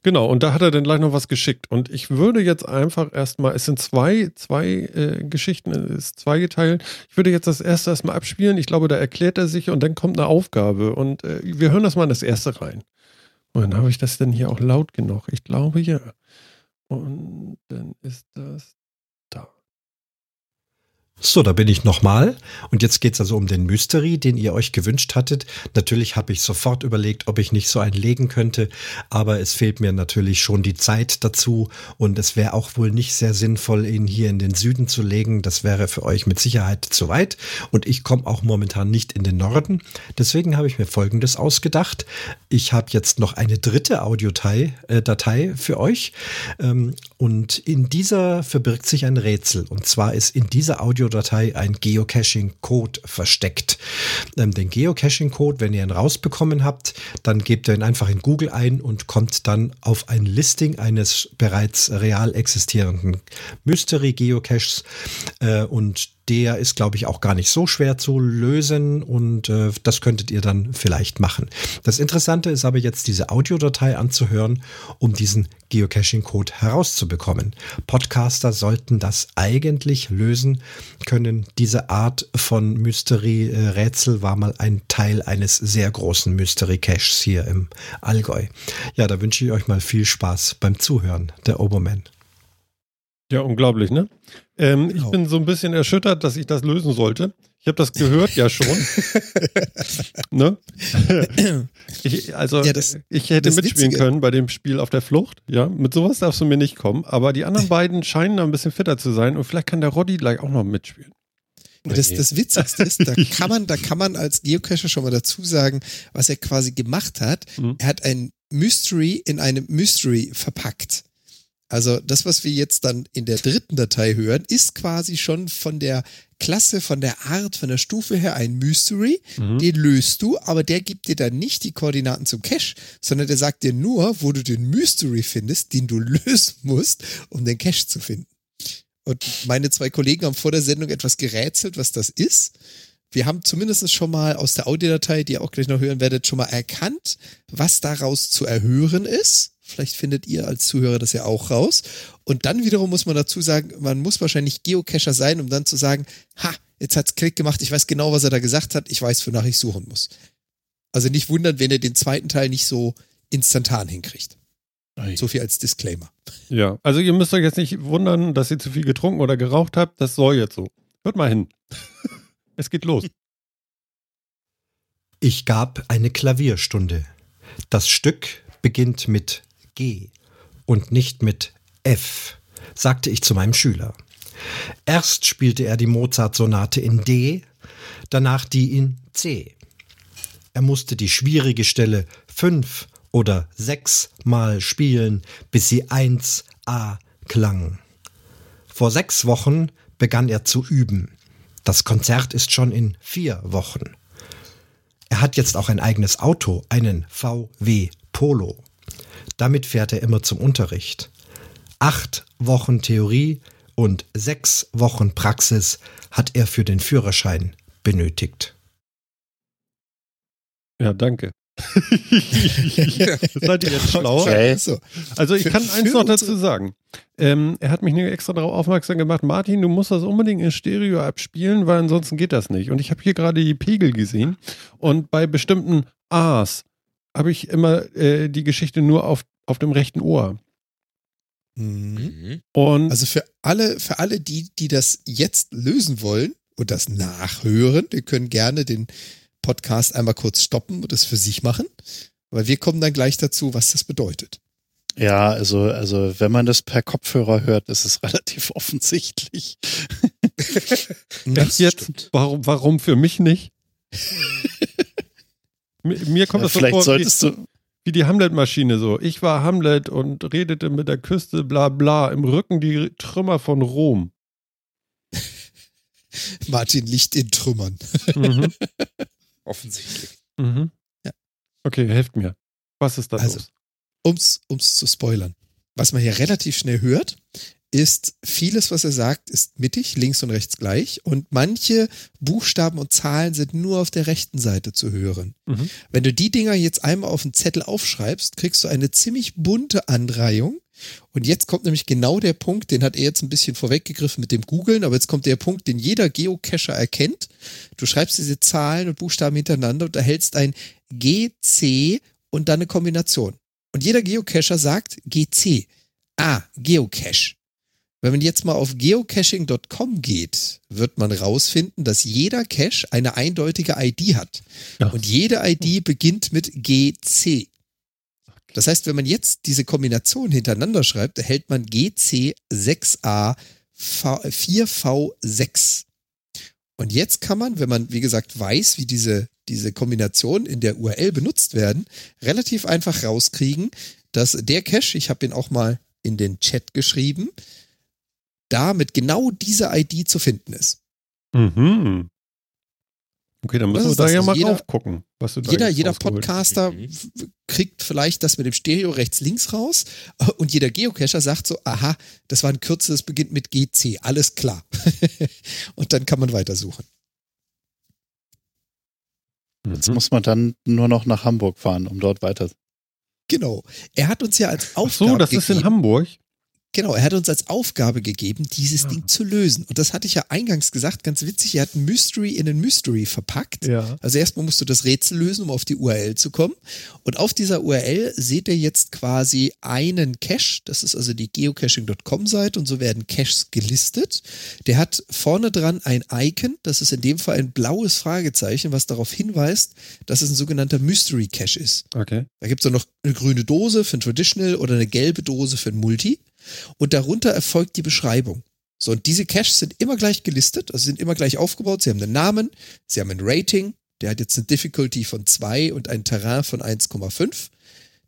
Genau, und da hat er dann gleich noch was geschickt. Und ich würde jetzt einfach erstmal, es sind zwei, zwei äh, Geschichten, es ist zweigeteilt. Ich würde jetzt das erste erstmal abspielen. Ich glaube, da erklärt er sich und dann kommt eine Aufgabe. Und äh, wir hören das mal in das erste rein. Und dann habe ich das denn hier auch laut genug. Ich glaube ja. Und dann ist das so, da bin ich nochmal. Und jetzt geht's also um den Mystery, den ihr euch gewünscht hattet. Natürlich habe ich sofort überlegt, ob ich nicht so einen legen könnte, aber es fehlt mir natürlich schon die Zeit dazu. Und es wäre auch wohl nicht sehr sinnvoll, ihn hier in den Süden zu legen. Das wäre für euch mit Sicherheit zu weit. Und ich komme auch momentan nicht in den Norden. Deswegen habe ich mir Folgendes ausgedacht. Ich habe jetzt noch eine dritte Audiodatei äh, für euch. Ähm, und in dieser verbirgt sich ein Rätsel. Und zwar ist in dieser Audio Audiodatei ein Geocaching-Code versteckt. Ähm, den Geocaching-Code, wenn ihr ihn rausbekommen habt, dann gebt ihr ihn einfach in Google ein und kommt dann auf ein Listing eines bereits real existierenden Mystery-Geocaches äh, und der ist, glaube ich, auch gar nicht so schwer zu lösen und äh, das könntet ihr dann vielleicht machen. Das Interessante ist aber jetzt diese Audiodatei anzuhören, um diesen Geocaching-Code herauszubekommen. Podcaster sollten das eigentlich lösen können. Diese Art von Mystery-Rätsel war mal ein Teil eines sehr großen Mystery-Caches hier im Allgäu. Ja, da wünsche ich euch mal viel Spaß beim Zuhören, der Oberman. Ja, unglaublich, ne? Ähm, genau. Ich bin so ein bisschen erschüttert, dass ich das lösen sollte. Ich habe das gehört ja schon. ne? ich, also ja, das, ich hätte mitspielen Witzige. können bei dem Spiel auf der Flucht. Ja, mit sowas darfst du mir nicht kommen. Aber die anderen beiden scheinen da ein bisschen fitter zu sein und vielleicht kann der Roddy gleich auch noch mitspielen. Das, das Witzigste ist, da kann man, da kann man als Geocacher schon mal dazu sagen, was er quasi gemacht hat. Mhm. Er hat ein Mystery in einem Mystery verpackt. Also das, was wir jetzt dann in der dritten Datei hören, ist quasi schon von der Klasse, von der Art, von der Stufe her ein Mystery. Mhm. Den löst du, aber der gibt dir dann nicht die Koordinaten zum Cache, sondern der sagt dir nur, wo du den Mystery findest, den du lösen musst, um den Cache zu finden. Und meine zwei Kollegen haben vor der Sendung etwas gerätselt, was das ist. Wir haben zumindest schon mal aus der Audiodatei, die ihr auch gleich noch hören werdet, schon mal erkannt, was daraus zu erhören ist. Vielleicht findet ihr als Zuhörer das ja auch raus. Und dann wiederum muss man dazu sagen, man muss wahrscheinlich Geocacher sein, um dann zu sagen, ha, jetzt hat's Klick gemacht, ich weiß genau, was er da gesagt hat, ich weiß, wonach ich suchen muss. Also nicht wundern, wenn er den zweiten Teil nicht so instantan hinkriegt. Ei. So viel als Disclaimer. Ja, also ihr müsst euch jetzt nicht wundern, dass ihr zu viel getrunken oder geraucht habt. Das soll jetzt so. Hört mal hin. es geht los. Ich gab eine Klavierstunde. Das Stück beginnt mit G und nicht mit F, sagte ich zu meinem Schüler. Erst spielte er die Mozart-Sonate in D, danach die in C. Er musste die schwierige Stelle fünf oder sechs Mal spielen, bis sie 1a klang. Vor sechs Wochen begann er zu üben. Das Konzert ist schon in vier Wochen. Er hat jetzt auch ein eigenes Auto, einen VW Polo. Damit fährt er immer zum Unterricht. Acht Wochen Theorie und sechs Wochen Praxis hat er für den Führerschein benötigt. Ja, danke. Seid ihr jetzt schlauer? Okay. Also ich kann eins noch dazu sagen. Ähm, er hat mich nur extra darauf aufmerksam gemacht, Martin, du musst das unbedingt in Stereo abspielen, weil ansonsten geht das nicht. Und ich habe hier gerade die Pegel gesehen und bei bestimmten A's habe ich immer äh, die Geschichte nur auf, auf dem rechten Ohr. Mhm. Und also für alle, für alle, die, die das jetzt lösen wollen und das nachhören, die können gerne den Podcast einmal kurz stoppen und das für sich machen, weil wir kommen dann gleich dazu, was das bedeutet. Ja, also, also wenn man das per Kopfhörer hört, ist es relativ offensichtlich. das jetzt? Warum, warum für mich nicht? Mir kommt ja, das so vielleicht vor, solltest wie, du wie die Hamlet-Maschine so. Ich war Hamlet und redete mit der Küste, bla bla, im Rücken die Trümmer von Rom. Martin liegt in Trümmern. Mhm. Offensichtlich. Mhm. Ja. Okay, helft mir. Was ist da also, los? Um's, um's zu spoilern. Was man hier relativ schnell hört, ist vieles, was er sagt, ist mittig, links und rechts gleich. Und manche Buchstaben und Zahlen sind nur auf der rechten Seite zu hören. Mhm. Wenn du die Dinger jetzt einmal auf den Zettel aufschreibst, kriegst du eine ziemlich bunte Anreihung. Und jetzt kommt nämlich genau der Punkt, den hat er jetzt ein bisschen vorweggegriffen mit dem Googlen, aber jetzt kommt der Punkt, den jeder Geocacher erkennt. Du schreibst diese Zahlen und Buchstaben hintereinander und erhältst ein GC und dann eine Kombination. Und jeder Geocacher sagt GC. Ah, Geocache. Wenn man jetzt mal auf geocaching.com geht, wird man rausfinden, dass jeder Cache eine eindeutige ID hat. Ja. Und jede ID beginnt mit GC. Das heißt, wenn man jetzt diese Kombination hintereinander schreibt, erhält man GC6A 4V6. Und jetzt kann man, wenn man, wie gesagt, weiß, wie diese, diese Kombinationen in der URL benutzt werden, relativ einfach rauskriegen, dass der Cache, ich habe ihn auch mal in den Chat geschrieben, da mit genau dieser ID zu finden ist. Mhm. Okay, dann müssen wir da ja also mal jeder, drauf gucken. Was du da jeder jeder Podcaster mhm. kriegt vielleicht das mit dem Stereo rechts links raus und jeder Geocacher sagt so, aha, das war ein Kürzel, das beginnt mit GC, alles klar. und dann kann man weitersuchen. Jetzt mhm. muss man dann nur noch nach Hamburg fahren, um dort weiter. Genau. Er hat uns ja als Aufgabe Ach so, das gegeben, ist in Hamburg. Genau, er hat uns als Aufgabe gegeben, dieses ja. Ding zu lösen. Und das hatte ich ja eingangs gesagt, ganz witzig, er hat ein Mystery in ein Mystery verpackt. Ja. Also erstmal musst du das Rätsel lösen, um auf die URL zu kommen. Und auf dieser URL seht ihr jetzt quasi einen Cache. Das ist also die geocaching.com-Seite und so werden Caches gelistet. Der hat vorne dran ein Icon, das ist in dem Fall ein blaues Fragezeichen, was darauf hinweist, dass es ein sogenannter Mystery Cache ist. Okay. Da gibt es auch noch eine grüne Dose für ein Traditional oder eine gelbe Dose für ein Multi. Und darunter erfolgt die Beschreibung. So, und diese Caches sind immer gleich gelistet, also sind immer gleich aufgebaut. Sie haben einen Namen, sie haben ein Rating, der hat jetzt eine Difficulty von 2 und ein Terrain von 1,5.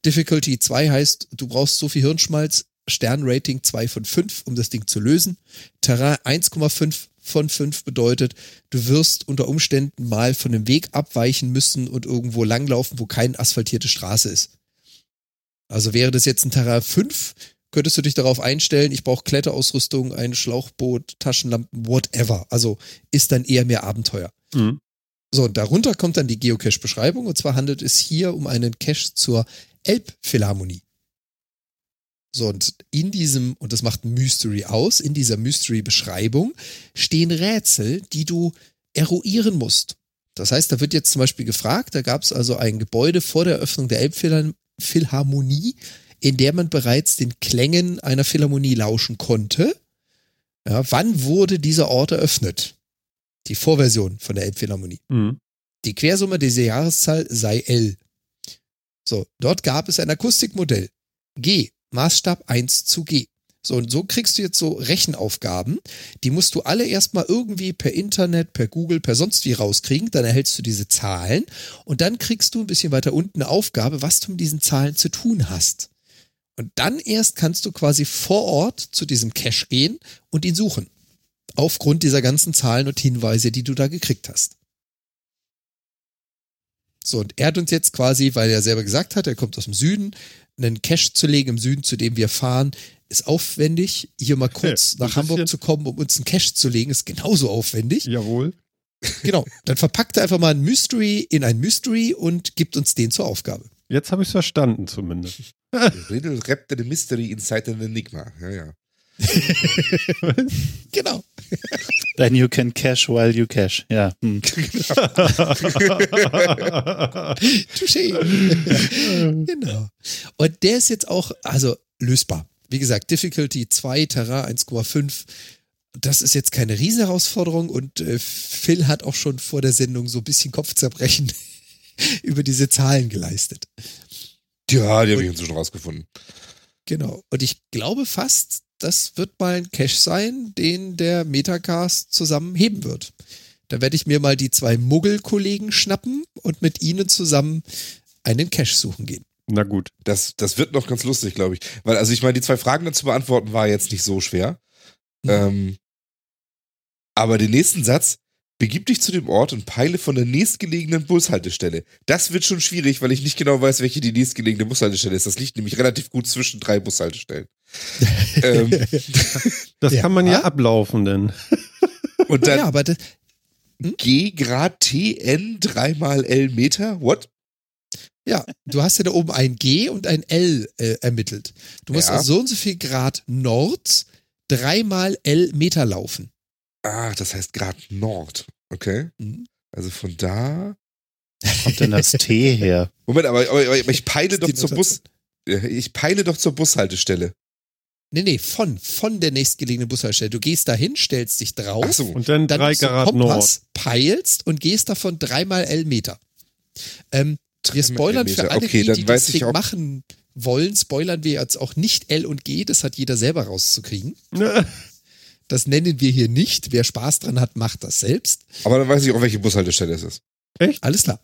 Difficulty 2 heißt, du brauchst so viel Hirnschmalz, Sternrating 2 von 5, um das Ding zu lösen. Terrain 1,5 von 5 bedeutet, du wirst unter Umständen mal von dem Weg abweichen müssen und irgendwo langlaufen, wo keine asphaltierte Straße ist. Also wäre das jetzt ein Terrain 5, könntest du dich darauf einstellen, ich brauche Kletterausrüstung, ein Schlauchboot, Taschenlampen, whatever. Also ist dann eher mehr Abenteuer. Mhm. So, und darunter kommt dann die Geocache-Beschreibung und zwar handelt es hier um einen Cache zur Elbphilharmonie. So, und in diesem, und das macht ein Mystery aus, in dieser Mystery-Beschreibung stehen Rätsel, die du eruieren musst. Das heißt, da wird jetzt zum Beispiel gefragt, da gab es also ein Gebäude vor der Öffnung der Elbphilharmonie, in der man bereits den Klängen einer Philharmonie lauschen konnte. Ja, wann wurde dieser Ort eröffnet? Die Vorversion von der Elbphilharmonie. Mhm. Die Quersumme dieser Jahreszahl sei L. So, dort gab es ein Akustikmodell. G, Maßstab 1 zu G. So, und so kriegst du jetzt so Rechenaufgaben, die musst du alle erstmal irgendwie per Internet, per Google, per sonst wie rauskriegen, dann erhältst du diese Zahlen und dann kriegst du ein bisschen weiter unten eine Aufgabe, was du mit diesen Zahlen zu tun hast. Und dann erst kannst du quasi vor Ort zu diesem Cache gehen und ihn suchen. Aufgrund dieser ganzen Zahlen und Hinweise, die du da gekriegt hast. So, und er hat uns jetzt quasi, weil er selber gesagt hat, er kommt aus dem Süden, einen Cache zu legen im Süden, zu dem wir fahren, ist aufwendig. Hier mal kurz ja, nach Hamburg zu kommen, um uns einen Cache zu legen, ist genauso aufwendig. Jawohl. Genau, dann verpackt er einfach mal ein Mystery in ein Mystery und gibt uns den zur Aufgabe. Jetzt habe ich es verstanden zumindest. Riddle wrapped the mystery inside an enigma. Ja, ja. genau. Then you can cash while you cash. Ja. Hm. Touché. genau. Und der ist jetzt auch, also lösbar. Wie gesagt, Difficulty 2, Terrain 1,5. Das ist jetzt keine Riesenherausforderung und äh, Phil hat auch schon vor der Sendung so ein bisschen Kopfzerbrechen über diese Zahlen geleistet. Ja, die habe ich inzwischen rausgefunden. Genau. Und ich glaube fast, das wird mal ein Cache sein, den der Metacast zusammen heben wird. Da werde ich mir mal die zwei Muggel-Kollegen schnappen und mit ihnen zusammen einen Cache suchen gehen. Na gut. Das, das wird noch ganz lustig, glaube ich. Weil, also ich meine, die zwei Fragen dann zu beantworten war jetzt nicht so schwer. Mhm. Ähm, aber den nächsten Satz, begib dich zu dem Ort und peile von der nächstgelegenen Bushaltestelle. Das wird schon schwierig, weil ich nicht genau weiß, welche die nächstgelegene Bushaltestelle ist. Das liegt nämlich relativ gut zwischen drei Bushaltestellen. ähm. Das ja. kann man ja ablaufen, denn. Und dann ja, aber das, hm? G Grad TN dreimal L Meter? What? Ja, du hast ja da oben ein G und ein L äh, ermittelt. Du musst ja. also so und so viel Grad Nord dreimal L Meter laufen. Ach, das heißt Grad Nord. Okay. Mhm. Also von da. Kommt denn das T her? Moment, aber, aber, aber ich peile doch zur Bus. Ich peile doch zur Bushaltestelle. Nee, nee, von, von der nächstgelegenen Bushaltestelle. Du gehst dahin, stellst dich drauf. Ach so. Und dann, dann drei Grad Kompass, Nord. peilst und gehst davon dreimal L Meter. Ähm, wir spoilern für alle, okay, die, die das Ding machen wollen, spoilern wir jetzt auch nicht L und G, das hat jeder selber rauszukriegen. Das nennen wir hier nicht. Wer Spaß dran hat, macht das selbst. Aber dann weiß ich auch, welche Bushaltestelle es ist. Echt? Alles klar.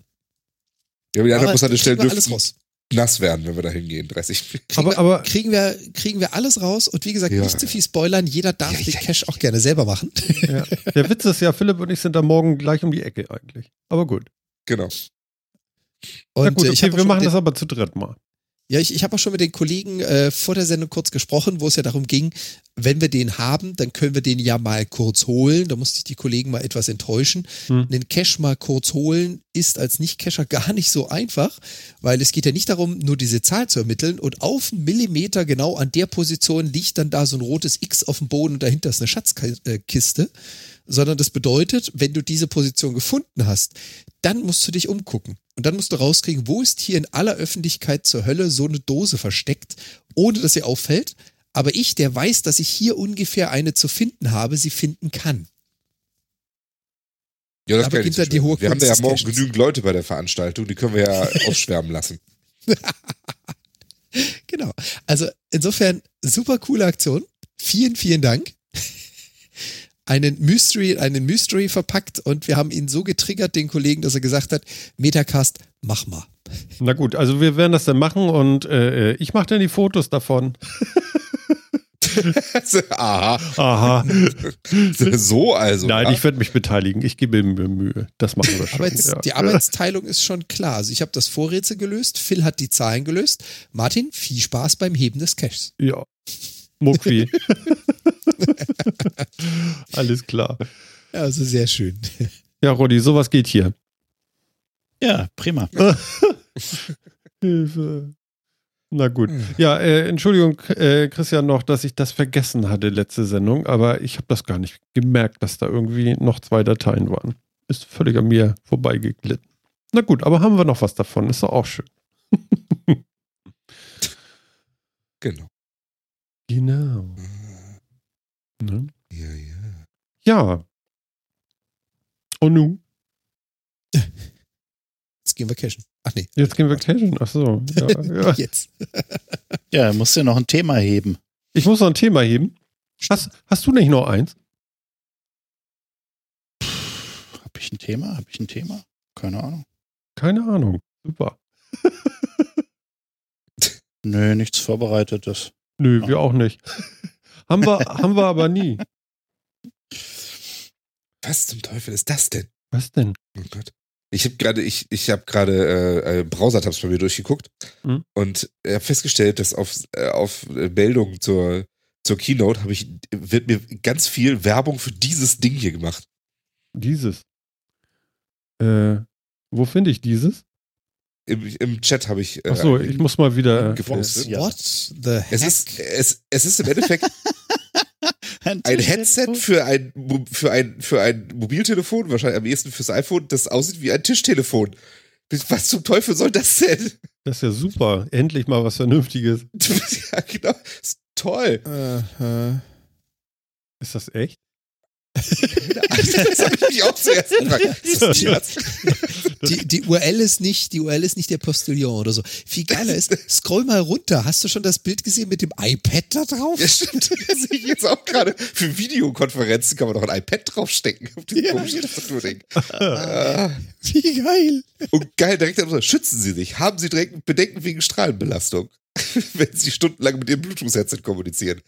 Ja, aber die andere Bushaltestelle dürfen alles raus. nass werden, wenn wir da hingehen. 30. Kriegen, aber, aber kriegen, wir, kriegen wir alles raus und wie gesagt, ja, nicht zu viel spoilern. Jeder darf ja, den ja, Cash auch gerne selber machen. Ja. Der Witz ist ja, Philipp und ich sind da morgen gleich um die Ecke eigentlich. Aber gut. Genau. Und Na gut, okay, wir machen das aber zu dritt mal. Ja, ich, ich habe auch schon mit den Kollegen äh, vor der Sendung kurz gesprochen, wo es ja darum ging, wenn wir den haben, dann können wir den ja mal kurz holen. Da musste ich die Kollegen mal etwas enttäuschen. Hm. Den Cache mal kurz holen ist als Nicht-Cacher gar nicht so einfach, weil es geht ja nicht darum, nur diese Zahl zu ermitteln und auf einen Millimeter genau an der Position liegt dann da so ein rotes X auf dem Boden und dahinter ist eine Schatzkiste sondern das bedeutet, wenn du diese Position gefunden hast, dann musst du dich umgucken. Und dann musst du rauskriegen, wo ist hier in aller Öffentlichkeit zur Hölle so eine Dose versteckt, ohne dass sie auffällt. Aber ich, der weiß, dass ich hier ungefähr eine zu finden habe, sie finden kann. Ja, das kann ich die hohe Wir haben ja morgen genügend Leute bei der Veranstaltung, die können wir ja ausschwärmen lassen. genau. Also insofern super coole Aktion. Vielen, vielen Dank einen Mystery, einen Mystery verpackt und wir haben ihn so getriggert, den Kollegen, dass er gesagt hat, Metacast, mach mal. Na gut, also wir werden das dann machen und äh, ich mache dann die Fotos davon. Aha. Aha. so also. Nein, ja? ich werde mich beteiligen. Ich gebe mir Mühe. Das machen wir schon. Arbeits ja. Die Arbeitsteilung ist schon klar. Also ich habe das Vorrätsel gelöst, Phil hat die Zahlen gelöst. Martin, viel Spaß beim Heben des Cashs. Ja. Muckfi. Alles klar. Ja, also sehr schön. Ja, Roddy, sowas geht hier. Ja, prima. Hilfe. Na gut. Ja, äh, Entschuldigung, äh, Christian, noch, dass ich das vergessen hatte, letzte Sendung, aber ich habe das gar nicht gemerkt, dass da irgendwie noch zwei Dateien waren. Ist völlig an mir vorbeigeglitten. Na gut, aber haben wir noch was davon, ist doch auch schön. genau. Genau. Ne? Ja, ja. Ja. Und nun? Jetzt gehen wir cashen. Ach nee. Jetzt gehen wir cashen. Ach so. Ja, ja. Jetzt. ja, musst du noch ein Thema heben. Ich muss noch ein Thema heben. Hast, hast du nicht noch eins? Hab ich ein Thema? Hab ich ein Thema? Keine Ahnung. Keine Ahnung. Super. Nö, nichts Vorbereitetes. Nö, wir auch nicht. Haben, wir, haben wir aber nie. Was zum Teufel ist das denn? Was denn? Oh Gott. Ich habe gerade, ich, ich gerade äh, äh, Browser-Tabs bei mir durchgeguckt mhm. und habe festgestellt, dass auf, äh, auf Meldungen zur, zur Keynote ich, wird mir ganz viel Werbung für dieses Ding hier gemacht. Dieses. Äh, wo finde ich dieses? Im, Im, Chat habe ich. Äh, Achso, ich muss mal wieder. Gepostet. What the heck? Es ist, es, es ist im Endeffekt ein, ein Headset für ein, für, ein, für ein Mobiltelefon, wahrscheinlich am ehesten fürs iPhone, das aussieht wie ein Tischtelefon. Was zum Teufel soll das denn? Das ist ja super. Endlich mal was Vernünftiges. ja, genau. Ist toll. Uh -huh. Ist das echt? das habe ich mich auch zuerst gefragt. Die, die, URL ist nicht, die URL ist nicht der Postillon oder so. Viel geiler ist, scroll mal runter. Hast du schon das Bild gesehen mit dem iPad da drauf? Ja, stimmt. Das sehe ich jetzt auch gerade. Für Videokonferenzen kann man doch ein iPad draufstecken. Auf ja. komischen Tastaturding. Ah, wie geil. Und geil, direkt so, schützen Sie sich. Haben Sie direkt Bedenken wegen Strahlenbelastung? wenn sie stundenlang mit ihrem Bluetooth-Headset kommunizieren.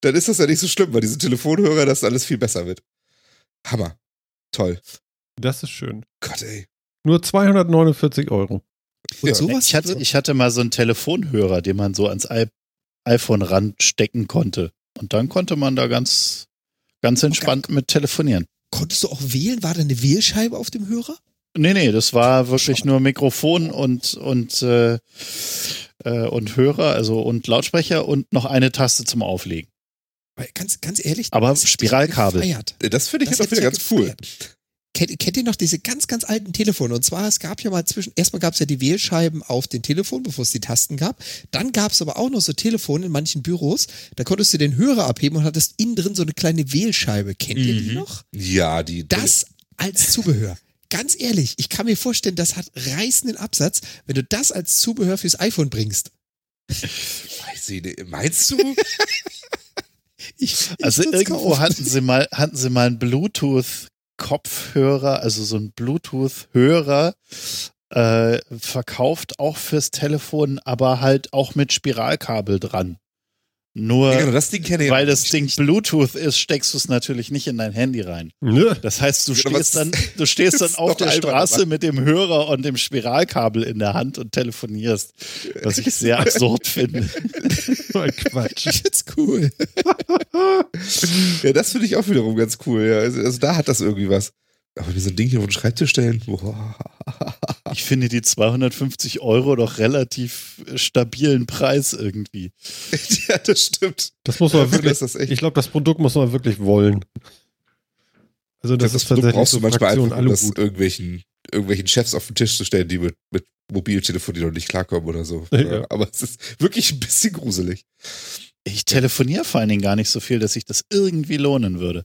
Dann ist das ja nicht so schlimm, weil diese Telefonhörer, das alles viel besser wird. Hammer. Toll. Das ist schön. Gott, ey. Nur 249 Euro. Und ja. sowas ich, hatte, ich hatte mal so einen Telefonhörer, den man so ans I iPhone ranstecken konnte. Und dann konnte man da ganz, ganz entspannt okay. mit telefonieren. Konntest du auch wählen? War da eine Wählscheibe auf dem Hörer? Nee, nee, das war wirklich nur Mikrofon und, und, äh, äh, und Hörer, also und Lautsprecher und noch eine Taste zum Auflegen. Weil ganz, ganz ehrlich, aber Spiralkabel. Das finde ich das jetzt auch wieder ganz cool. Kennt, kennt, ihr noch diese ganz, ganz alten Telefone? Und zwar, es gab ja mal zwischen, erstmal gab es ja die Wählscheiben auf den Telefon, bevor es die Tasten gab. Dann gab es aber auch noch so Telefone in manchen Büros, da konntest du den Hörer abheben und hattest innen drin so eine kleine Wählscheibe. Kennt mhm. ihr die mhm. noch? Ja, die. Das als Zubehör. Ganz ehrlich, ich kann mir vorstellen, das hat reißenden Absatz, wenn du das als Zubehör fürs iPhone bringst. Weiß ich nicht. Meinst du? ich, ich also irgendwo hatten sie mal, hatten sie mal einen Bluetooth Kopfhörer, also so ein Bluetooth-Hörer, äh, verkauft auch fürs Telefon, aber halt auch mit Spiralkabel dran. Nur ja, genau, das weil das Ding Bluetooth ist, steckst du es natürlich nicht in dein Handy rein. Ja. Das heißt, du stehst dann, du stehst dann auf der Straße mit dem Hörer und dem Spiralkabel in der Hand und telefonierst. Was ich sehr absurd finde. Ein Quatsch. Das ist cool. ja, das finde ich auch wiederum ganz cool. Ja. Also, also, da hat das irgendwie was. Aber wie so ein Ding hier auf den Schreibtisch stellen. Boah. Ich finde die 250 Euro doch relativ stabilen Preis irgendwie. ja, das stimmt. Das muss man wirklich. Das ich glaube, das Produkt muss man wirklich wollen. Also das, das ist tatsächlich brauchst so du manchmal einfach, um das irgendwelchen, irgendwelchen Chefs auf den Tisch zu stellen, die mit, mit Mobiltelefon, die noch nicht klarkommen oder so. Ja. Aber es ist wirklich ein bisschen gruselig. Ich telefoniere vor allen Dingen gar nicht so viel, dass sich das irgendwie lohnen würde.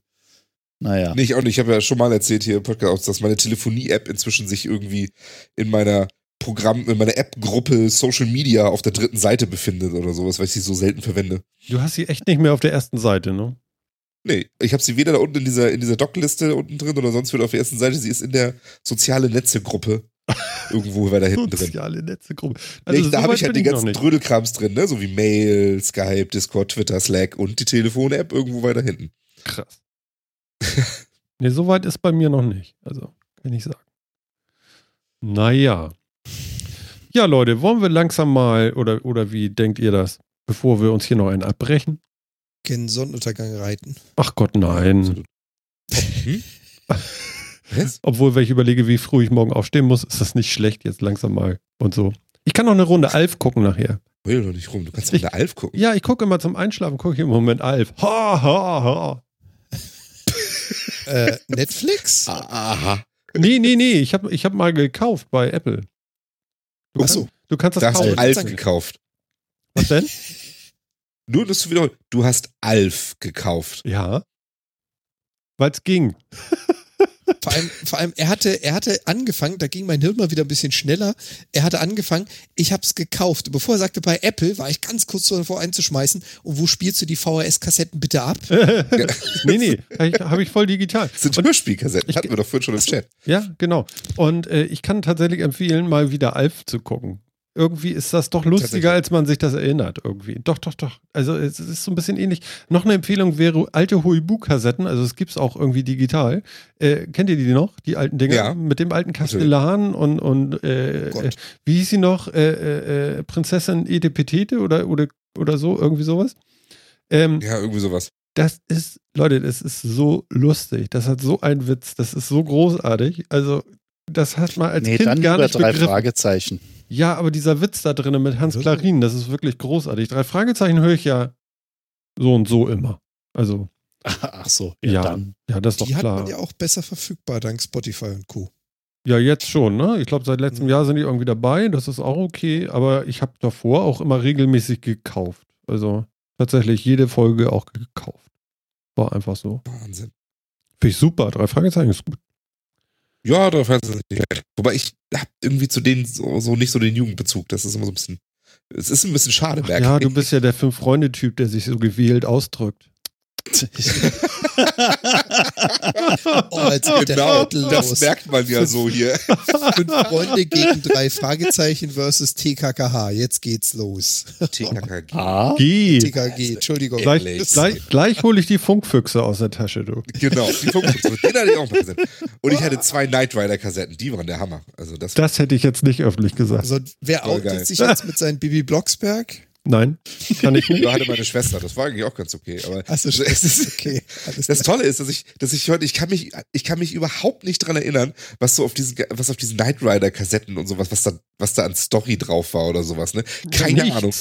Naja. Nee, ich auch nicht. Ich habe ja schon mal erzählt hier im Podcast, dass meine Telefonie-App inzwischen sich irgendwie in meiner Programm, in meiner App-Gruppe Social Media auf der dritten Seite befindet oder sowas, weil ich sie so selten verwende. Du hast sie echt nicht mehr auf der ersten Seite, ne? Nee, ich habe sie weder da unten in dieser, in dieser Dockliste unten drin oder sonst wieder auf der ersten Seite. Sie ist in der soziale Netze-Gruppe. Irgendwo weiter hinten drin. Soziale Netze-Gruppe. Also nee, da habe ich halt die ganzen Trödelkrams drin, ne? So wie Mail, Skype, Discord, Twitter, Slack und die Telefon-App irgendwo weiter hinten. Krass. Nee, so weit ist bei mir noch nicht. Also, kann ich sagen. Naja. Ja, Leute, wollen wir langsam mal, oder, oder wie denkt ihr das, bevor wir uns hier noch einen abbrechen? Gen Sonnenuntergang reiten. Ach Gott, nein. Hm? Obwohl, wenn ich überlege, wie früh ich morgen aufstehen muss, ist das nicht schlecht, jetzt langsam mal und so. Ich kann noch eine Runde Alf gucken nachher. Will doch nicht rum, du kannst doch eine Alf gucken. Ja, ich gucke immer zum Einschlafen, gucke ich im Moment Alf. Ha, ha, ha äh, Netflix? Aha. Nee, nee, nee. Ich habe ich hab mal gekauft bei Apple. Du, Achso. Kannst, du kannst das da kaufen. Hast du Alf gekauft. Was denn? Nur, dass du wiederholst. Du hast Alf gekauft. Ja. Weil es ging. Vor allem, vor allem, er hatte, er hatte angefangen, da ging mein Hirn mal wieder ein bisschen schneller. Er hatte angefangen, ich hab's gekauft. Bevor er sagte, bei Apple war ich ganz kurz davor einzuschmeißen. Und wo spielst du die VHS-Kassetten bitte ab? nee, nee, habe ich voll digital. Das sind Hörspielkassetten, hatten wir doch vorhin schon im Chat. Ja, genau. Und äh, ich kann tatsächlich empfehlen, mal wieder Alf zu gucken irgendwie ist das doch lustiger, als man sich das erinnert. Irgendwie. Doch, doch, doch. Also es ist so ein bisschen ähnlich. Noch eine Empfehlung wäre alte Huibu-Kassetten. Also es gibt es auch irgendwie digital. Äh, kennt ihr die noch? Die alten Dinger? Ja. Mit dem alten Kastellan und, und äh, äh, wie hieß sie noch? Äh, äh, äh, Prinzessin Edepetete oder, oder, oder so? Irgendwie sowas? Ähm, ja, irgendwie sowas. Das ist, Leute, das ist so lustig. Das hat so einen Witz. Das ist so großartig. Also das hat man als nee, Kind dann gar nicht drei begriffen. Fragezeichen. Ja, aber dieser Witz da drinnen mit Hans Klarin, das ist wirklich großartig. Drei Fragezeichen höre ich ja so und so immer. Also. Ach so, ja, ja, dann. ja das ist die doch klar. Die hat man ja auch besser verfügbar dank Spotify und Co. Ja, jetzt schon, ne? Ich glaube, seit letztem mhm. Jahr sind die irgendwie dabei. Das ist auch okay. Aber ich habe davor auch immer regelmäßig gekauft. Also tatsächlich jede Folge auch gekauft. War einfach so. Wahnsinn. Finde ich super. Drei Fragezeichen ist gut. Ja, drei Fragezeichen ist nicht Wobei ich habe irgendwie zu denen so, so, nicht so den Jugendbezug. Das ist immer so ein bisschen. Es ist ein bisschen schade, Ach, Ja, du bist ja der Fünf-Freunde-Typ, der sich so gewählt ausdrückt. oh, jetzt genau, das merkt man ja so hier. Fünf Freunde gegen drei Fragezeichen versus TKKH. Jetzt geht's los. TKKG. Ah? G. TKG, Entschuldigung. Gleich, gleich, gleich hole ich die Funkfüchse aus der Tasche, du. Genau, die Funkfüchse. Den hatte ich auch mal gesehen. Und ich hatte zwei Knight Rider Kassetten. Die waren der Hammer. Also das, das hätte ich jetzt nicht öffentlich gesagt. Also, wer outet sich jetzt mit seinem Bibi Blocksberg? Nein, kann ich nicht. Da hatte meine Schwester, das war eigentlich auch ganz okay. Aber also, es ist okay. Alles das Tolle ist, dass ich, dass ich heute, ich kann mich, ich kann mich überhaupt nicht dran erinnern, was so auf diesen, was auf diesen Knight Rider Kassetten und sowas, was da, was da an Story drauf war oder sowas, ne? Keine Nichts. Ahnung.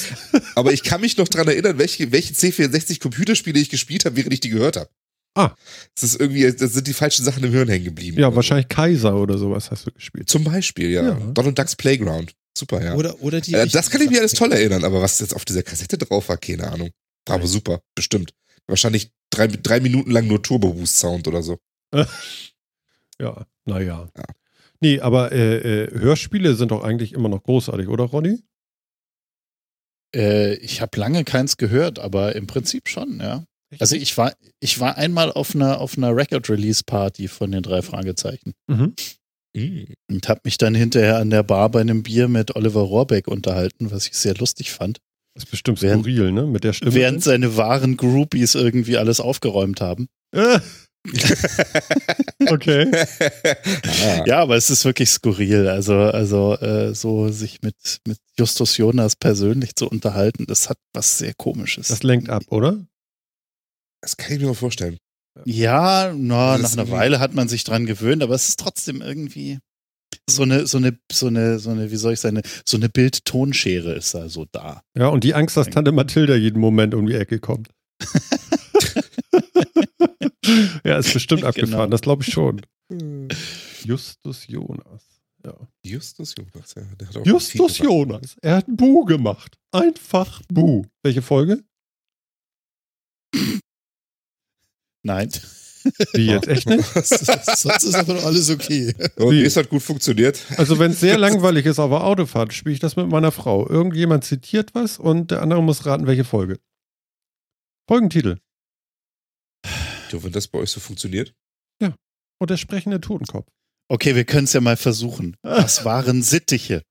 Aber ich kann mich noch dran erinnern, welche, welche C64 Computerspiele ich gespielt habe, während ich die gehört habe. Ah. Das ist irgendwie, das sind die falschen Sachen im Hirn hängen geblieben. Ja, wahrscheinlich so. Kaiser oder sowas hast du gespielt. Zum Beispiel, ja. ja. Donald Ducks Playground. Super, ja. Oder, oder die äh, das kann ich mir alles toll erinnern, aber was jetzt auf dieser Kassette drauf war, keine Ahnung. War aber super, bestimmt. Wahrscheinlich drei, drei Minuten lang nur Turbo-Boost-Sound oder so. ja, naja. Ja. Nee, aber äh, äh, Hörspiele sind doch eigentlich immer noch großartig, oder Ronny? Äh, ich habe lange keins gehört, aber im Prinzip schon, ja. Also ich war, ich war einmal auf einer, auf einer Record-Release-Party von den drei Fragezeichen. Mhm. Und habe mich dann hinterher an der Bar bei einem Bier mit Oliver Rohrbeck unterhalten, was ich sehr lustig fand. Das ist bestimmt während, skurril, ne? Mit der Stimme. Während seine wahren Groupies irgendwie alles aufgeräumt haben. okay. Ah. Ja, aber es ist wirklich skurril. Also, also äh, so sich mit, mit Justus Jonas persönlich zu unterhalten, das hat was sehr komisches. Das lenkt ab, oder? Das kann ich mir mal vorstellen. Ja, na, nach einer Weile hat man sich dran gewöhnt, aber es ist trotzdem irgendwie so eine, so eine, so eine, so eine, wie soll ich sagen, so eine Bild-Tonschere ist da so da. Ja, und die Angst, dass Tante Mathilda jeden Moment um die Ecke kommt. ja, ist bestimmt genau. abgefahren, genau. das glaube ich schon. Justus Jonas. Ja. Justus Jonas, ja. Der hat auch Justus Jonas. Er hat Bu gemacht. Einfach Bu. Welche Folge? Nein. Wie jetzt? Echt nicht? Sonst ist aber alles okay. Und es hat gut funktioniert. Also wenn es sehr langweilig ist auf der Autofahrt, spiele ich das mit meiner Frau. Irgendjemand zitiert was und der andere muss raten, welche Folge. Folgentitel. Ja, wenn das bei euch so funktioniert. Ja. Und der sprechende Totenkopf. Okay, wir können es ja mal versuchen. Was waren Sittiche?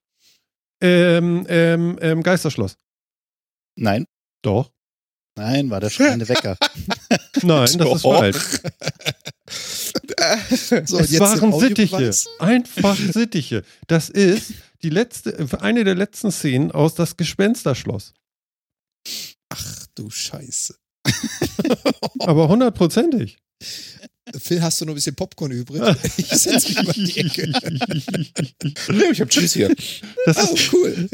Ähm, ähm, ähm, Geisterschloss. Nein. Doch. Nein, war der schreiende Wecker. Nein, das ist falsch. so, es waren Sittiche. Einfach Sittiche. Das ist die letzte, eine der letzten Szenen aus das Gespensterschloss. Ach du Scheiße. Aber hundertprozentig. Phil, hast du noch ein bisschen Popcorn übrig? Ich setze mich mal die Ecke. nee, ich habe Tschüss hier. Das oh, cool.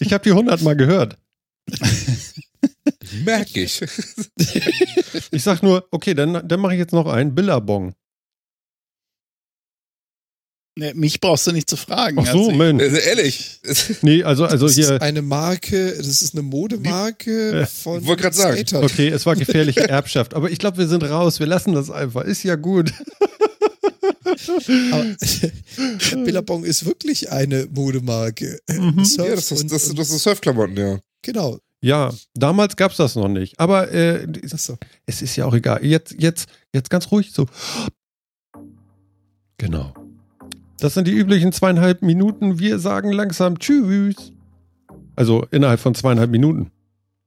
Ich habe die hundertmal gehört. Merke ich. ich sag nur, okay, dann, dann mache ich jetzt noch einen Billabong. Nee, mich brauchst du nicht zu fragen. Ach so, Mensch. Also ehrlich. Nee, also, also das hier. Das ist eine Marke, das ist eine Modemarke äh, von. Ich wollte gerade sagen. Okay, es war gefährliche Erbschaft. Aber ich glaube, wir sind raus. Wir lassen das einfach. Ist ja gut. Billabong ist wirklich eine Modemarke. Mhm. ja, das ist, das, das ist Surfklamotten, ja. Genau. Ja, damals gab es das noch nicht. Aber äh, so. es ist ja auch egal. Jetzt, jetzt, jetzt ganz ruhig so. Genau. Das sind die üblichen zweieinhalb Minuten. Wir sagen langsam Tschüss. Also innerhalb von zweieinhalb Minuten.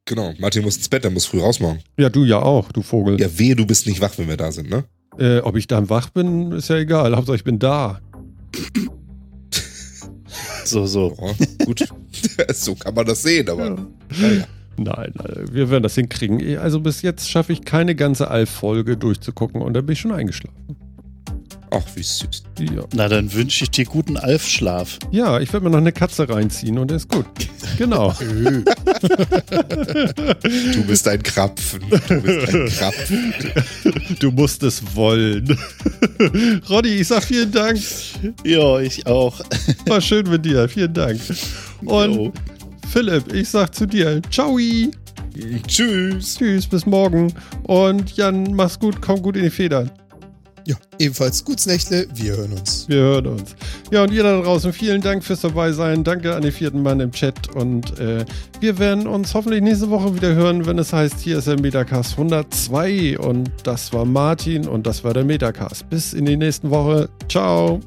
Genau. Martin muss ins Bett, der muss früh rausmachen. Ja, du ja auch, du Vogel. Ja, wehe, du bist nicht wach, wenn wir da sind, ne? Äh, ob ich dann wach bin, ist ja egal. Hauptsache, ich bin da. So, so. Oh, gut. so kann man das sehen, aber. Ja. Naja. Nein, wir werden das hinkriegen. Also bis jetzt schaffe ich keine ganze Alf-Folge durchzugucken und da bin ich schon eingeschlafen. Ach, wie süß. Ja. Na, dann wünsche ich dir guten Alfschlaf. Ja, ich werde mir noch eine Katze reinziehen und ist gut. Genau. du bist ein Krapfen. Du bist ein Krapfen. Du musst es wollen. Ronny, ich sag vielen Dank. Ja, ich auch. War schön mit dir. Vielen Dank. Und jo. Philipp, ich sag zu dir, ciao. Tschüss. Tschüss, bis morgen. Und Jan, mach's gut, komm gut in die Federn. Ja, ebenfalls gutes Nächtle. Wir hören uns. Wir hören uns. Ja, und ihr da draußen, vielen Dank fürs dabei sein. Danke an den vierten Mann im Chat. Und äh, wir werden uns hoffentlich nächste Woche wieder hören, wenn es heißt, hier ist der Metacast 102. Und das war Martin und das war der Metacast. Bis in die nächste Woche. Ciao.